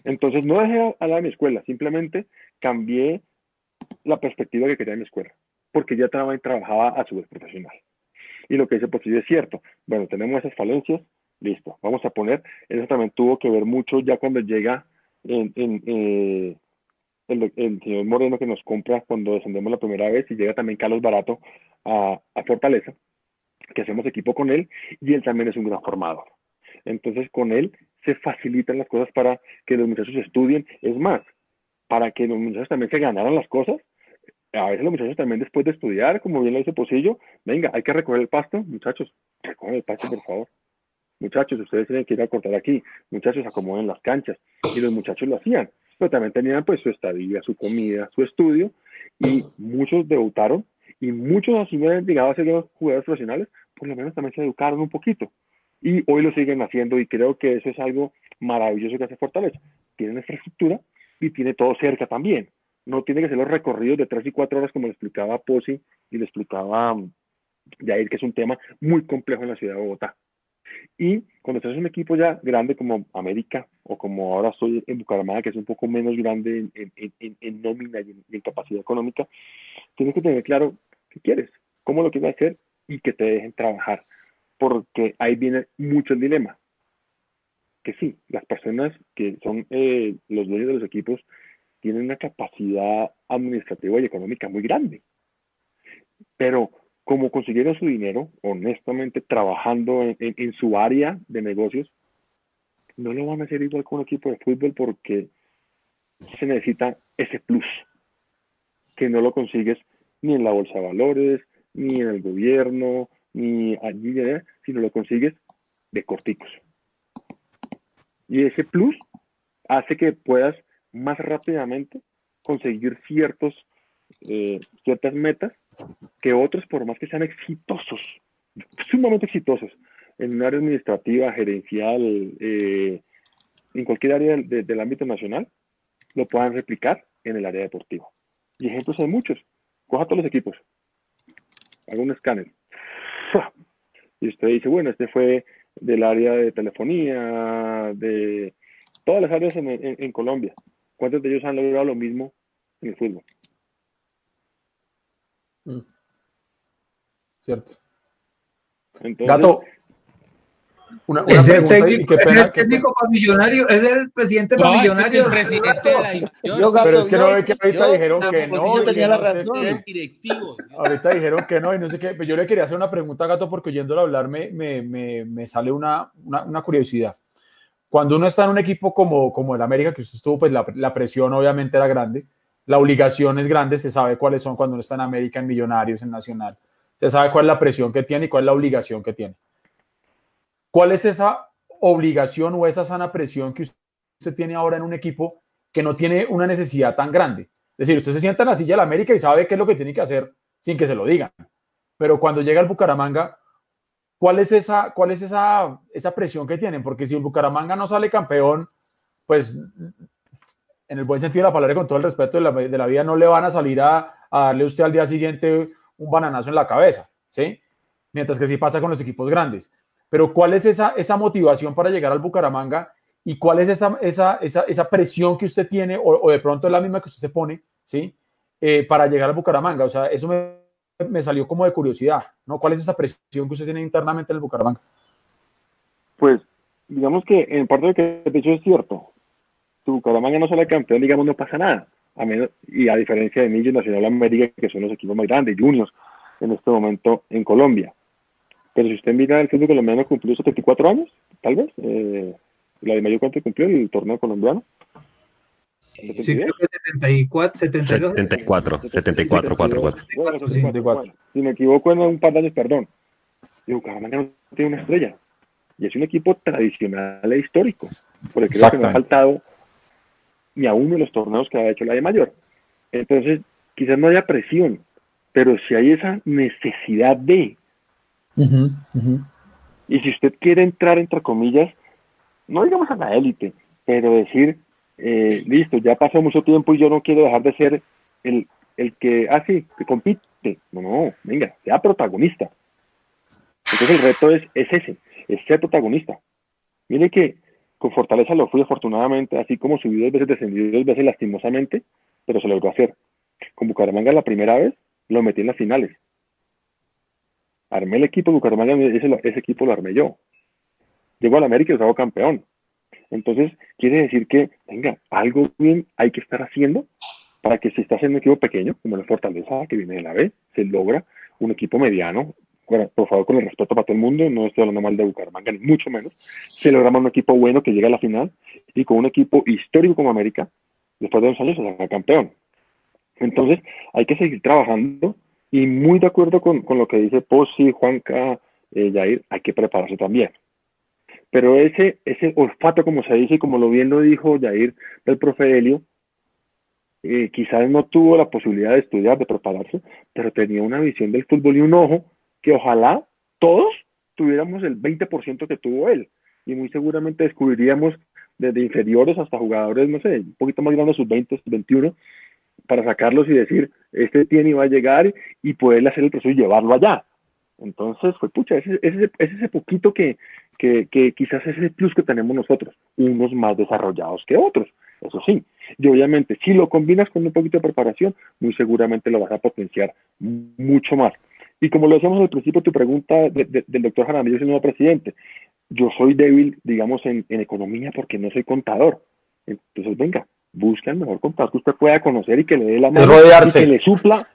Entonces no dejé a la de mi escuela, simplemente cambié la perspectiva que quería de mi escuela, porque ya trabajaba, trabajaba a su vez profesional. Y lo que dice posible es cierto. Bueno, tenemos esas falencias, listo, vamos a poner, eso también tuvo que ver mucho ya cuando llega en, eh, el, señor Moreno que nos compra cuando descendemos la primera vez y llega también Carlos Barato a, a Fortaleza que hacemos equipo con él y él también es un gran formador. Entonces con él se facilitan las cosas para que los muchachos estudien. Es más, para que los muchachos también se ganaran las cosas. A veces los muchachos también después de estudiar, como bien lo dice Posillo, venga, hay que recoger el pasto, muchachos, recogen el pasto por favor. Muchachos, ustedes tienen que ir a cortar aquí. Muchachos, acomoden las canchas. Y los muchachos lo hacían. Pero también tenían pues su estadía, su comida, su estudio. Y muchos debutaron y muchos así han llegado a ser jugadores profesionales, por lo menos también se educaron un poquito. Y hoy lo siguen haciendo y creo que eso es algo maravilloso que hace Fortaleza. Tiene infraestructura y tiene todo cerca también. No tiene que ser los recorridos de tres y cuatro horas como le explicaba Posi y le explicaba Jair, que es un tema muy complejo en la ciudad de Bogotá. Y cuando estás en un equipo ya grande como América o como ahora estoy en Bucaramanga, que es un poco menos grande en, nómina y en, capacidad económica, tienes que tener claro qué quieres, cómo lo quieres hacer y que te dejen trabajar, porque ahí viene mucho el dilema. Que sí, las personas que son eh, los dueños de los equipos tienen una capacidad administrativa y económica muy grande, pero como consiguieron su dinero, honestamente, trabajando en, su área de negocios, no lo van a hacer igual con un equipo de fútbol porque se necesita ese plus, que no lo consigues ni en la bolsa de valores, ni en el gobierno, ni allí, sino lo consigues de corticos. Y ese plus hace que puedas más rápidamente conseguir ciertos, eh, ciertas metas que otros, por más que sean exitosos, sumamente exitosos, en un área administrativa, gerencial, eh, en cualquier área del ámbito nacional, lo puedan replicar en el área deportiva. Y ejemplos hay muchos. Coja todos los equipos. Haga un escáner. Y usted dice, bueno, este fue del área de telefonía, de todas las áreas en, en Colombia. ¿Cuántos de ellos han logrado lo mismo en el fútbol? Mm. Cierto. Gato, una, una es el técnico, es el técnico para millonario, es el presidente para millonario. Es el presidente de la yo, Pero es que no ve que ahorita dijeron que no. Yo tenía la razón. Ahorita dijeron que no y no sé qué. Yo le quería hacer una pregunta a Gato porque oyéndolo hablar me, me, me, me sale una, una, una, curiosidad. Cuando uno está en un equipo como, como el América, que usted estuvo, pues la, la presión obviamente era grande la obligación es grande, se sabe cuáles son cuando uno está en América, en Millonarios, en Nacional. Se sabe cuál es la presión que tiene y cuál es la obligación que tiene. ¿Cuál es esa obligación o esa sana presión que usted tiene ahora en un equipo que no tiene una necesidad tan grande? Es decir, usted se sienta en la silla de la América y sabe qué es lo que tiene que hacer sin que se lo digan. Pero cuando llega el Bucaramanga, ¿cuál es esa, cuál es esa, esa presión que tienen? Porque si el Bucaramanga no sale campeón, pues en el buen sentido de la palabra, con todo el respeto de la, de la vida, no le van a salir a, darle usted al día siguiente un bananazo en la cabeza, ¿sí? Mientras que sí pasa con los equipos grandes. Pero ¿cuál es esa, esa motivación para llegar al Bucaramanga y cuál es esa, esa, esa, esa presión que usted tiene o, de pronto es la misma que usted se pone, ¿sí? Eh, para llegar al Bucaramanga. O sea, eso me, me, salió como de curiosidad, ¿no? ¿Cuál es esa presión que usted tiene internamente en el Bucaramanga? Pues, digamos que en parte de que de hecho es cierto tu Bucaramanga no sale campeón, digamos, no pasa nada. A menos, y a diferencia de Millos Nacional América, que son los equipos más grandes, juniors, en este momento en Colombia. Pero si usted mira el fútbol colombiano cumplió 74 años, tal vez. Eh, la de mayor cuánto cumplió el torneo colombiano. Sí, creo que 74, 72, 74, 74, 4, 74. Si me equivoco en un par de años, perdón. Y Bucaramanga no tiene una estrella. Y es un equipo tradicional e histórico. Porque creo que no ha faltado ni a uno de los torneos que ha hecho la de mayor. Entonces, quizás no haya presión, pero si hay esa necesidad de. Y si usted quiere entrar, entre comillas, no digamos a la élite, pero decir, eh, listo, ya pasó mucho tiempo y yo no quiero dejar de ser el, el que, ah, sí, que compite. No, no, venga, sea protagonista. Entonces el reto es, es ese, es ser protagonista. Mire que Fortaleza lo fui afortunadamente, así como subí dos veces, descendí dos veces lastimosamente, pero se logró hacer. Con Bucaramanga la primera vez lo metí en las finales. Armé el equipo de Bucaramanga, ese, equipo lo armé yo. Llegó al América y lo hago campeón. Entonces, quiere decir que, venga, algo bien hay que estar haciendo para que si estás en un equipo pequeño, como la Fortaleza, que viene de la B, se logra un equipo mediano, bueno, por favor, con el respeto para todo el mundo, no estoy hablando mal de Bucaramanga, ni mucho menos, se logramos un equipo bueno que llega a la final y con un equipo histórico como América, después de dos años se saca campeón. Entonces, hay que seguir trabajando y muy de acuerdo con, con lo que dice Pozzi, Juanca, eh, Jair, hay que prepararse también. Pero ese, ese olfato, como se dice y como lo bien lo dijo Jair del profe Helio, eh, quizás no tuvo la posibilidad de estudiar, de prepararse, pero tenía una visión del fútbol y un ojo que ojalá todos tuviéramos el 20% que tuvo él. Y muy seguramente descubriríamos desde inferiores hasta jugadores, no sé, un poquito más grandes, sus 20, sus 21, para sacarlos y decir, este tiene y va a llegar y poderle hacer el proceso y llevarlo allá. Entonces, fue pucha, ese, ese, ese poquito que, que, que quizás es el plus que tenemos nosotros, unos más desarrollados que otros, eso sí. Y obviamente, si lo combinas con un poquito de preparación, muy seguramente lo vas a potenciar mucho más. Y como lo decíamos al principio, tu pregunta del doctor Jaramillo siendo presidente, yo soy débil, digamos, en, economía porque no soy contador. Entonces, venga, busca el mejor contador que usted pueda conocer y que le dé la mano y que le supla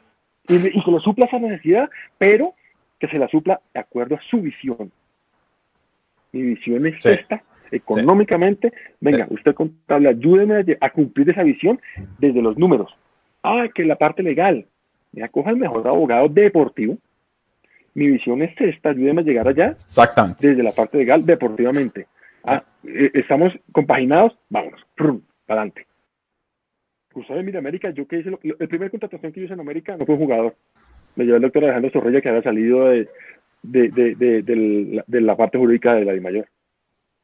y, que le supla esa necesidad, pero que se la supla de acuerdo a su visión. Mi visión es esta, económicamente, venga, usted contable, ayúdeme a, cumplir esa visión desde los números. Ah, que la parte legal, me acoja el mejor abogado deportivo. Mi visión es esta, ayúdeme a llegar allá. Exactamente. Desde la parte legal, deportivamente. Ah, eh, estamos compaginados, vámonos, para adelante. Usted mira América, yo que hice, el primer contratación que yo hice en América no fue un jugador. Me llevó el doctor Alejandro Sorrella que había salido de, de, de, de, la parte jurídica de la Di Mayor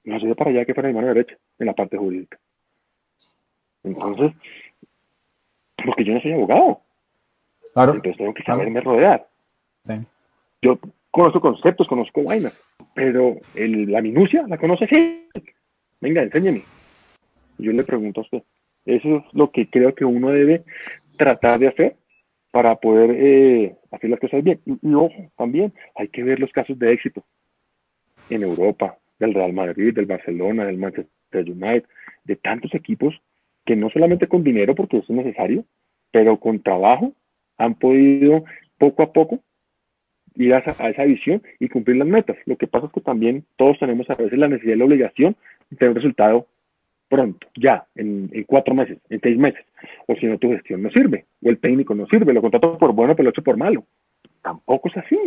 no sé para allá que fuera mi mano derecha en la parte jurídica. Entonces, porque yo no soy abogado. Claro. Entonces tengo que saberme rodear. Yo conozco conceptos, conozco vainas, pero la minucia la conoce sí. Venga, enséñeme. Yo le pregunto a usted. Eso es lo que creo que uno debe tratar de hacer para poder eh, hacer las cosas bien. Y ojo, también hay que ver los casos de éxito en Europa, del Real Madrid, del Barcelona, del Manchester United, de tantos equipos que no solamente con dinero, porque eso es necesario, pero con trabajo han podido poco a poco ir a esa, visión y cumplir las metas. Lo que pasa es que también todos tenemos a veces la necesidad y la obligación de tener un resultado pronto, ya, en, cuatro meses, en seis meses. O si no, tu gestión no sirve, o el técnico no sirve, lo contrato por bueno, pero lo hecho por malo. Tampoco es así.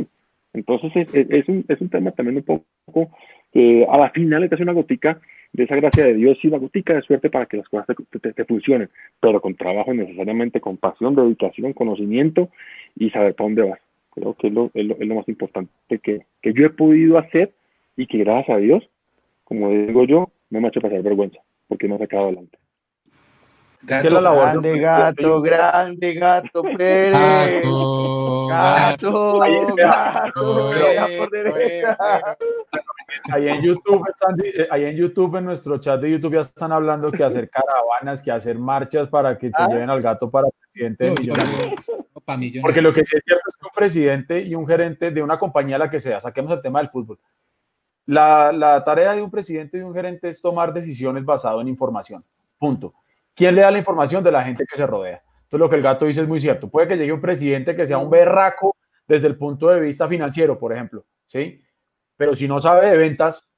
Entonces es, un, es un tema también un poco que a la final hace una gotica de esa gracia de Dios y una gotica de suerte para que las cosas te, funcionen, pero con trabajo necesariamente, con pasión, dedicación, conocimiento y saber para dónde vas. Creo que es lo, es lo, más importante que, que, yo he podido hacer y que gracias a Dios, como digo yo, no me ha hecho pasar vergüenza, porque me ha sacado adelante. Gato, grande, gato, grande, gato Pérez. Gato, gato, gato, Ahí en YouTube están, ahí en YouTube, en nuestro chat de YouTube ya están hablando que hacer caravanas, que hacer marchas para que se ah. lleven al gato para presidente de Millonarios. Porque lo que sí es cierto es que un presidente y un gerente de una compañía, la que sea, saquemos el tema del fútbol. La, la tarea de un presidente y un gerente es tomar decisiones basado en información. Punto. ¿Quién le da la información? De la gente que se rodea. Entonces, lo que el gato dice es muy cierto. Puede que llegue un presidente que sea un berraco desde el punto de vista financiero, por ejemplo, ¿sí? Pero si no sabe de ventas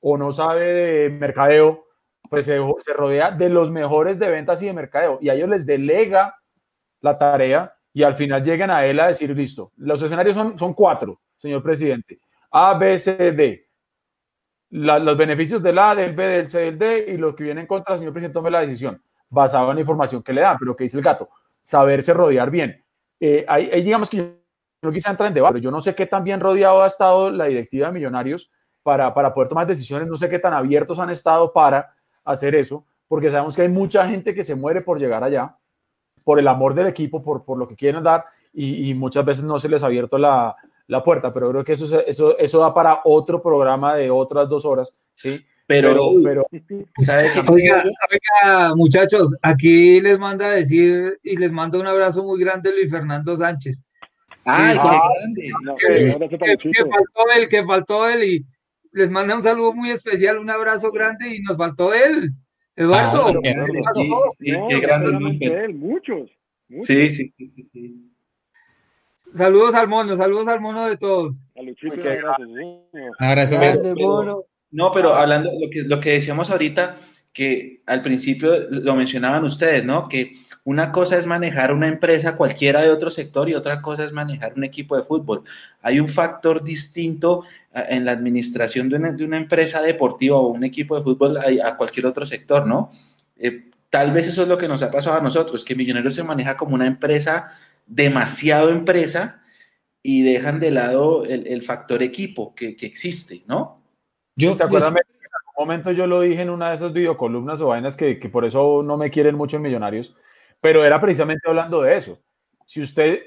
o no sabe de mercadeo, pues se, rodea de los mejores de ventas y de mercadeo. Y a ellos les delega la tarea y al final llegan a él a decir, listo, los escenarios son, son cuatro, señor presidente. A, B, C, D. los beneficios del A, del B, del C, del D y los que vienen en contra, señor presidente, tome la decisión basado en la información que le dan, pero que dice el gato, saberse rodear bien. Eh, ahí, digamos que yo no quise entrar en debate, pero yo no sé qué tan bien rodeado ha estado la directiva de Millonarios para, para poder tomar decisiones, no sé qué tan abiertos han estado para hacer eso, porque sabemos que hay mucha gente que se muere por llegar allá, por el amor del equipo, por, por lo que quieren dar, y, muchas veces no se les ha abierto la, la puerta, pero creo que eso, eso, eso da para otro programa de otras dos horas, ¿sí? Pero, pero, Oiga, muchachos, aquí les manda a decir y les manda un abrazo muy grande Luis Fernando Sánchez. Ay, qué grande. Que, faltó él, que faltó él y les manda un saludo muy especial, un abrazo grande y nos faltó él. Eduardo. Ah, qué, grande él, muchos, muchos. Sí, sí, sí, Saludos al mono, saludos al mono de todos. Un abrazo. mono. No, pero hablando lo que, lo que decíamos ahorita, que al principio lo mencionaban ustedes, ¿no? Que una cosa es manejar una empresa cualquiera de otro sector y otra cosa es manejar un equipo de fútbol. Hay un factor distinto en la administración de una, empresa deportiva o un equipo de fútbol a, cualquier otro sector, ¿no? Eh, tal vez eso es lo que nos ha pasado a nosotros, que Millonarios se maneja como una empresa, demasiado empresa, y dejan de lado el, el factor equipo que, que, existe, ¿no? Yo, ¿Se acuerdan? Yo, en algún momento yo lo dije en una de esas videocolumnas o vainas que, que por eso no me quieren mucho en Millonarios, pero era precisamente hablando de eso. Si usted,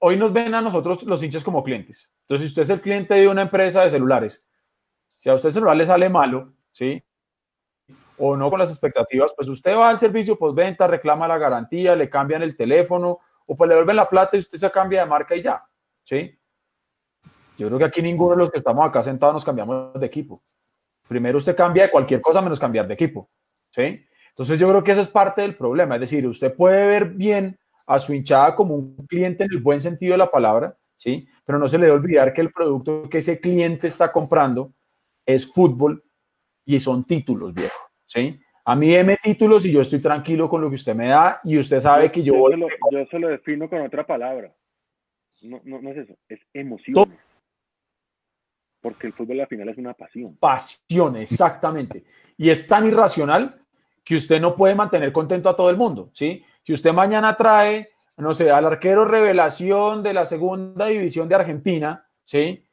hoy nos ven a nosotros los hinchas como clientes. Entonces, si usted es el cliente de una empresa de celulares, si a usted el celular le sale malo, ¿sí? O no con las expectativas, pues usted va al servicio postventa, reclama la garantía, le cambian el teléfono, o pues le devuelven la plata y usted se cambia de marca y ya, ¿sí? Yo creo que aquí ninguno de los que estamos acá sentados nos cambiamos de equipo. Primero usted cambia de cualquier cosa menos cambiar de equipo, ¿sí? Entonces yo creo que eso es parte del problema, es decir, usted puede ver bien a su hinchada como un cliente en el buen sentido de la palabra, ¿sí? Pero no se le debe olvidar que el producto que ese cliente está comprando es fútbol y son títulos, viejo, ¿sí? A mí deme títulos y yo estoy tranquilo con lo que usted me da y usted sabe que yo... Yo, se lo, yo se lo defino con otra palabra. No, no, no es eso, es emoción. Porque el fútbol al final es una pasión. Pasión, exactamente. Y es tan irracional que usted no puede mantener contento a todo el mundo, ¿sí? Si usted mañana trae, no sé, al arquero revelación de la segunda división de Argentina, ¿sí?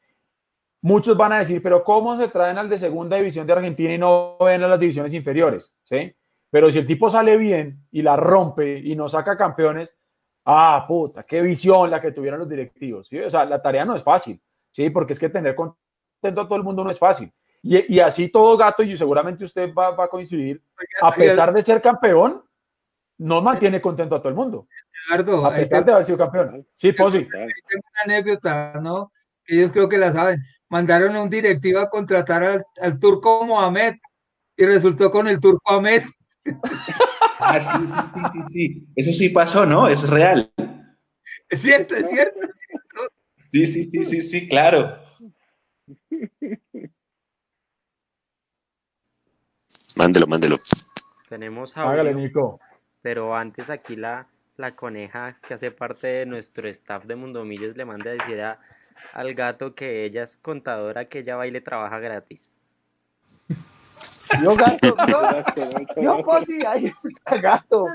Muchos van a decir, pero ¿cómo se traen al de segunda división de Argentina y no ven a las divisiones inferiores? ¿Sí? Pero si el tipo sale bien y la rompe y nos saca campeones, ah, puta, qué visión la que tuvieron los directivos. ¿sí? O sea, la tarea no es fácil, ¿sí? Porque es que tener contento a todo el mundo no es fácil. Y, y así todo gato, y seguramente usted va, va, a coincidir, a pesar de ser campeón, no mantiene contento a todo el mundo. Eduardo, a pesar de haber sido campeón. Sí, sí. Tengo una anécdota, ¿no? Ellos creo que la saben mandaron a un directivo a contratar al, al, turco Mohamed y resultó con el turco Ahmed. Ah, sí, sí, sí, sí, Eso sí pasó, ¿no? Es real. Es cierto, es cierto, es cierto. Sí, sí, sí, sí, sí, claro. Mándelo, mándelo. Tenemos a. Hágale, Nico. Pero antes aquí la, la coneja que hace parte de nuestro staff de Mundomillos le manda a decir a, al gato que ella es contadora, que ella va y le trabaja gratis. Yo gato, yo, yo pues sí, ahí está gato.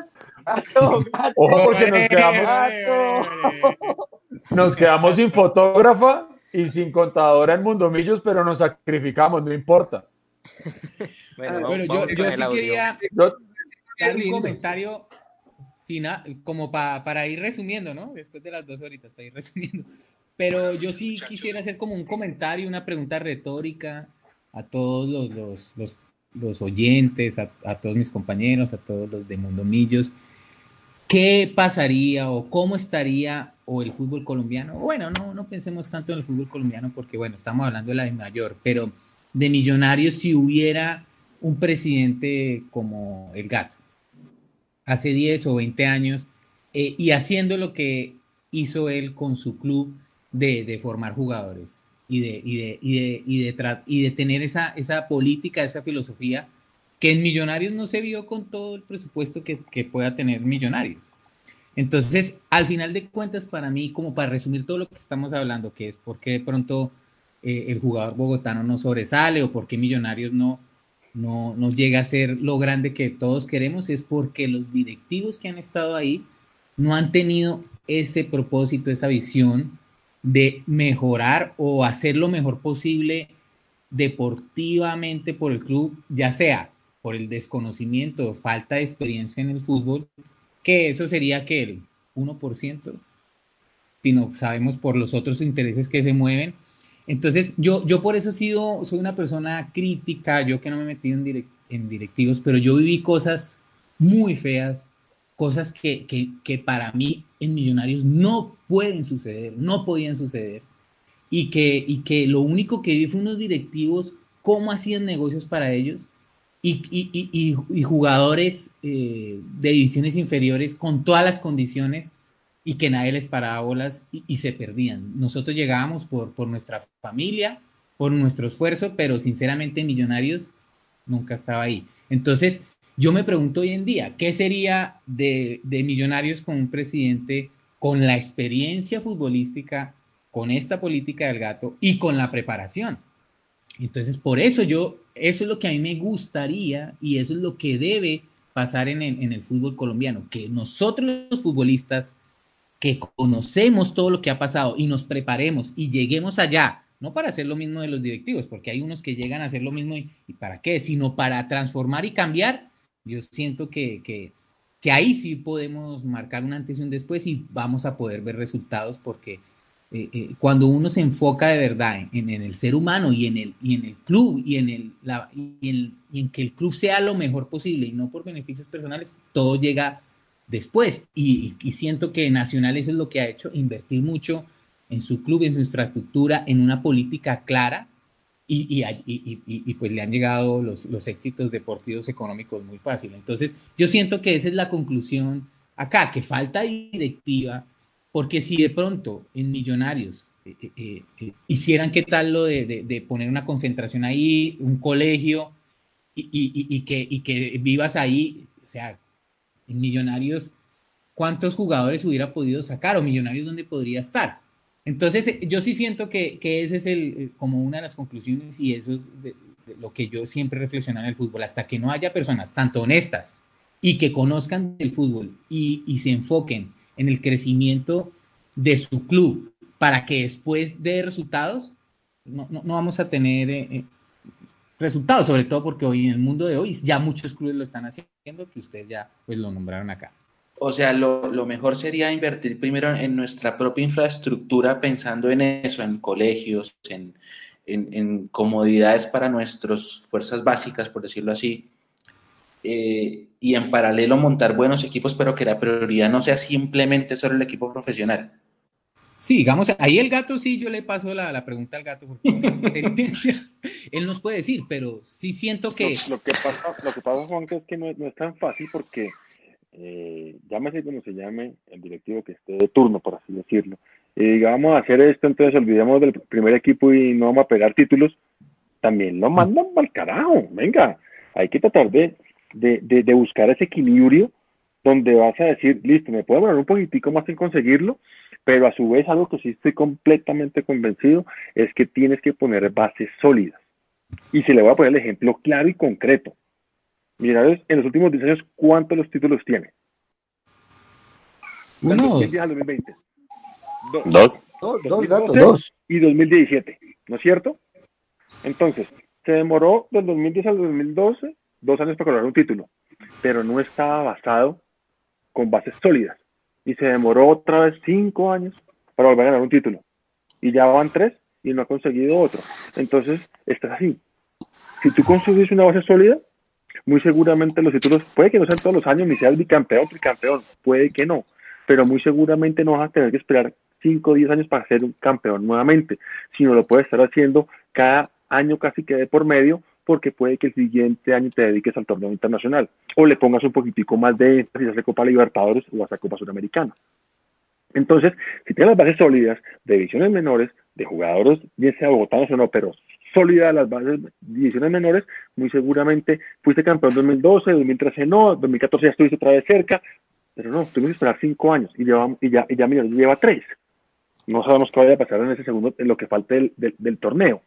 Gato, gato. Ojo porque nos quedamos, gato. nos quedamos sin fotógrafa y sin contadora en Mundomillos, pero nos sacrificamos, no importa. Bueno, bueno yo, yo sí quería yo, dar un comentario final, como pa, para ir resumiendo, ¿no? Después de las dos horitas, para ir resumiendo. Pero yo sí quisiera hacer como un comentario, una pregunta retórica a todos los, los, los, los oyentes, a, a, todos mis compañeros, a todos los de Mundomillos. ¿Qué pasaría o cómo estaría o el fútbol colombiano? Bueno, no, no pensemos tanto en el fútbol colombiano porque, bueno, estamos hablando de la de mayor, pero de millonarios si hubiera un presidente como el gato hace 10 o 20 años eh, y haciendo lo que hizo él con su club de, de formar jugadores y de, y de, y de, y de, tener esa, esa política, esa filosofía que en Millonarios no se vio con todo el presupuesto que, que pueda tener Millonarios. Entonces, al final de cuentas, para mí, como para resumir todo lo que estamos hablando, que es por qué de pronto eh, el jugador bogotano no sobresale o por qué Millonarios no, no, no llega a ser lo grande que todos queremos, es porque los directivos que han estado ahí no han tenido ese propósito, esa visión de mejorar o hacer lo mejor posible deportivamente por el club, ya sea por el desconocimiento o falta de experiencia en el fútbol, que eso sería que el 1%, sino sabemos por los otros intereses que se mueven, entonces, yo, yo por eso he sido, soy una persona crítica, yo que no me he metido en, en directivos, pero yo viví cosas muy feas, cosas que, que, que, para mí en Millonarios no pueden suceder, no podían suceder, y que, y que lo único que vi fue unos directivos, cómo hacían negocios para ellos, y, y, y, y jugadores eh, de divisiones inferiores con todas las condiciones y que nadie les paraba bolas y, y, se perdían. Nosotros llegábamos por, por nuestra familia, por nuestro esfuerzo, pero sinceramente Millonarios nunca estaba ahí. Entonces, yo me pregunto hoy en día, ¿qué sería de, de Millonarios con un presidente con la experiencia futbolística, con esta política del gato y con la preparación? Entonces, por eso yo, eso es lo que a mí me gustaría y eso es lo que debe pasar en el, en el fútbol colombiano, que nosotros los futbolistas que conocemos todo lo que ha pasado y nos preparemos y lleguemos allá, no para hacer lo mismo de los directivos, porque hay unos que llegan a hacer lo mismo y, para qué, sino para transformar y cambiar, yo siento que, que, que ahí sí podemos marcar un antes y un después y vamos a poder ver resultados porque eh, eh, cuando uno se enfoca de verdad en, el ser humano y en el, y en el club y en, el, y, en, que el club sea lo mejor posible y no por beneficios personales, todo llega después. Y, siento que Nacional eso es lo que ha hecho, invertir mucho en su club, en su infraestructura, en una política clara y, y, pues le han llegado los, los éxitos deportivos económicos muy fácil. Entonces, yo siento que esa es la conclusión acá, que falta directiva, porque si de pronto en Millonarios eh, eh, eh, hicieran qué tal lo de, poner una concentración ahí, un colegio, y, que, que vivas ahí, o sea, Millonarios, ¿cuántos jugadores hubiera podido sacar? ¿O Millonarios dónde podría estar? Entonces, yo sí siento que, que ese es el, como una de las conclusiones y eso es lo que yo siempre reflexiono en el fútbol, hasta que no haya personas tanto honestas y que conozcan el fútbol y, y se enfoquen en el crecimiento de su club para que después de resultados, no, vamos a tener eh, eh, resultados, sobre todo porque hoy en el mundo de hoy ya muchos clubes lo están haciendo, que ustedes ya pues lo nombraron acá. O sea, lo, mejor sería invertir primero en nuestra propia infraestructura pensando en eso, en colegios, en, comodidades para nuestras fuerzas básicas, por decirlo así, eh, y en paralelo montar buenos equipos, pero que la prioridad no sea simplemente solo el equipo profesional. Sí, digamos, ahí el gato sí, yo le paso la, la pregunta al gato, porque él nos puede decir, pero sí siento que... Lo, que, pasa, lo que pasa, Juan, es que no, no es tan fácil porque, eh, llámese como se llame, el directivo que esté de turno, por así decirlo, y digamos a hacer esto, entonces olvidemos del primer equipo y no vamos a pegar títulos, también lo mandan mal carajo, venga, hay que tratar de de, buscar ese equilibrio donde vas a decir, listo, me puedo demorar un poquitico más en conseguirlo, pero a su vez algo que sí estoy completamente convencido es que tienes que poner bases sólidas. Y se le voy a poner el ejemplo claro y concreto. Mira, en los últimos 10 años, ¿cuántos los títulos tiene? Uno. Dos. Dos. Dos, Y 2017, ¿no es cierto? Entonces, se demoró del 2010 al 2012 dos años para lograr un título, pero no estaba basado con bases sólidas. Y se demoró otra vez cinco años para volver a ganar un título. Y ya van tres y no ha conseguido otro. Entonces, estás así. Si tú consigues una base sólida, muy seguramente los títulos, puede que no sean todos los años, ni seas bicampeón, tricampeón, puede que no, pero muy seguramente no vas a tener que esperar cinco o 10 años para ser un campeón nuevamente, sino lo puedes estar haciendo cada año casi que de por medio porque puede que el siguiente año te dediques al torneo internacional o le pongas un poquitico más de énfasis a hacer Copa Libertadores o a hacer Copa Sudamericana. Entonces, si tienes las bases sólidas de divisiones menores, de jugadores, bien sea bogotanos o no, pero sólidas las bases de divisiones menores, muy seguramente fuiste campeón 2012, 2013 no, 2014 ya estuviste otra vez cerca, pero no, tuvimos que esperar cinco años y, lleva, y ya, y ya lleva tres. No sabemos qué vaya a pasar en ese segundo, en lo que falte del torneo.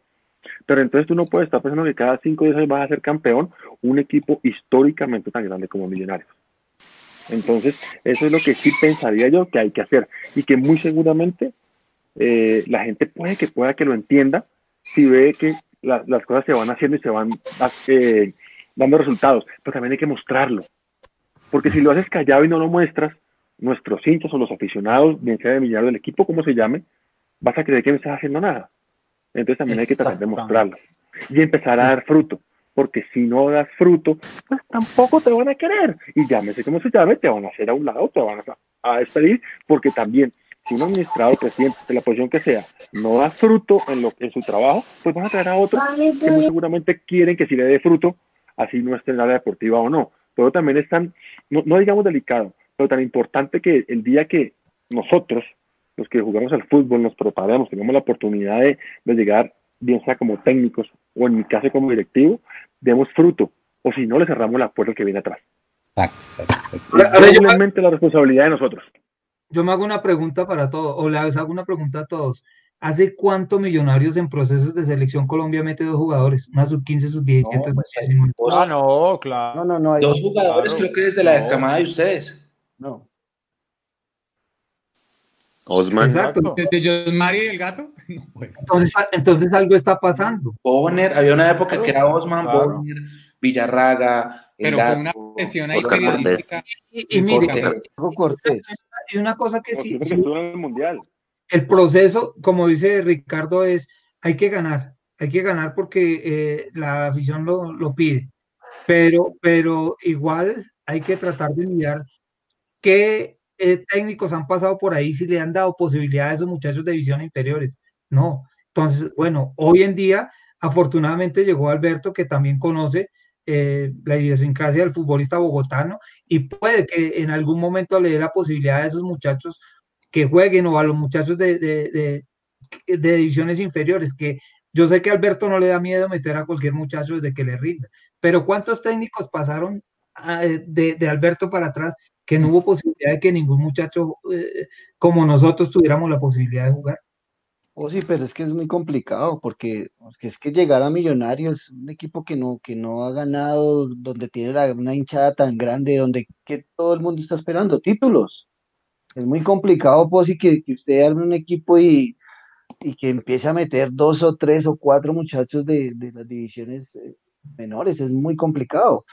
Pero entonces tú no puedes estar pensando que cada 5 o 10 años vas a ser campeón un equipo históricamente tan grande como Millonarios. Entonces, eso es lo que sí pensaría yo que hay que hacer y que muy seguramente eh, la gente puede que pueda que lo entienda si ve que las cosas se van haciendo y se van eh, dando resultados, pero también hay que mostrarlo. Porque si lo haces callado y no lo muestras, nuestros hinchas o los aficionados, bien sea de Millonarios del equipo, como se llame, vas a creer que no estás haciendo nada. Entonces también hay que tratar de mostrarlo y empezar a dar fruto, porque si no das fruto, pues tampoco te van a querer. Y llámese como se llame, te van a hacer a un lado, te van a, despedir, porque también si un administrador, presidente, de la posición que sea, no da fruto en, lo, en su trabajo, pues van a traer a otro que muy seguramente quieren que si le dé fruto, así no esté en la área deportiva o no. Pero también es tan, no, no digamos delicado, pero tan importante que el día que nosotros, los que jugamos al fútbol, nos preparamos, tenemos la oportunidad de, llegar, bien sea como técnicos o en mi caso como directivo, demos fruto, o si no, le cerramos la puerta al que viene atrás. Exacto, realmente la responsabilidad de nosotros. Yo me hago una pregunta para todos, o les hago una pregunta a todos. ¿Hace cuánto Millonarios en procesos de selección Colombia mete dos jugadores? Una sub-15, sub-17, sub Ah, no, claro. No, no, no. dos jugadores creo que desde la camada de ustedes. No. Osman. Exacto. ¿Desde John Mario y el gato? No, pues. Entonces, entonces algo está pasando. Bonner, había una época que era Osman, Claro. Bonner, Villarraga, el Pero fue una Gato, presión ahí Oscar Cortés. periodística. Y, y mire, hay una cosa que sí, sí, el mundial. el proceso, como dice Ricardo, es hay que ganar, hay que ganar porque eh, la afición lo, lo pide, pero, pero igual hay que tratar de mirar qué eh, técnicos han pasado por ahí, si le han dado posibilidad a esos muchachos de divisiones inferiores. No, entonces, bueno, hoy en día, afortunadamente llegó Alberto, que también conoce eh, la idiosincrasia del futbolista bogotano y puede que en algún momento le dé la posibilidad a esos muchachos que jueguen o a los muchachos de, de, de, divisiones inferiores, que yo sé que Alberto no le da miedo meter a cualquier muchacho desde que le rinda, pero ¿cuántos técnicos pasaron ah, de, de Alberto para atrás que no hubo posibilidad de que ningún muchacho eh, como nosotros tuviéramos la posibilidad de jugar? Oh, sí, pero es que es muy complicado porque, es que llegar a Millonarios, un equipo que no, que no ha ganado, donde tiene una hinchada tan grande, donde que todo el mundo está esperando títulos. Es muy complicado, pues, y que, que usted arme un equipo y, y que empiece a meter dos o tres o cuatro muchachos de, de las divisiones eh, menores, es muy complicado.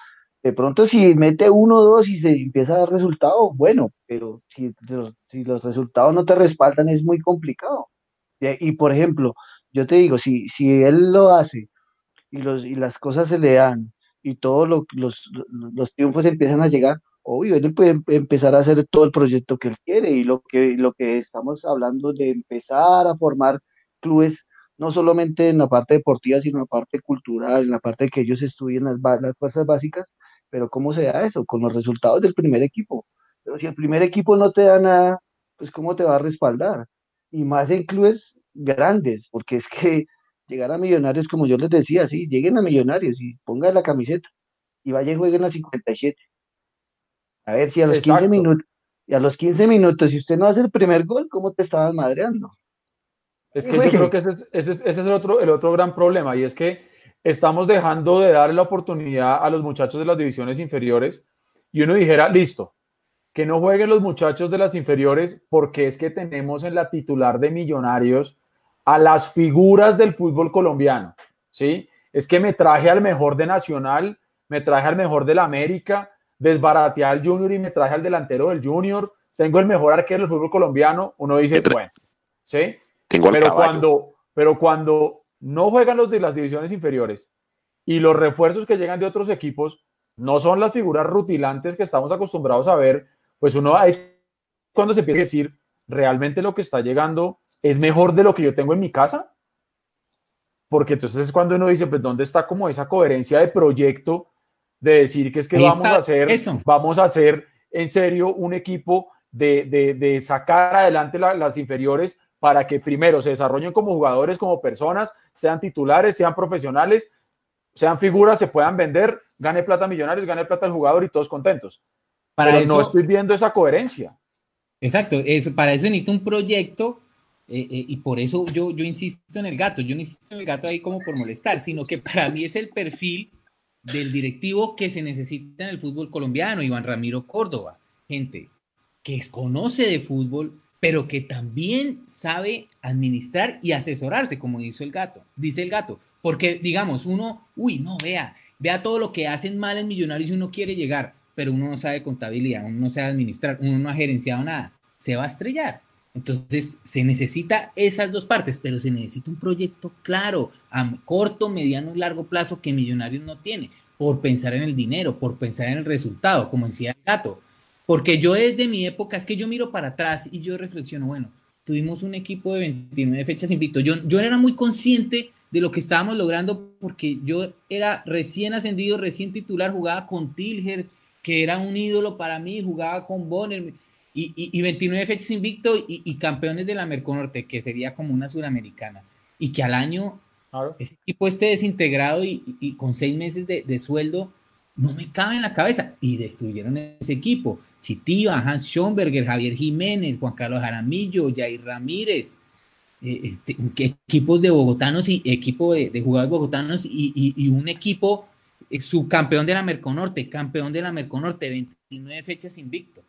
De pronto, si mete uno o dos y se empieza a dar resultado, bueno, pero si los, si los resultados no te respaldan, es muy complicado. Y, por ejemplo, yo te digo, si, si él lo hace y, los, y las cosas se le dan y todos lo- los, los triunfos empiezan a llegar, obvio, él puede em- empezar a hacer todo el proyecto que él quiere y lo que, lo que estamos hablando de empezar a formar clubes, no solamente en la parte deportiva, sino en la parte cultural, en la parte de que ellos estudien las, las fuerzas básicas, pero ¿cómo se da eso? Con los resultados del primer equipo. Pero si el primer equipo no te da nada, pues ¿cómo te va a respaldar? y más en clubes grandes, porque es que llegar a Millonarios, como yo les decía, sí, lleguen a Millonarios y pongan la camiseta y vayan y jueguen a 57. A ver si a los 15 Exacto. minutos, y a los 15 minutos, si usted no hace el primer gol, ¿cómo te estaban madreando? Es que yo creo que ese es, ese es- ese es el, otro, el otro gran problema y es que estamos dejando de darle la oportunidad a los muchachos de las divisiones inferiores y uno dijera, listo, que no jueguen los muchachos de las inferiores porque es que tenemos en la titular de Millonarios a las figuras del fútbol colombiano, ¿sí? Es que me traje al mejor de Nacional, me traje al mejor del América, desbarateé al Junior y me traje al delantero del Junior, tengo el mejor arquero del fútbol colombiano, uno dice, bueno, ¿sí? Tengo pero cuando, pero cuando no juegan los de las divisiones inferiores y los refuerzos que llegan de otros equipos no son las figuras rutilantes que estamos acostumbrados a ver, pues uno es cuando se empieza a decir, ¿realmente lo que está llegando es mejor de lo que yo tengo en mi casa? Porque entonces es cuando uno dice, pues ¿dónde está como esa coherencia de proyecto de decir que es que Ahí vamos a hacer, eso. vamos a hacer en serio un equipo de, de- de sacar adelante la- las inferiores para que primero se desarrollen como jugadores, como personas, sean titulares, sean profesionales, sean figuras, se puedan vender, gane plata millonarios, gane plata el jugador y todos contentos. Para Pero eso, no estoy viendo esa coherencia. Exacto, eso, para eso necesita un proyecto eh, eh, y por eso yo, yo insisto en el gato, yo no insisto en el gato ahí como por molestar, sino que para mí es el perfil del directivo que se necesita en el fútbol colombiano, Iván Ramiro Córdoba, gente que conoce de fútbol, pero que también sabe administrar y asesorarse, como dice el gato, dice el gato, porque digamos, uno, uy, no, vea, vea todo lo que hacen mal en Millonarios y uno quiere llegar, pero uno no sabe contabilidad, uno no sabe administrar, uno no ha gerenciado nada, se va a estrellar. Entonces se necesita esas dos partes, pero se necesita un proyecto claro, a corto, mediano y largo plazo que Millonarios no tiene, por pensar en el dinero, por pensar en el resultado, como decía el gato. Porque yo desde mi época, es que yo miro para atrás y yo reflexiono, bueno, tuvimos un equipo de 29 fechas invicto. Yo, yo era muy consciente de lo que estábamos logrando porque yo era recién ascendido, recién titular, jugaba con Tilger, que era un ídolo para mí, jugaba con Bonner y, y, y 29 fechas invicto y, y, campeones de la Merconorte, que sería como una suramericana. Y que al año Claro. ese equipo esté desintegrado y, y- y con seis meses de, de sueldo, no me cabe en la cabeza. Y destruyeron ese equipo. Chitiva, Hans Schomberger, Javier Jiménez, Juan Carlos Jaramillo, Jair Ramírez, eh, este, equipos de bogotanos y equipo de, jugadores bogotanos y, un equipo eh, subcampeón de la Merconorte, campeón de la Merconorte, 29 fechas invicto.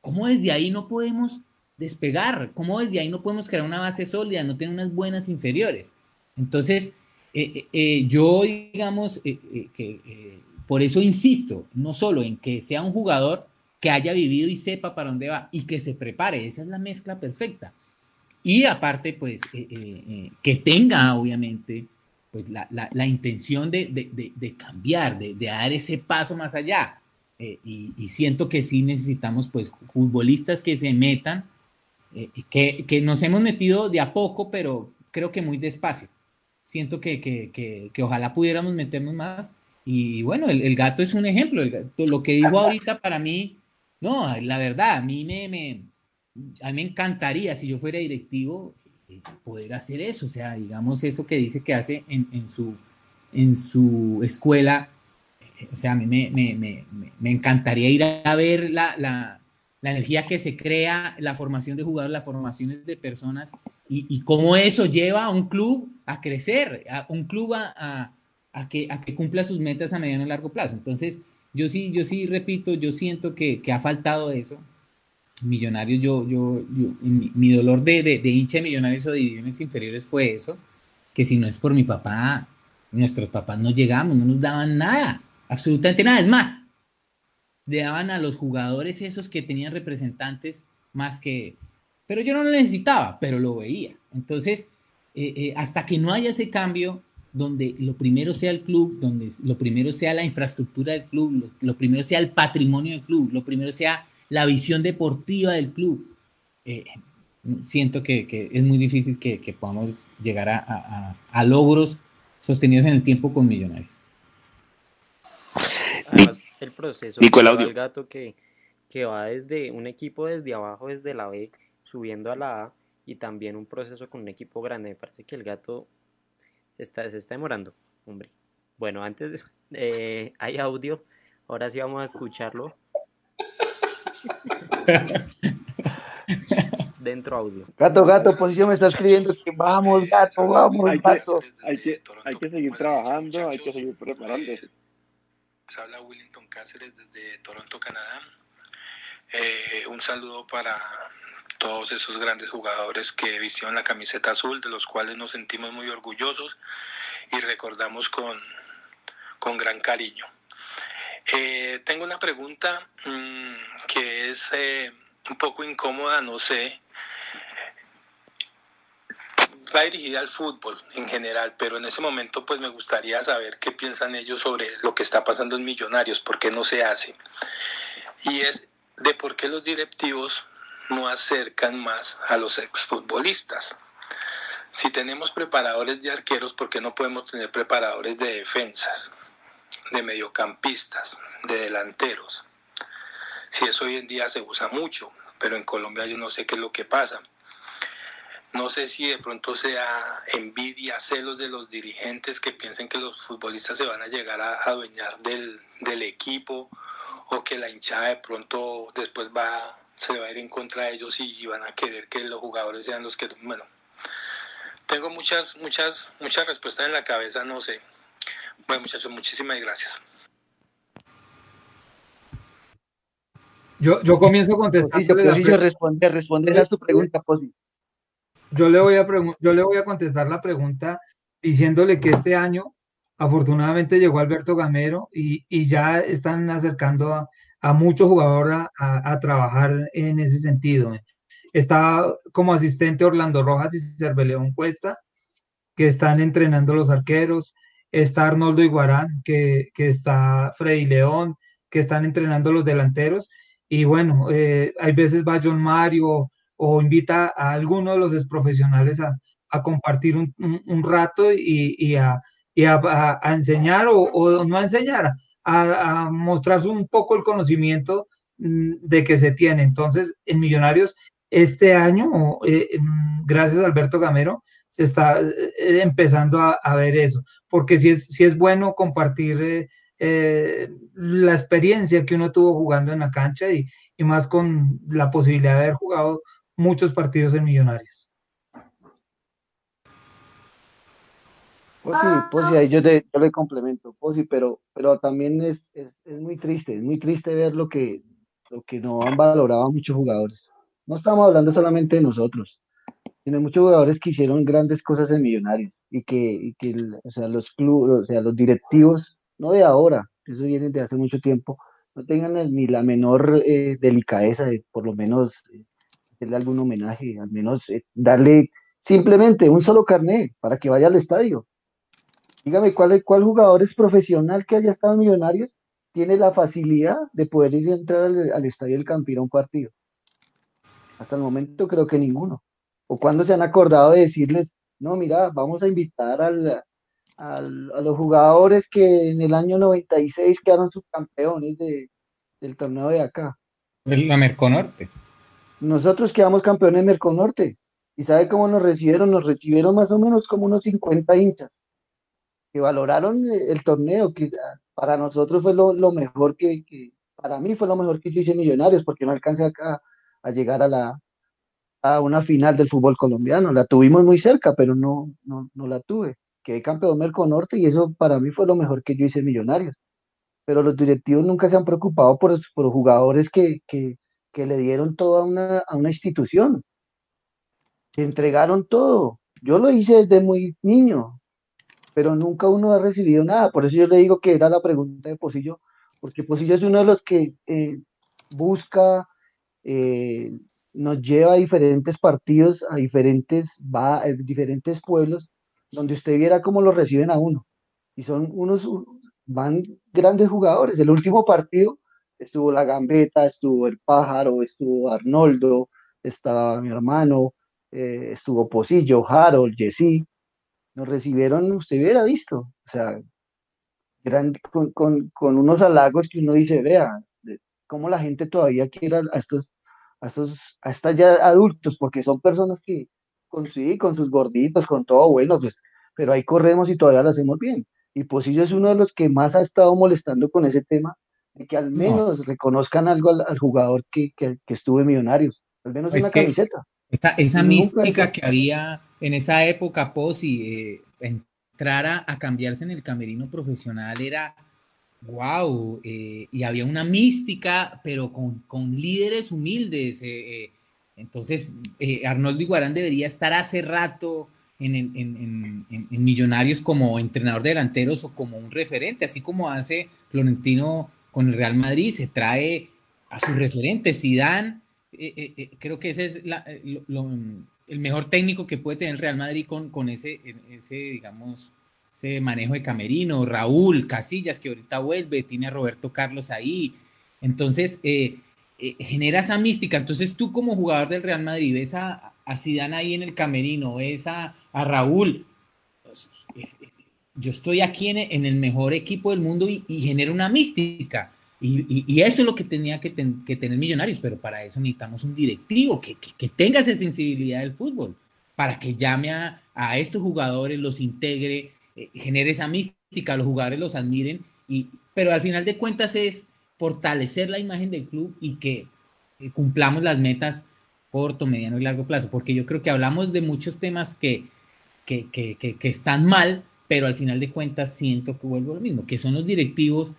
¿Cómo desde ahí no podemos despegar? ¿Cómo desde ahí no podemos crear una base sólida, no tener unas buenas inferiores? Entonces, eh, yo, digamos, que por eso insisto, no solo en que sea un jugador que haya vivido y sepa para dónde va y que se prepare, esa es la mezcla perfecta. Y aparte, pues, que tenga, obviamente, pues la, la, intención de, de, de, cambiar, de, dar ese paso más allá. y, siento que sí necesitamos, pues, futbolistas que se metan, que, que nos hemos metido de a poco, pero creo que muy despacio siento que, que, que ojalá pudiéramos meternos más. Y bueno, el, el gato es un ejemplo. lo que dijo ahorita para mí, no, la verdad, a mí me, me, a mí me encantaría, si yo fuera directivo, eh, poder hacer eso. O sea, digamos eso que dice que hace en, en su, en su escuela. Eh, o sea, a mí me, me, me, encantaría ir a ver la, la, la energía que se crea, la formación de jugadores, las formaciones de personas y, cómo eso lleva a un club a crecer, a un club a, a, que, a que cumpla sus metas a mediano y largo plazo. Entonces, yo sí, yo sí repito, yo siento que, que ha faltado eso. Millonarios, yo, yo, yo mi, dolor de, de, de, hincha de millonarios o de divisiones inferiores fue eso, que si no es por mi papá, nuestros papás no llegamos, no nos daban nada, absolutamente nada. Es más, le daban a los jugadores esos que tenían representantes más que... Pero yo no lo necesitaba, pero lo veía. Entonces, eh, eh, hasta que no haya ese cambio, donde lo primero sea el club, donde lo primero sea la infraestructura del club, lo, primero sea el patrimonio del club, lo primero sea la visión deportiva del club, eh, siento que, es muy difícil que, podamos llegar a, a, logros sostenidos en el tiempo con millonarios el proceso del gato que, que va desde un equipo desde abajo, desde la B, subiendo a la A, y también un proceso con un equipo grande. Me parece que el gato está, se está demorando, hombre. Bueno, antes eh, hay audio, ahora sí vamos a escucharlo. Dentro audio. Gato, gato, posición me está escribiendo que vamos, gato, vamos, gato. hay que, hay que seguir trabajando, hay que seguir preparándose habla Willington Cáceres desde Toronto, Canadá. Eh, un saludo para todos esos grandes jugadores que vistieron la camiseta azul, de los cuales nos sentimos muy orgullosos y recordamos con, con gran cariño. Eh, tengo una pregunta mm, que es eh, un poco incómoda, no sé, va dirigida al fútbol en general, pero en ese momento pues me gustaría saber qué piensan ellos sobre lo que está pasando en Millonarios, por qué no se hace. Y es de por qué los directivos no acercan más a los exfutbolistas. Si tenemos preparadores de arqueros, ¿por qué no podemos tener preparadores de defensas, de mediocampistas, de delanteros? Si eso hoy en día se usa mucho, pero en Colombia yo no sé qué es lo que pasa. No sé si de pronto sea envidia, celos de los dirigentes que piensen que los futbolistas se van a llegar a adueñar del, del equipo o que la hinchada de pronto después va, se va a ir en contra de ellos y, van a querer que los jugadores sean los que... Bueno, tengo muchas, muchas, muchas respuestas en la cabeza, no sé. Bueno, muchachos, muchísimas gracias. Yo, yo comienzo a contestar. Posillo, responde, responde a tu pregunta, Posi. Yo le, voy a yo le voy a contestar la pregunta diciéndole que este año afortunadamente llegó Alberto Gamero y, y ya están acercando a, a muchos jugadores a, trabajar en ese sentido. Está como asistente Orlando Rojas y Cerveleón Cuesta, que están entrenando los arqueros. Está Arnoldo Iguarán, que, que está Freddy León, que están entrenando los delanteros. Y bueno, eh, hay veces va John Mario o invita a alguno de los profesionales a, a compartir un, un, rato y, y, a, y a, a, enseñar o, o, no a enseñar, a, mostrarse un poco el conocimiento mm, de que se tiene. Entonces, en Millonarios, este año, eh, mm, gracias a Alberto Gamero, se está eh, empezando a, ver eso, porque si es, si es bueno compartir eh, la experiencia que uno tuvo jugando en la cancha y más con la posibilidad de haber jugado muchos partidos en Millonarios. Pues sí, pues sí, ahí yo, te, yo le complemento, pues pero, pero también es, es, es, muy triste, es muy triste ver lo que, lo que no han valorado muchos jugadores. no estamos hablando solamente de nosotros, sino muchos jugadores que hicieron grandes cosas en Millonarios y que, que o sea, los clubes, o sea, los directivos, no de ahora, eso viene de hace mucho tiempo, no tengan ni la menor eh, delicadeza de por lo menos eh, hacerle algún homenaje, al menos eh, darle simplemente un solo carnet para que vaya al estadio. Dígame, ¿cuál, ¿cuál jugador es profesional que haya estado en Millonarios tiene la facilidad de poder ir a entrar al, estadio del Campín a un partido? Hasta el momento creo que ninguno. ¿O cuando se han acordado de decirles, no, mira, vamos a invitar al, a los jugadores que en el año 96 quedaron subcampeones de, del torneo de acá. La Merconorte. Nosotros quedamos campeones en Merconorte. ¿Y sabe cómo nos recibieron? Nos recibieron más o menos como unos 50 hinchas que valoraron el torneo, que para nosotros fue lo, mejor que, para mí fue lo mejor que yo hice Millonarios, porque no alcancé acá a llegar a la a una final del fútbol colombiano. La tuvimos muy cerca, pero no, no, no la tuve quedé campeón Merconorte y eso para mí fue lo mejor que yo hice Millonarios. Pero los directivos nunca se han preocupado por, por jugadores que, que, que, le dieron todo a una, a una institución, que entregaron todo. Yo lo hice desde muy niño, pero nunca uno ha recibido nada. Por eso yo le digo que era la pregunta de Posillo, porque Posillo es uno de los que eh, busca, eh, nos lleva a diferentes partidos, a diferentes, va, a diferentes pueblos, donde usted viera cómo lo reciben a uno. Y son unos, van grandes jugadores. El último partido estuvo la Gambeta, estuvo el Pájaro, estuvo Arnoldo, estaba mi hermano, eh, estuvo Posillo, Harold, Jessy. Nos recibieron, usted hubiera visto, o sea, con, con, con, unos halagos que uno dice, vea, cómo la gente todavía quiere a estos, a estos, a estos ya adultos, porque son personas que, con sí, con sus gorditos, con todo bueno, pues, pero ahí corremos y todavía lo hacemos bien. Y Posillo es uno de los que más ha estado molestando con ese tema, de que al menos reconozcan algo al, jugador que, que, estuvo en Millonarios, al menos una camiseta. Esa, esa mística que había en esa época, Posi, eh, entrar a, cambiarse en el camerino profesional era wow, eh, y había una mística, pero con, con líderes humildes. Eh, eh entonces, Arnoldo Iguarán debería estar hace rato en, Millonarios como entrenador de delanteros o como un referente, así como hace Florentino con el Real Madrid, se trae a sus referentes. Zidane, creo que ese es el mejor técnico que puede tener Real Madrid con, con ese, ese, digamos, ese manejo de camerino. Raúl, Casillas, que ahorita vuelve, tiene a Roberto Carlos ahí. Entonces, eh, genera esa mística. Entonces tú como jugador del Real Madrid ves a, a Zidane ahí en el camerino, ves a, a Raúl. Pues, yo estoy aquí en, el mejor equipo del mundo y, genera una mística. Y, eso es lo que tenía que, que, tener Millonarios, pero para eso necesitamos un directivo que, que, tenga esa sensibilidad del fútbol, para que llame a, estos jugadores, los integre, eh, genere esa mística, los jugadores los admiren, y, pero al final de cuentas es fortalecer la imagen del club y que cumplamos las metas corto, mediano y largo plazo, porque yo creo que hablamos de muchos temas que, que están mal, pero al final de cuentas siento que vuelvo a lo mismo, que son los directivos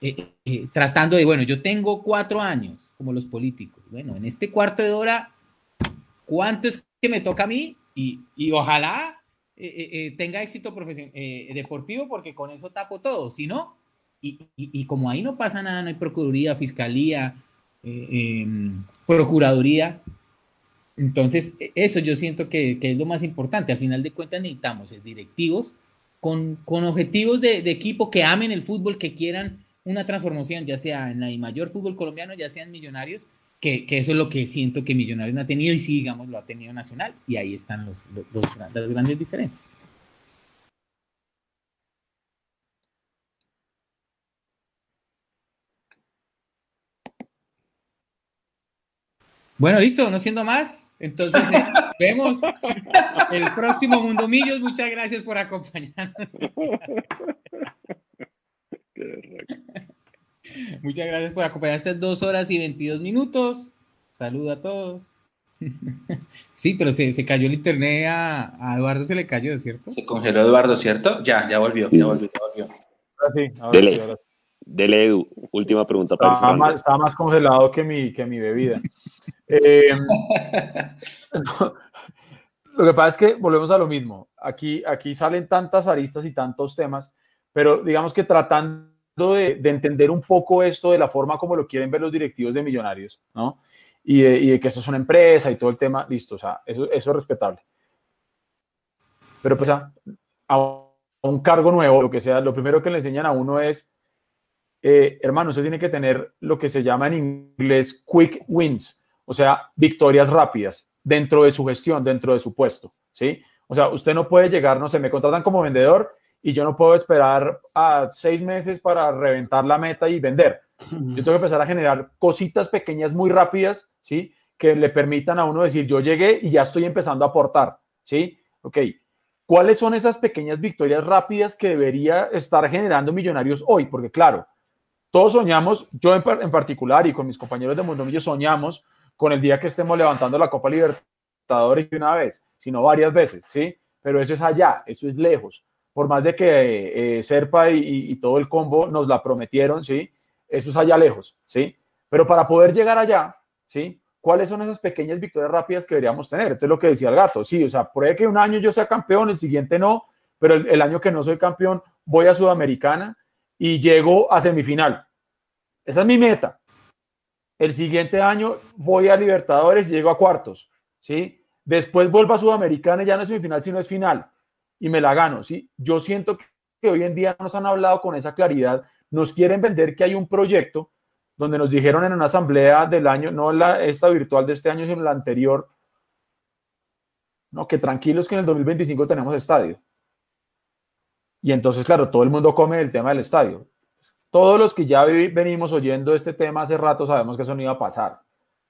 eh, eh, tratando de, bueno, yo tengo cuatro años, como los políticos, bueno, en este cuarto de hora, ¿cuánto es que me toca a mí? Y, y ojalá tenga éxito deportivo, porque con eso tapo todo, si no, y, como ahí no pasa nada, no hay procuraduría, fiscalía, eh, em, procuraduría, entonces e, eso yo siento que, es lo más importante. Al final de cuentas necesitamos directivos con, con objetivos de, equipo que amen el fútbol, que quieran una transformación, ya sea en la mayor fútbol colombiano, ya sean millonarios, que, eso es lo que siento que Millonarios no ha tenido y sí, digamos, lo ha tenido Nacional. Y ahí están los, las grandes diferencias. Bueno, listo, no siendo más. Entonces, eh, vemos el próximo Mundo Millos. Muchas gracias por acompañarnos. Muchas gracias por acompañar estas dos horas y 22 minutos. Saludo a todos. Sí, pero se, se cayó el internet a, Eduardo, se le cayó, ¿cierto? Se congeló Eduardo, ¿cierto? Ya, ya volvió, ya volvió, ya volvió. Dele, dele, Edu, última pregunta para estaba más, estaba más congelado que mi, que mi bebida. Eh, lo que pasa es que volvemos a lo mismo. Aquí, aquí salen tantas aristas y tantos temas, pero digamos que tratando de, entender un poco esto de la forma como lo quieren ver los directivos de Millonarios, ¿no? Y de, que esto es una empresa y todo el tema, listo, o sea, eso, es respetable. Pero pues a, un cargo nuevo, lo que sea, lo primero que le enseñan a uno es, eh, hermano, usted tiene que tener lo que se llama en inglés quick wins, o sea, victorias rápidas dentro de su gestión, dentro de su puesto, ¿sí? O sea, usted no puede llegar, no sé, me contratan como vendedor y yo no puedo esperar a seis meses para reventar la meta y vender. Yo tengo que empezar a generar cositas pequeñas muy rápidas, ¿sí? Que le permitan a uno decir, yo llegué y ya estoy empezando a aportar, ¿sí? Ok, ¿cuáles son esas pequeñas victorias rápidas que debería estar generando Millonarios hoy? Porque claro, todos soñamos, yo en, en particular y con mis compañeros de Mundomillo soñamos con el día que estemos levantando la Copa Libertadores de una vez, sino varias veces, ¿sí? Pero eso es allá, eso es lejos. Por más de que eh, Serpa y, todo el combo nos la prometieron, ¿sí? Eso es allá lejos, ¿sí? Pero para poder llegar allá, ¿sí? ¿Cuáles son esas pequeñas victorias rápidas que deberíamos tener? Esto es lo que decía el gato, sí, o sea, puede que un año yo sea campeón, el siguiente no, pero el año que no soy campeón voy a Sudamericana y llego a semifinal. Esa es mi meta, el siguiente año voy a Libertadores y llego a cuartos, ¿sí? Después vuelvo a Sudamericana y ya no es semifinal, sino es final y me la gano, ¿sí? Yo siento que hoy en día nos han hablado con esa claridad, nos quieren vender que hay un proyecto donde nos dijeron en una asamblea del año, no la, esta virtual de este año, sino la anterior, no, que tranquilos que en el 2025 tenemos estadio. Y entonces, claro, todo el mundo come el tema del estadio todos los que ya venimos oyendo este tema hace rato sabemos que eso no iba a pasar.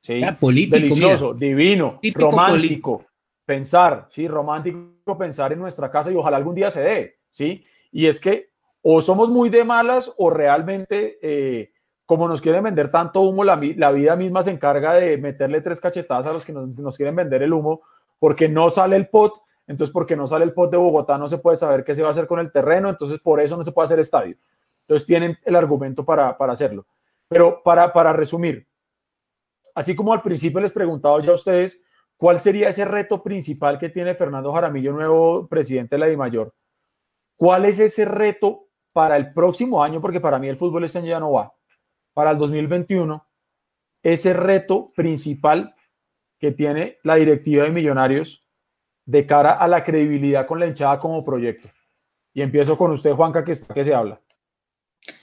¿sí? Delicioso, divino, romántico. Pensar, sí, romántico pensar en nuestra casa y ojalá algún día se dé, ¿sí? Y es que o somos muy de malas o realmente, eh, como nos quieren vender tanto humo, la, vida misma se encarga de meterle tres cachetadas a los que nos, nos quieren vender el humo porque no sale el pot entonces, porque no sale el pot de Bogotá, no se puede saber qué se va a hacer con el terreno, entonces por eso no se puede hacer estadio. Entonces tienen el argumento para, hacerlo. Pero para, para resumir, así como al principio les preguntaba yo a ustedes, ¿cuál sería ese reto principal que tiene Fernando Jaramillo, nuevo presidente de la DIMAYOR? ¿Cuál es ese reto para el próximo año? Porque para mí el fútbol este año ya no va. Para el 2021, ese reto principal que tiene la directiva de Millonarios de cara a la credibilidad con la hinchada como proyecto. Y empiezo con usted, Juanca, que que se habla.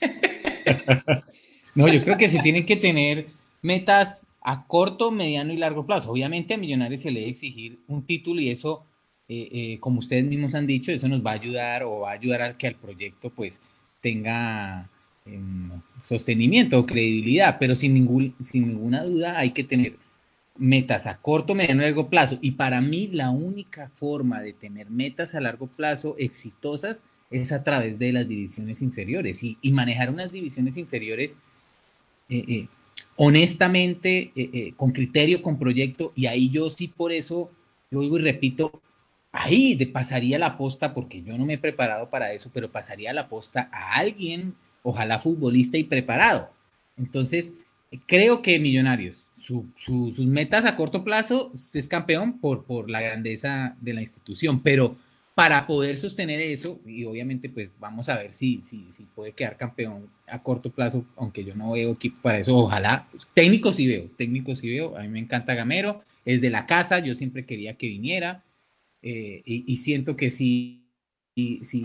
no, yo creo que se tienen que tener metas a corto, mediano y largo plazo. Obviamente a Millonarios se le debe exigir un título y eso, eh, eh, como ustedes mismos han dicho, eso nos va a ayudar o va a ayudar a que el proyecto pues tenga em, sostenimiento o credibilidad, pero sin, ningún, sin ninguna duda hay que tener metas a corto, mediano y largo plazo. Y para mí la única forma de tener metas a largo plazo exitosas es a través de las divisiones inferiores y, manejar unas divisiones inferiores eh, honestamente, eh, con criterio, con proyecto, y ahí yo sí por eso, yo digo y repito, ahí de pasaría la posta, porque yo no me he preparado para eso, pero pasaría la posta a alguien, ojalá futbolista y preparado. Entonces, creo que Millonarios, sus metas a corto plazo es campeón por, por la grandeza de la institución, pero para poder sostener eso, y obviamente pues vamos a ver si, si, si puede quedar campeón a corto plazo, aunque yo no veo equipo para eso, ojalá. Técnico sí veo, técnico sí veo, a mí me encanta Gamero, es de la casa, yo siempre quería que viniera, eh, y, siento que sí, sí,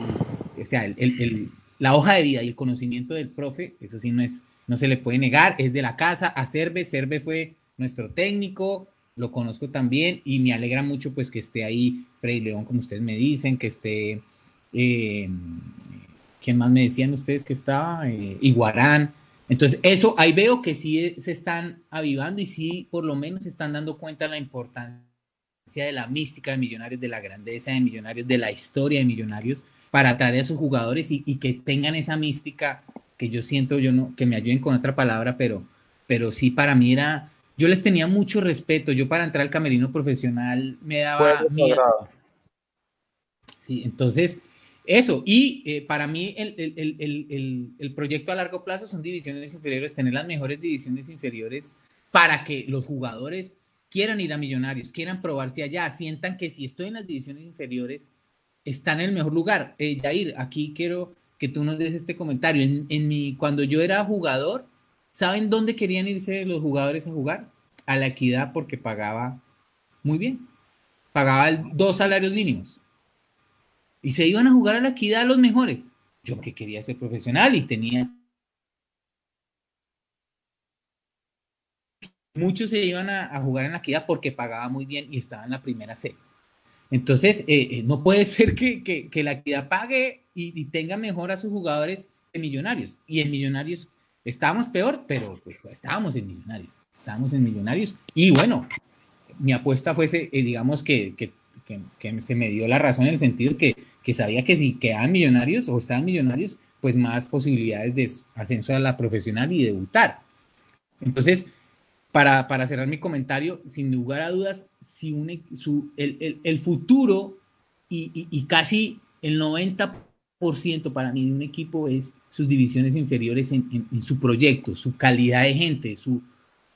o sea, el, la hoja de vida y el conocimiento del profe, eso sí no es, no se le puede negar, es de la casa, a Cerve, Cerve fue nuestro técnico, lo conozco también y me alegra mucho pues que esté ahí Freddy León, como ustedes me dicen, que esté, eh, ¿quién más me decían ustedes que estaba? Eh, Iguarán. Entonces, eso, ahí veo que sí se están avivando y sí, por lo menos se están dando cuenta la importancia de la mística de Millonarios, de la grandeza de Millonarios, de la historia de Millonarios, para atraer a sus jugadores y, que tengan esa mística que yo siento, yo no, que me ayuden con otra palabra, pero, pero sí para mí era yo les tenía mucho respeto. Yo para entrar al camerino profesional me daba miedo. Sí, entonces, eso. Y eh, para mí el, proyecto a largo plazo son divisiones inferiores, tener las mejores divisiones inferiores para que los jugadores quieran ir a Millonarios, quieran probarse allá, sientan que si estoy en las divisiones inferiores, están en el mejor lugar. Eh, Jair, aquí quiero que tú nos des este comentario. En, en mi, cuando yo era jugador, ¿saben dónde querían irse los jugadores a jugar? A la equidad porque pagaba muy bien. Pagaba dos salarios mínimos. Y se iban a jugar a la equidad los mejores. Yo que quería ser profesional y tenía muchos se iban a, jugar en la equidad porque pagaba muy bien y estaba en la primera C. Entonces, eh, eh, no puede ser que, la equidad pague y, tenga mejor a sus jugadores en Millonarios. Y en Millonarios estábamos peor, pero pues, estábamos en Millonarios. Estábamos en Millonarios. Y bueno, mi apuesta fue, eh, digamos, que, que, se me dio la razón en el sentido que, que sabía que si quedaban Millonarios o estaban Millonarios, pues más posibilidades de ascenso a la profesional y debutar. Entonces, para, para, cerrar mi comentario, sin lugar a dudas, si un, su, el, el, futuro y, y, casi el 90% para mí de un equipo es sus divisiones inferiores en, en, su proyecto, su calidad de gente, su,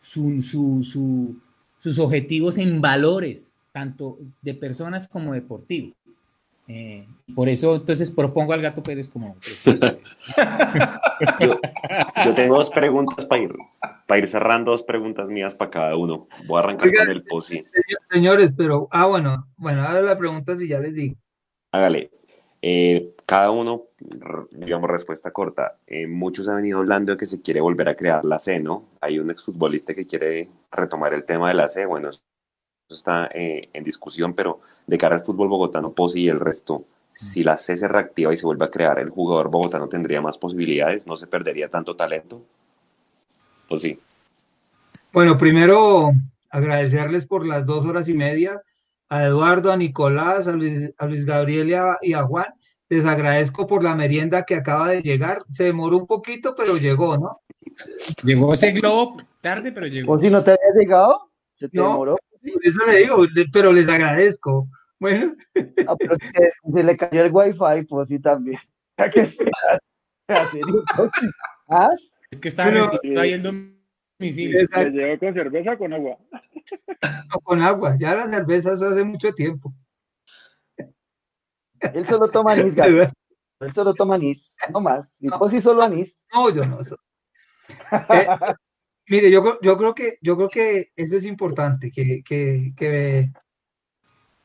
su, su, sus objetivos en valores, tanto de personas como deportivos. Eh, por eso, entonces, propongo al Gato Pérez como yo, yo, tengo dos preguntas para ir, para ir cerrando, dos preguntas mías para cada uno. Voy a arrancar con el POSI. Señores, pero, ah, bueno, bueno, ahora la pregunta si ya les digo. Hágale. Eh, cada uno, digamos, respuesta corta. Eh, muchos han venido hablando de que se quiere volver a crear la C, ¿no? Hay un exfutbolista que quiere retomar el tema de la C. Bueno, está eh, en discusión, pero de cara al fútbol bogotano, Posi y el resto, si la C se reactiva y se vuelve a crear, el jugador bogotano tendría más posibilidades, no se perdería tanto talento. Pues sí. Bueno, primero agradecerles por las dos horas y media a Eduardo, a Nicolás, a Luis, Gabriel y a, y a, Juan. Les agradezco por la merienda que acaba de llegar. Se demoró un poquito, pero llegó, ¿no? Llegó ese globo tarde, pero llegó. ¿O si no te había llegado? ¿Se te demoró? eso le digo, pero les agradezco. Bueno. Ah, pero se, le cayó el wifi, pues sí también. ¿Ah? Es que está ahí el domicilio. ¿Le llegó con cerveza o con agua? con agua, ya la cerveza eso hace mucho tiempo. Él solo toma anís, gato. Él solo toma anís, no más. Y pues sí solo anís. No, yo no. Eh, Mire, yo, yo, creo que, yo creo que eso es importante, que, que, que,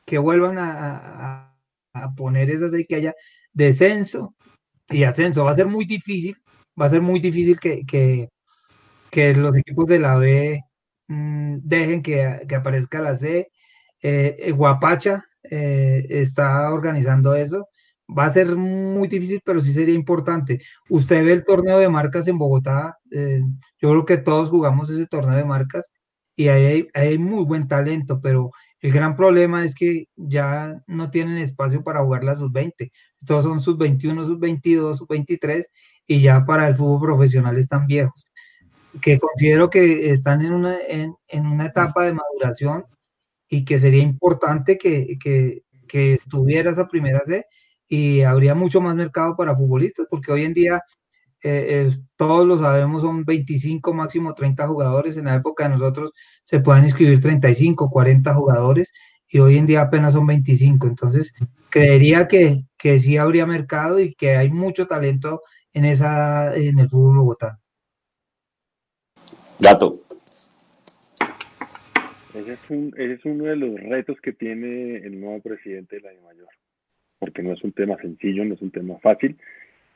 que vuelvan a, a, poner esas de que haya descenso y ascenso. Va a ser muy difícil, va a ser muy difícil que, que, que los equipos de la B mm, dejen que, que, aparezca la C. Eh, eh Guapacha eh, está organizando eso va a ser muy difícil, pero sí sería importante. Usted ve el torneo de marcas en Bogotá, eh, yo creo que todos jugamos ese torneo de marcas y hay, muy buen talento, pero el gran problema es que ya no tienen espacio para jugar la sub-20. Todos son sub-21, sub-22, sub-23 y ya para el fútbol profesional están viejos. Que considero que están en una, en, una etapa de maduración y que sería importante que, que, que estuviera esa primera C y habría mucho más mercado para futbolistas, porque hoy en día, eh, todos lo sabemos, son 25, máximo 30 jugadores. En la época de nosotros se pueden inscribir 35, 40 jugadores y hoy en día apenas son 25. Entonces, creería que, que sí habría mercado y que hay mucho talento en, esa, en el fútbol bogotano. Gato. Ese es, ese es uno de los retos que tiene el nuevo presidente de la Mayor porque no es un tema sencillo, no es un tema fácil,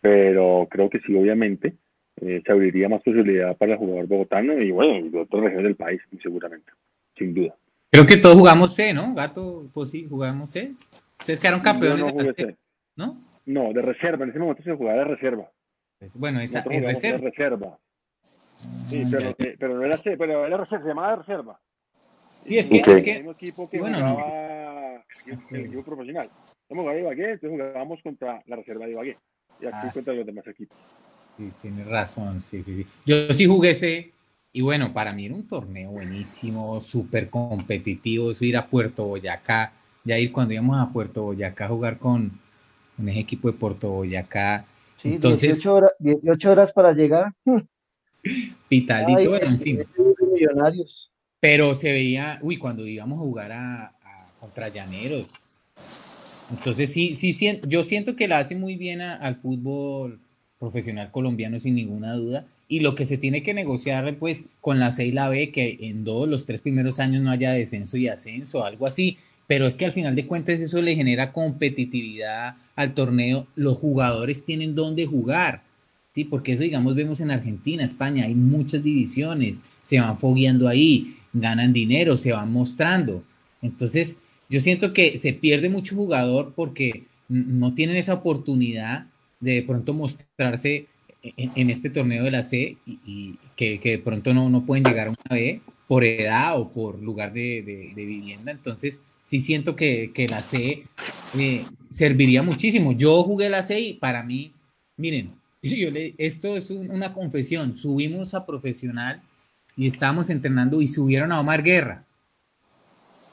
pero creo que sí, obviamente, eh, se abriría más posibilidad para el jugador bogotano y bueno, de otras regiones del país, seguramente, sin duda. Creo que todos jugamos C, ¿no? Gato, pues sí, jugamos C. Ustedes quedaron campeones. No, C. ¿No? No, de reserva, en ese momento se jugaba de reserva. Pues, bueno, esa es reserva. De reserva. Sí, pero, eh, pero, no era C, pero era reserva, se llamaba reserva. Sí, es que, es que, equipo que bueno, jugaba el equipo profesional. Hemos jugado Ibagué, entonces jugábamos contra la reserva de Ibagué. Y aquí ah, contra los demás equipos. Sí, tienes razón, sí, sí, sí. Yo sí jugué ese, y bueno, para mí era un torneo buenísimo, súper competitivo, eso ir a Puerto Boyacá, ya ir cuando íbamos a Puerto Boyacá a jugar con un equipo de Puerto Boyacá. Sí, Entonces, 18 horas, 18 horas para llegar. Pitadito, bueno, en fin. Millonarios. Pero se veía, uy, cuando íbamos a jugar a, contra Llaneros. Entonces sí, sí, yo siento que la hace muy bien al fútbol profesional colombiano sin ninguna duda. Y lo que se tiene que negociar pues con la C y la B, que en todos los tres primeros años no haya descenso y ascenso, algo así. Pero es que al final de cuentas eso le genera competitividad al torneo. Los jugadores tienen dónde jugar. Sí, porque eso digamos vemos en Argentina, España, hay muchas divisiones, se van fogueando ahí, ganan dinero, se van mostrando. Entonces, yo siento que se pierde mucho jugador porque no tienen esa oportunidad de, pronto mostrarse en, este torneo de la C y, que, de pronto no, no, pueden llegar a una B por edad o por lugar de, vivienda. Entonces, sí siento que, la C eh, serviría muchísimo. Yo jugué la C y para mí, miren, esto es una confesión. Subimos a profesional y estábamos entrenando y subieron a Omar Guerra.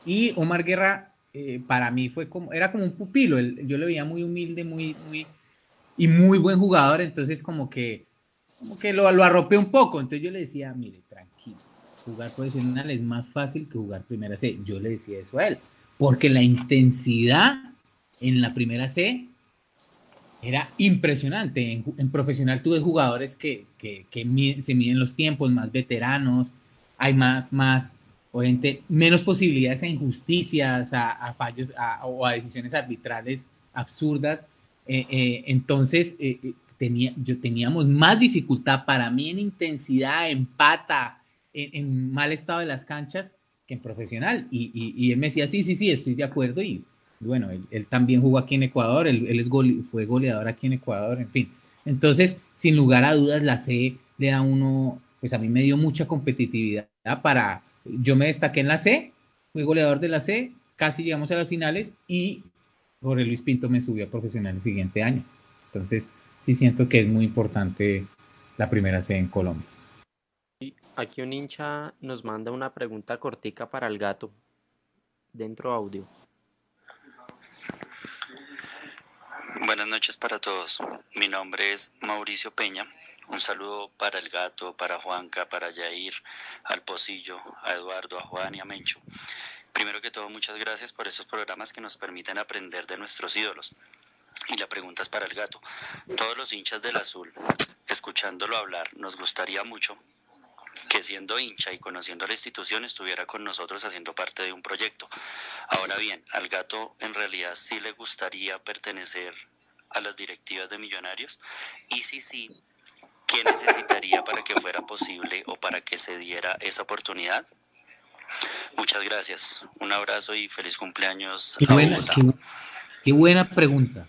Y Omar Guerra eh, para mí fue como, era como un pupilo. yo lo veía muy humilde, muy, muy, y muy buen jugador. Entonces como que, como que lo, lo arropé un poco. Entonces yo le decía, mire, tranquilo, jugar profesional es más fácil que jugar primera C. Yo le decía eso a él. Porque la intensidad en la primera C era impresionante. En, profesional tuve jugadores que, que, se miden los tiempos, más veteranos, hay más, más, gente menos posibilidades a injusticias, a, fallos o a decisiones arbitrales absurdas. Eh, eh, entonces, eh, tenía, yo teníamos más dificultad para mí en intensidad, en pata, en, mal estado de las canchas que en profesional. Y, y, y él me decía, sí, sí, sí, estoy de acuerdo y bueno, él, también jugó aquí en Ecuador, él, es fue goleador aquí en Ecuador, en fin. Entonces, sin lugar a dudas, la C le da uno, pues a mí me dio mucha competitividad para, yo me destaqué en la C, fui goleador de la C, casi llegamos a las finales y Jorge Luis Pinto me subió a profesional el siguiente año. Entonces, sí siento que es muy importante la primera C en Colombia. Aquí un hincha nos manda una pregunta cortica para el gato, dentro audio. Buenas noches para todos. Mi nombre es Mauricio Peña. Un saludo para el gato, para Juanca, para Yair, al Pocillo, a Eduardo, a Juan y a Mencho. Primero que todo, muchas gracias por esos programas que nos permiten aprender de nuestros ídolos. Y la pregunta es para el gato. Todos los hinchas del azul, escuchándolo hablar, nos gustaría mucho que siendo hincha y conociendo la institución estuviera con nosotros haciendo parte de un proyecto. Ahora bien, al gato en realidad sí le gustaría pertenecer a las directivas de Millonarios y si sí, ¿qué necesitaría para que fuera posible o para que se diera esa oportunidad? Muchas gracias. Un abrazo y feliz cumpleaños. Qué, buena, qué buena pregunta.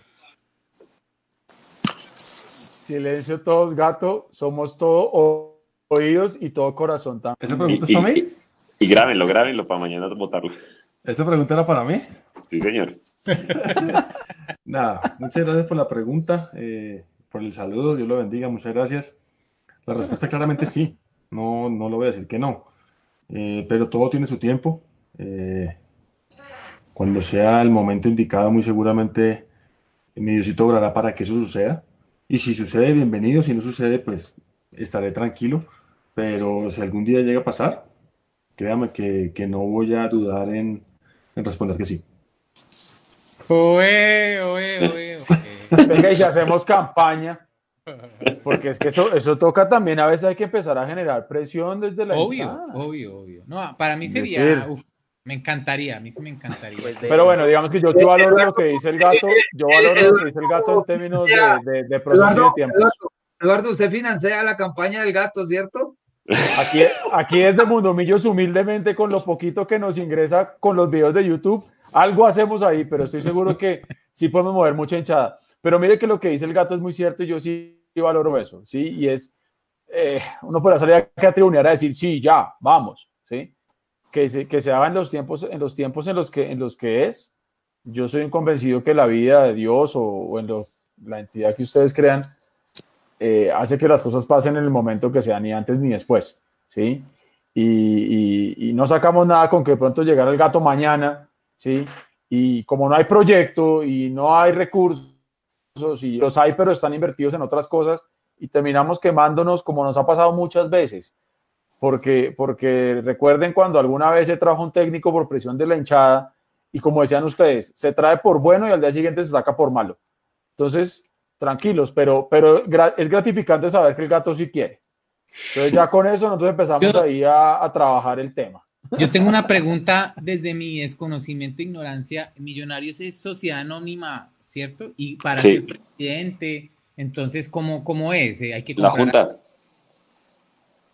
Silencio todos, gato. Somos todos oídos y todo corazón también. ¿Esa pregunta es para mí? Y, grábenlo, grábenlo para mañana votarlo. ¿Esa pregunta era para mí? Sí, señor. Nada, muchas gracias por la pregunta, eh, por el saludo, Dios lo bendiga, muchas gracias. La respuesta claramente sí, no, no lo voy a decir que no, eh, pero todo tiene su tiempo. Eh, cuando sea el momento indicado, muy seguramente mi Diosito obrará para que eso suceda. Y si sucede, bienvenido, si no sucede, pues estaré tranquilo pero si algún día llega a pasar, créame que, que no voy a dudar en, en responder que sí. Oe, oe, oe, Venga, y si hacemos campaña, porque es que eso, eso toca también, a veces hay que empezar a generar presión desde la Obvio, obvio, obvio. No, para mí sería, me encantaría, a mí sí me encantaría. Pues pero bueno, digamos que yo sí valoro lo que dice el gato, yo valoro lo que dice el gato en términos de, de, de proceso de tiempo. Eduardo, usted financia la campaña del gato, ¿cierto? Aquí, aquí desde Mundomillos, humildemente, con lo poquito que nos ingresa con los videos de YouTube, algo hacemos ahí, pero estoy seguro que sí podemos mover mucha hinchada. Pero mire que lo que dice el gato es muy cierto y yo sí valoro eso, ¿sí? Y es, eh, uno puede salir aquí a tribunear a decir, sí, ya, vamos, ¿sí? Que se, que se haga en los tiempos en los, tiempos en los, que, en los que es. Yo soy convencido que la vida de Dios o, o en la entidad que ustedes crean eh, hace que las cosas pasen en el momento que sea, ni antes ni después, ¿sí? Y, no sacamos nada con que pronto llegara el gato mañana, ¿sí? Y como no hay proyecto y no hay recursos, y los hay, pero están invertidos en otras cosas, y terminamos quemándonos como nos ha pasado muchas veces. porque, porque recuerden cuando alguna vez se trajo un técnico por presión de la hinchada y como decían ustedes, se trae por bueno y al día siguiente se saca por malo. Entonces, tranquilos, pero, pero es gratificante saber que el gato sí quiere. Entonces ya con eso nosotros empezamos ahí a, a, trabajar el tema. Yo tengo una pregunta desde mi desconocimiento e ignorancia. Millonarios es sociedad anónima, ¿cierto? Y para ser presidente, entonces, ¿cómo, cómo es? Hay que la Junta.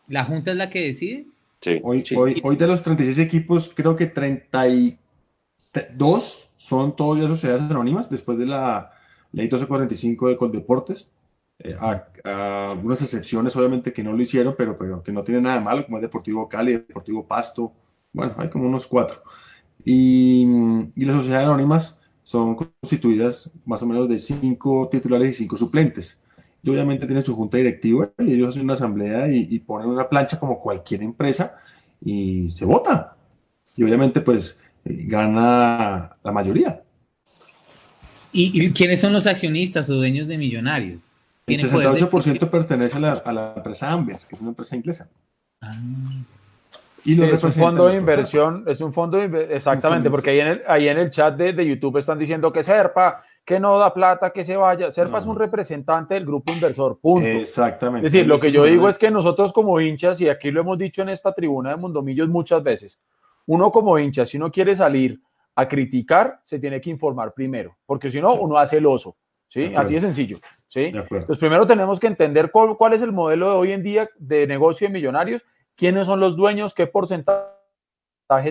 ¿La Junta es la que decide? Sí. Hoy, Hoy, hoy de los 36 equipos, creo que 32 son todavía sociedades anónimas después de la ley 1245 de Coldeportes. Eh, a, algunas excepciones, obviamente, que no lo hicieron, pero, pero que no tiene nada de malo, como el Deportivo Cali, Deportivo Pasto. Bueno, hay como unos cuatro. Y, y las sociedades anónimas son constituidas más o menos de cinco titulares y cinco suplentes. Y obviamente tienen su junta directiva y ellos hacen una asamblea y, ponen una plancha como cualquier empresa y se vota. Y obviamente pues eh, gana la mayoría. ¿Y, quiénes son los accionistas o dueños de Millonarios? El 68% pertenece a la, a la, empresa Amber, que es una empresa inglesa. Ah. Y es un fondo de inversión, es un fondo de exactamente, porque ahí en el, ahí en el chat de, de, YouTube están diciendo que Serpa, que no da plata, que se vaya. Serpa es un representante del grupo inversor, punto. Exactamente. Es decir, lo que yo digo es que nosotros como hinchas, y aquí lo hemos dicho en esta tribuna de Mundomillos muchas veces, uno como hincha, si uno quiere salir a criticar, se tiene que informar primero, porque si no, uno hace el oso. ¿sí? Así de sencillo. ¿sí? Entonces, primero tenemos que entender cuál, cuál es el modelo de hoy en día de negocio de millonarios quiénes son los dueños, qué porcentaje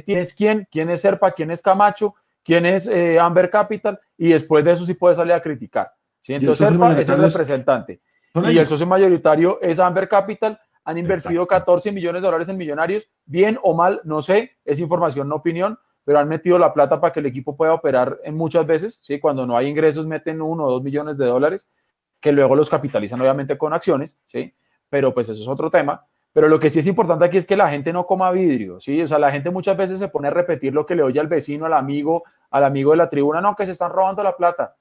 tienes quién, quién es Serpa, quién es Camacho, quién es eh, Amber Capital, y después de eso sí puede salir a criticar. ¿sí? Entonces Serpa es el representante. Y el socio mayoritario es Amber Capital. Han invertido 14 millones de dólares en millonarios, bien o mal, no sé, es información, no opinión, pero han metido la plata para que el equipo pueda operar en muchas veces, ¿sí? cuando no hay ingresos meten uno o dos millones de dólares, que luego los capitalizan obviamente con acciones, ¿sí? pero pues eso es otro tema. Pero lo que sí es importante aquí es que la gente no coma vidrio, ¿sí? O sea, la gente muchas veces se pone a repetir lo que le oye al vecino, al amigo, al amigo de la tribuna, no, que se están robando la plata.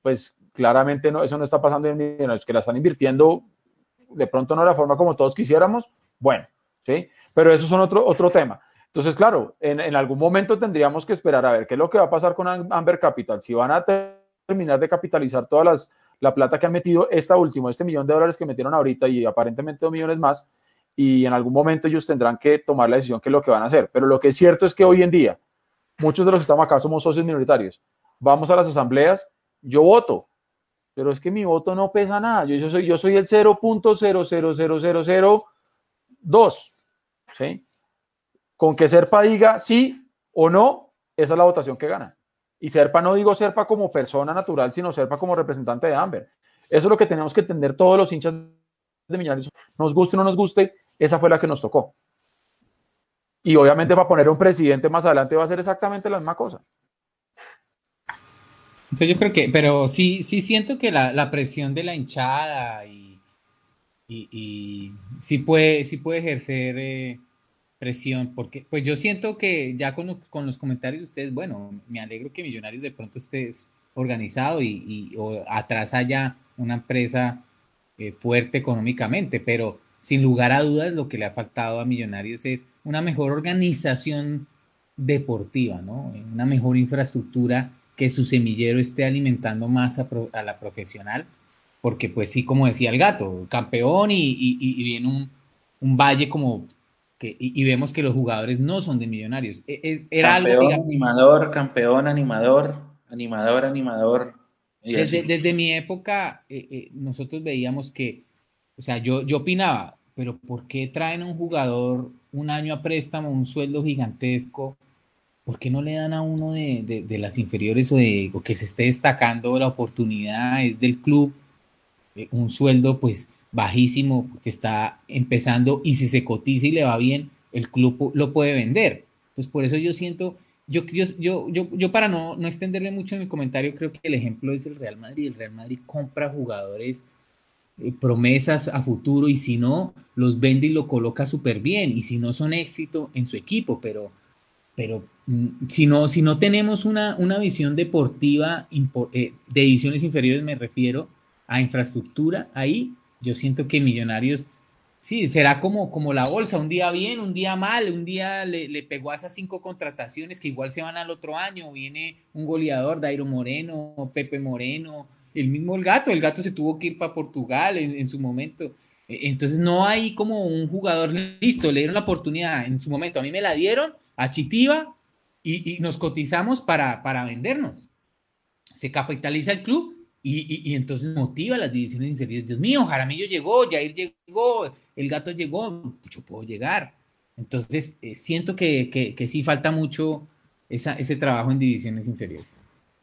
Pues claramente no, eso no está pasando en es que la están invirtiendo de pronto no de la forma como todos quisiéramos, bueno, ¿sí? Pero eso es otro, otro tema. Entonces, claro, en, algún momento tendríamos que esperar a ver qué es lo que va a pasar con Amber Capital, si van a terminar de capitalizar todas las, la plata que han metido esta última, este millón de dólares que metieron ahorita y aparentemente dos millones más, y en algún momento ellos tendrán que tomar la decisión que es lo que van a hacer. Pero lo que es cierto es que hoy en día, muchos de los que estamos acá somos socios minoritarios. Vamos a las asambleas, yo voto, pero es que mi voto no pesa nada. Yo, yo soy, yo soy el 0.000002. ¿sí? Con que Serpa diga sí o no, esa es la votación que gana. Y Serpa no digo Serpa como persona natural, sino Serpa como representante de Amber. Eso es lo que tenemos que entender todos los hinchas de Millonarios, nos guste o no nos guste, esa fue la que nos tocó. Y obviamente para poner un presidente más adelante va a ser exactamente la misma cosa. Entonces yo creo que, pero sí, sí siento que la, presión de la hinchada y, y, sí, puede, sí puede ejercer eh, presión, porque pues yo siento que ya con, los comentarios de ustedes, bueno, me alegro que Millonarios de pronto esté organizado y, y o atrás haya una empresa eh, fuerte económicamente, pero sin lugar a dudas lo que le ha faltado a Millonarios es una mejor organización deportiva, ¿no? Una mejor infraestructura que su semillero esté alimentando más a, la profesional, porque pues sí, como decía el gato, campeón y, viene un, valle como que, y, vemos que los jugadores no son de millonarios. E, e, era algo, animador, campeón, animador, animador, animador. Desde, mi época, eh, eh, nosotros veíamos que, o sea, yo, yo opinaba, pero ¿por qué traen a un jugador un año a préstamo, un sueldo gigantesco? ¿Por qué no le dan a uno de, las inferiores o, de, que se esté destacando la oportunidad es del club eh, un sueldo pues bajísimo porque está empezando y si se cotiza y le va bien, el club lo puede vender? Entonces por eso yo siento yo, yo, yo, yo, para no, no extenderme mucho en mi comentario, creo que el ejemplo es el Real Madrid. El Real Madrid compra jugadores, eh, promesas a futuro, y si no, los vende y lo coloca súper bien. Y si no, son éxito en su equipo. Pero, pero mm, si, no, si no tenemos una, una visión deportiva eh, de divisiones inferiores, me refiero a infraestructura, ahí yo siento que Millonarios Sí, será como, como la bolsa, un día bien, un día mal, un día le, le, pegó a esas cinco contrataciones que igual se van al otro año, viene un goleador, Dairo Moreno, Pepe Moreno, el mismo el gato, el gato se tuvo que ir para Portugal en, en, su momento. E, entonces no hay como un jugador listo, le dieron la oportunidad en su momento, a mí me la dieron a Chitiva y, y nos cotizamos para, para vendernos. Se capitaliza el club y, y, entonces motiva las divisiones inferiores. Dios mío, Jaramillo llegó, Jair llegó, el gato llegó, yo puedo llegar. Entonces, eh, siento que, que, que, sí falta mucho esa, ese trabajo en divisiones inferiores.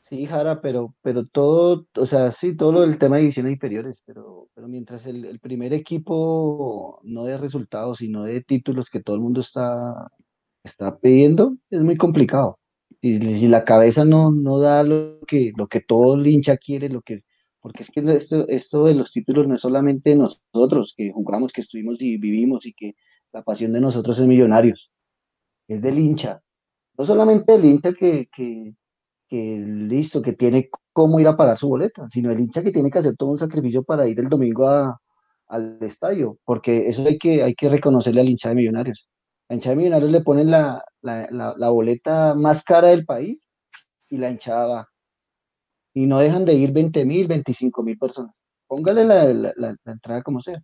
Sí, Jara, pero, pero todo, o sea, sí, todo lo del tema de divisiones inferiores, pero, pero mientras el, el primer equipo no dé resultados, sino de títulos que todo el mundo está, está pidiendo, es muy complicado. Y si la cabeza no, no da lo que, lo que todo el hincha quiere, lo que, porque es que esto, esto de los títulos no es solamente nosotros que jugamos, que estuvimos y vivimos y que la pasión de nosotros es millonarios, es del hincha. No solamente del hincha que, que, que listo, que tiene cómo ir a pagar su boleta, sino el hincha que tiene que hacer todo un sacrificio para ir el domingo a, al estadio, porque eso hay que, hay que reconocerle al hincha de millonarios. A hincha de millonarios le ponen la, la, la, la boleta más cara del país y la hinchada va y no dejan de ir 20 mil, 25 mil personas. Póngale la, la, la, la, entrada como sea.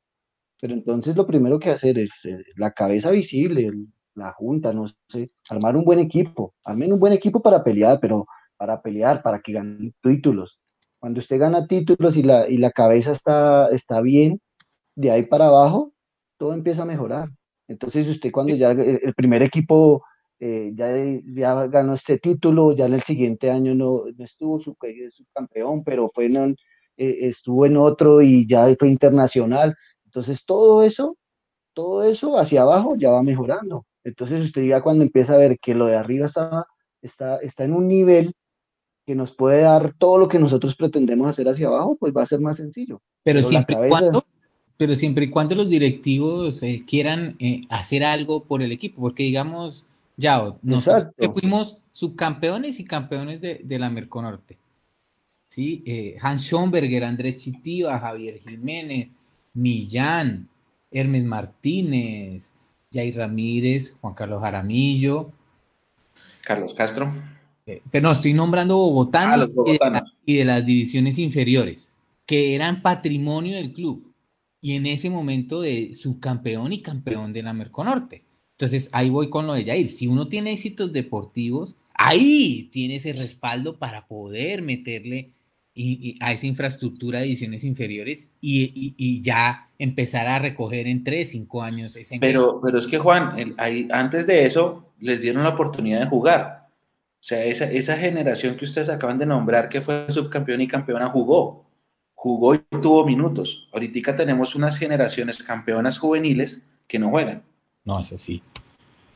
Pero entonces lo primero que hacer es eh, la cabeza visible, la junta, no sé, armar un buen equipo, armen un buen equipo para pelear, pero para pelear, para que ganen títulos. Cuando usted gana títulos y la, y la cabeza está, está bien, de ahí para abajo, todo empieza a mejorar. Entonces usted cuando ya el, primer equipo eh, ya, ya, ganó este título, ya en el siguiente año no, no estuvo su, su, campeón, pero fue en, eh, estuvo en otro y ya fue internacional. Entonces todo eso, todo eso hacia abajo ya va mejorando. Entonces usted ya cuando empieza a ver que lo de arriba está, está, está en un nivel que nos puede dar todo lo que nosotros pretendemos hacer hacia abajo, pues va a ser más sencillo. Pero, pero siempre, cuando, pero siempre y cuando los directivos eh, quieran eh, hacer algo por el equipo, porque digamos, ya, nosotros fuimos subcampeones y campeones de, de la Merconorte. ¿sí? Eh, Hans Schomberger, Andrés Chitiva, Javier Jiménez, Millán, Hermes Martínez, Jair Ramírez, Juan Carlos Jaramillo. Carlos Castro. Eh, pero no, estoy nombrando bogotanos, ah, los bogotanos. Y, de la, y de las divisiones inferiores, que eran patrimonio del club. Y en ese momento de subcampeón y campeón de la Merconorte. Entonces ahí voy con lo de Jair. Si uno tiene éxitos deportivos, ahí tiene ese respaldo para poder meterle y, y a esa infraestructura de ediciones inferiores y, y, y, ya empezar a recoger en 3, 5 años ese pero, pero es que Juan, el, ahí, antes de eso les dieron la oportunidad de jugar. O sea, esa, esa generación que ustedes acaban de nombrar, que fue subcampeón y campeona, jugó. Jugó y tuvo minutos. Ahorita tenemos unas generaciones campeonas juveniles que no juegan. No, eso sí.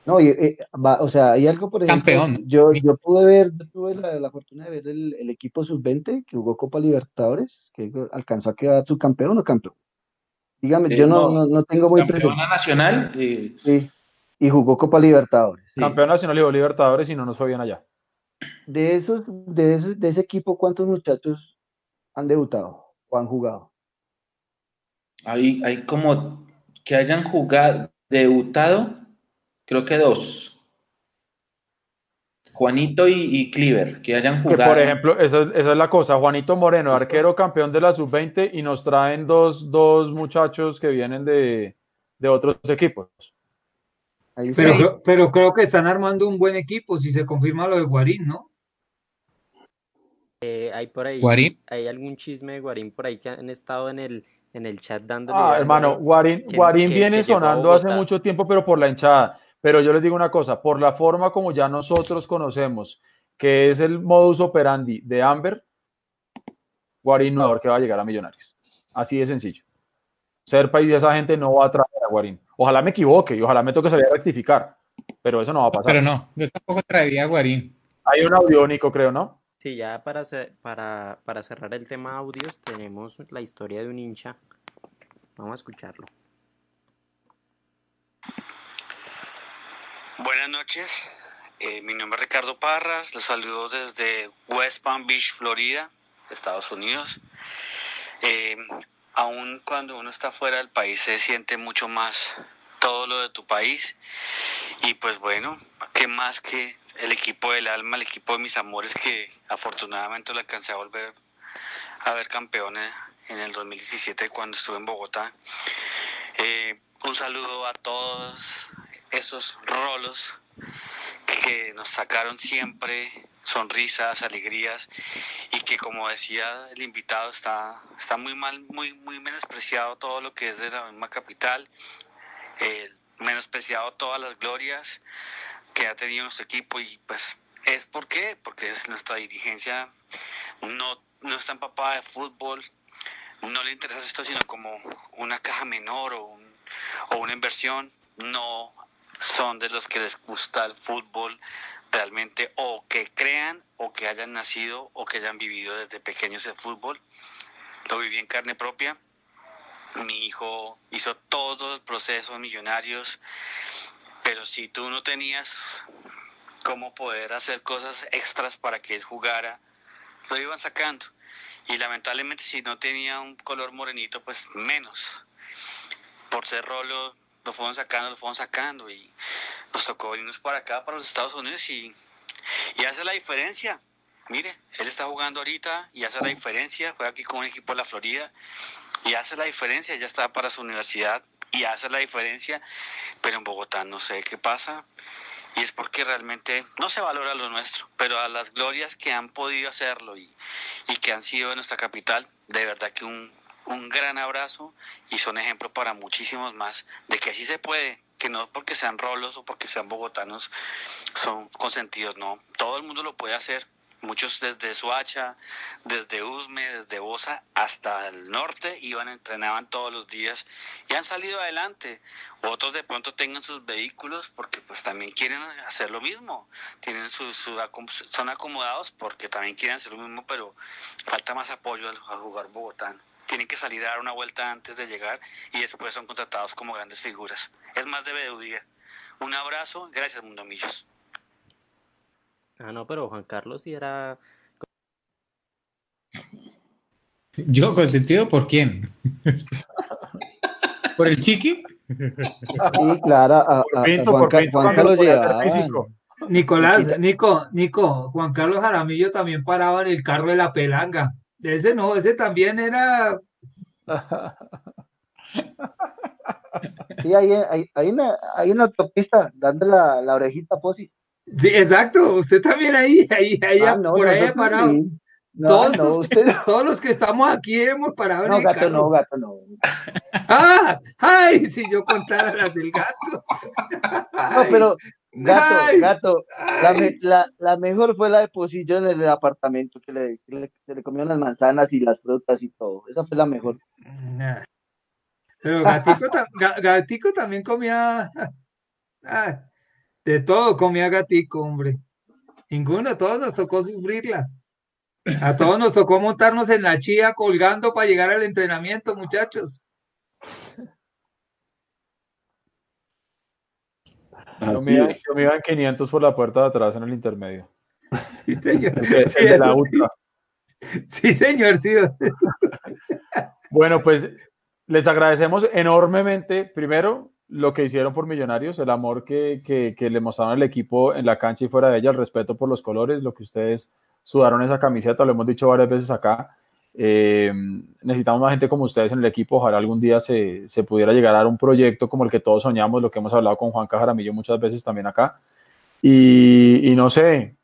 No, y, eh, va, o sea, hay algo, por ejemplo, Campeón. yo, yo pude ver, yo tuve la, la fortuna de ver el, el equipo sub-20 que jugó Copa Libertadores, que alcanzó a quedar subcampeón o campeón. Dígame, Eh, yo no, no, no, tengo muy presente. Campeona nacional. eh, Sí, y jugó Copa Libertadores. sí. Campeón nacional y Libertadores y no nos fue bien allá. De esos, de esos, de ese equipo, ¿cuántos muchachos han debutado o han jugado? hay, hay como que hayan jugado, debutado, creo que dos. Juanito y, y Cliver, que hayan Que jugado. por ejemplo, esa es, esa es la cosa. Juanito Moreno, arquero campeón de la sub-20 y nos traen dos, dos muchachos que vienen de, de otros equipos. Pero, pero creo que están armando un buen equipo si se confirma lo de Guarín, ¿no? Hay por ahí, Guarín. hay algún chisme de Guarín por ahí que han estado en el, en el chat dándole Ah, hermano, de- Guarín, que- Guarín que- viene que a sonando hace mucho tiempo, pero por la hinchada. Pero yo les digo una cosa, por la forma como ya nosotros conocemos, que es el modus operandi de Amber, Guarín no es que va a llegar a Millonarios. Así de sencillo. Serpa y esa gente no va a traer a Guarín. Ojalá me equivoque y ojalá me toque salir a rectificar, pero eso no va a pasar. Pero no, yo tampoco traería a Guarín. Hay un audiónico, creo, ¿no? Sí, ya para, para, para cerrar el tema audios, tenemos la historia de un hincha. Vamos a escucharlo. Buenas noches, eh, mi nombre es Ricardo Parras, los saludo desde West Palm Beach, Florida, Estados Unidos. Eh, aún cuando uno está fuera del país se siente mucho más todo lo de tu país. Y pues bueno, qué más que el equipo del alma, el equipo de mis amores que afortunadamente lo alcancé a volver a ver campeón en el 2017 cuando estuve en Bogotá. Eh, un saludo a todos esos rolos que nos sacaron siempre sonrisas, alegrías y que como decía el invitado está, está muy mal, muy, muy menospreciado todo lo que es de la misma capital, eh, menospreciado todas las glorias que ha tenido nuestro equipo y pues es por qué, porque es nuestra dirigencia no, no está empapada de fútbol, no le interesa esto sino como una caja menor o, o una inversión, no son de los que les gusta el fútbol realmente o que crean o que hayan nacido o que hayan vivido desde pequeños el fútbol. Lo viví en carne propia. Mi hijo hizo todo el proceso millonarios, pero si tú no tenías cómo poder hacer cosas extras para que él jugara, lo iban sacando. Y lamentablemente si no tenía un color morenito, pues menos. Por ser rolo, lo fueron sacando, lo fueron sacando y nos tocó venirnos para acá, para los Estados Unidos y, y hace la diferencia. Mire, él está jugando ahorita y hace la diferencia, juega aquí con un equipo de la Florida y hace la diferencia, ya está para su universidad y hace la diferencia, pero en Bogotá no sé qué pasa y es porque realmente no se valora lo nuestro, pero a las glorias que han podido hacerlo y, y que han sido en nuestra capital, de verdad que un, un gran abrazo y son ejemplo para muchísimos más de que así se puede, que no porque sean rolos o porque sean bogotanos son consentidos, no, todo el mundo lo puede hacer. Muchos desde Suacha, desde Usme, desde Bosa hasta el norte iban, entrenaban todos los días y han salido adelante. Otros de pronto tengan sus vehículos porque pues también quieren hacer lo mismo. Tienen su, su son acomodados porque también quieren hacer lo mismo, pero falta más apoyo al, al jugar bogotano tienen que salir a dar una vuelta antes de llegar y después son contratados como grandes figuras. Es más de día. Un abrazo, gracias Mundo Millos. Ah, no, pero Juan Carlos sí era... ¿Yo consentido por quién? ¿Por el chiqui? Sí, claro, a, a, Juan, Juan Carlos Nicolás, Nico, Nico, Juan Carlos Jaramillo también paraba en el carro de la pelanga. Ese no, ese también era. Sí, hay, hay, hay, una, hay una autopista dando la, la orejita a Posi. Sí, exacto. Usted también ahí, ahí, ahí, ah, no, por ahí parado. No, todos, no, usted... todos los que estamos aquí hemos parado no, en el gato, carro. No, gato, no. ¡Ah! ¡Ay! Si yo contara las del gato. No, pero Gato, Ay, gato. La, me, la, la, mejor fue la de Posillo en el apartamento, que le, que le, se le comieron las manzanas y las frutas y todo. Esa fue la mejor. Pero Gatico, Gatico también comía. Ah, de todo comía Gatico, hombre. Ninguno, a todos nos tocó sufrirla. A todos nos tocó montarnos en la chía colgando para llegar al entrenamiento, muchachos. Yo me, iba, yo me iba en 500 por la puerta de atrás en el intermedio. Sí, señor. El, sí, de la ultra. Sí, señor, sí. Bueno, pues les agradecemos enormemente, primero, lo que hicieron por Millonarios, el amor que, que, que le mostraron al equipo en la cancha y fuera de ella, el respeto por los colores, lo que ustedes sudaron esa camiseta, lo hemos dicho varias veces acá. Eh, necesitamos más gente como ustedes en el equipo. Ojalá algún día se, se, pudiera llegar a un proyecto como el que todos soñamos, lo que hemos hablado con Juan Cajaramillo muchas veces también acá. Y, y no sé,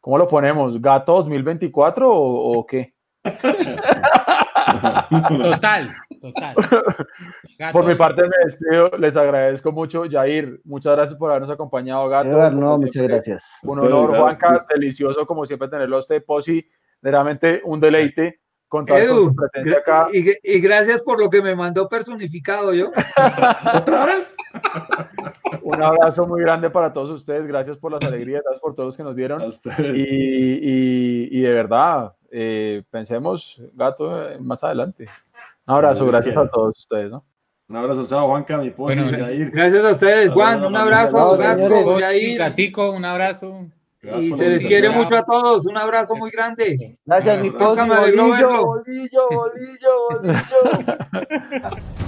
¿cómo lo ponemos? ¿Gato 2024 o, o qué? Total, total. Gato. Por mi parte me despido, les agradezco mucho. Jair, muchas gracias por habernos acompañado, Gato. Edward, no, muchas gracias. Un honor, Juanca, delicioso como siempre tenerlo a usted, Posi, verdaderamente un deleite contar Edu, con su presencia acá. Y, y, gracias por lo que me mandó personificado yo. ¿Otra vez? Un abrazo muy grande para todos ustedes. Gracias por las alegrías, gracias por todos los que nos dieron. Y, y, y, de verdad, eh, pensemos, gato, más adelante. Un abrazo, gracias a todos ustedes, ¿no? Un abrazo, chao, Juanca, mi esposo, bueno, Gracias a ustedes, Juan, un abrazo, Gato, Jair. Gatico, un abrazo. Y se les quiere mucho a todos, un abrazo muy grande. Gracias, mi esposo. Bolillo, bolillo, bolillo.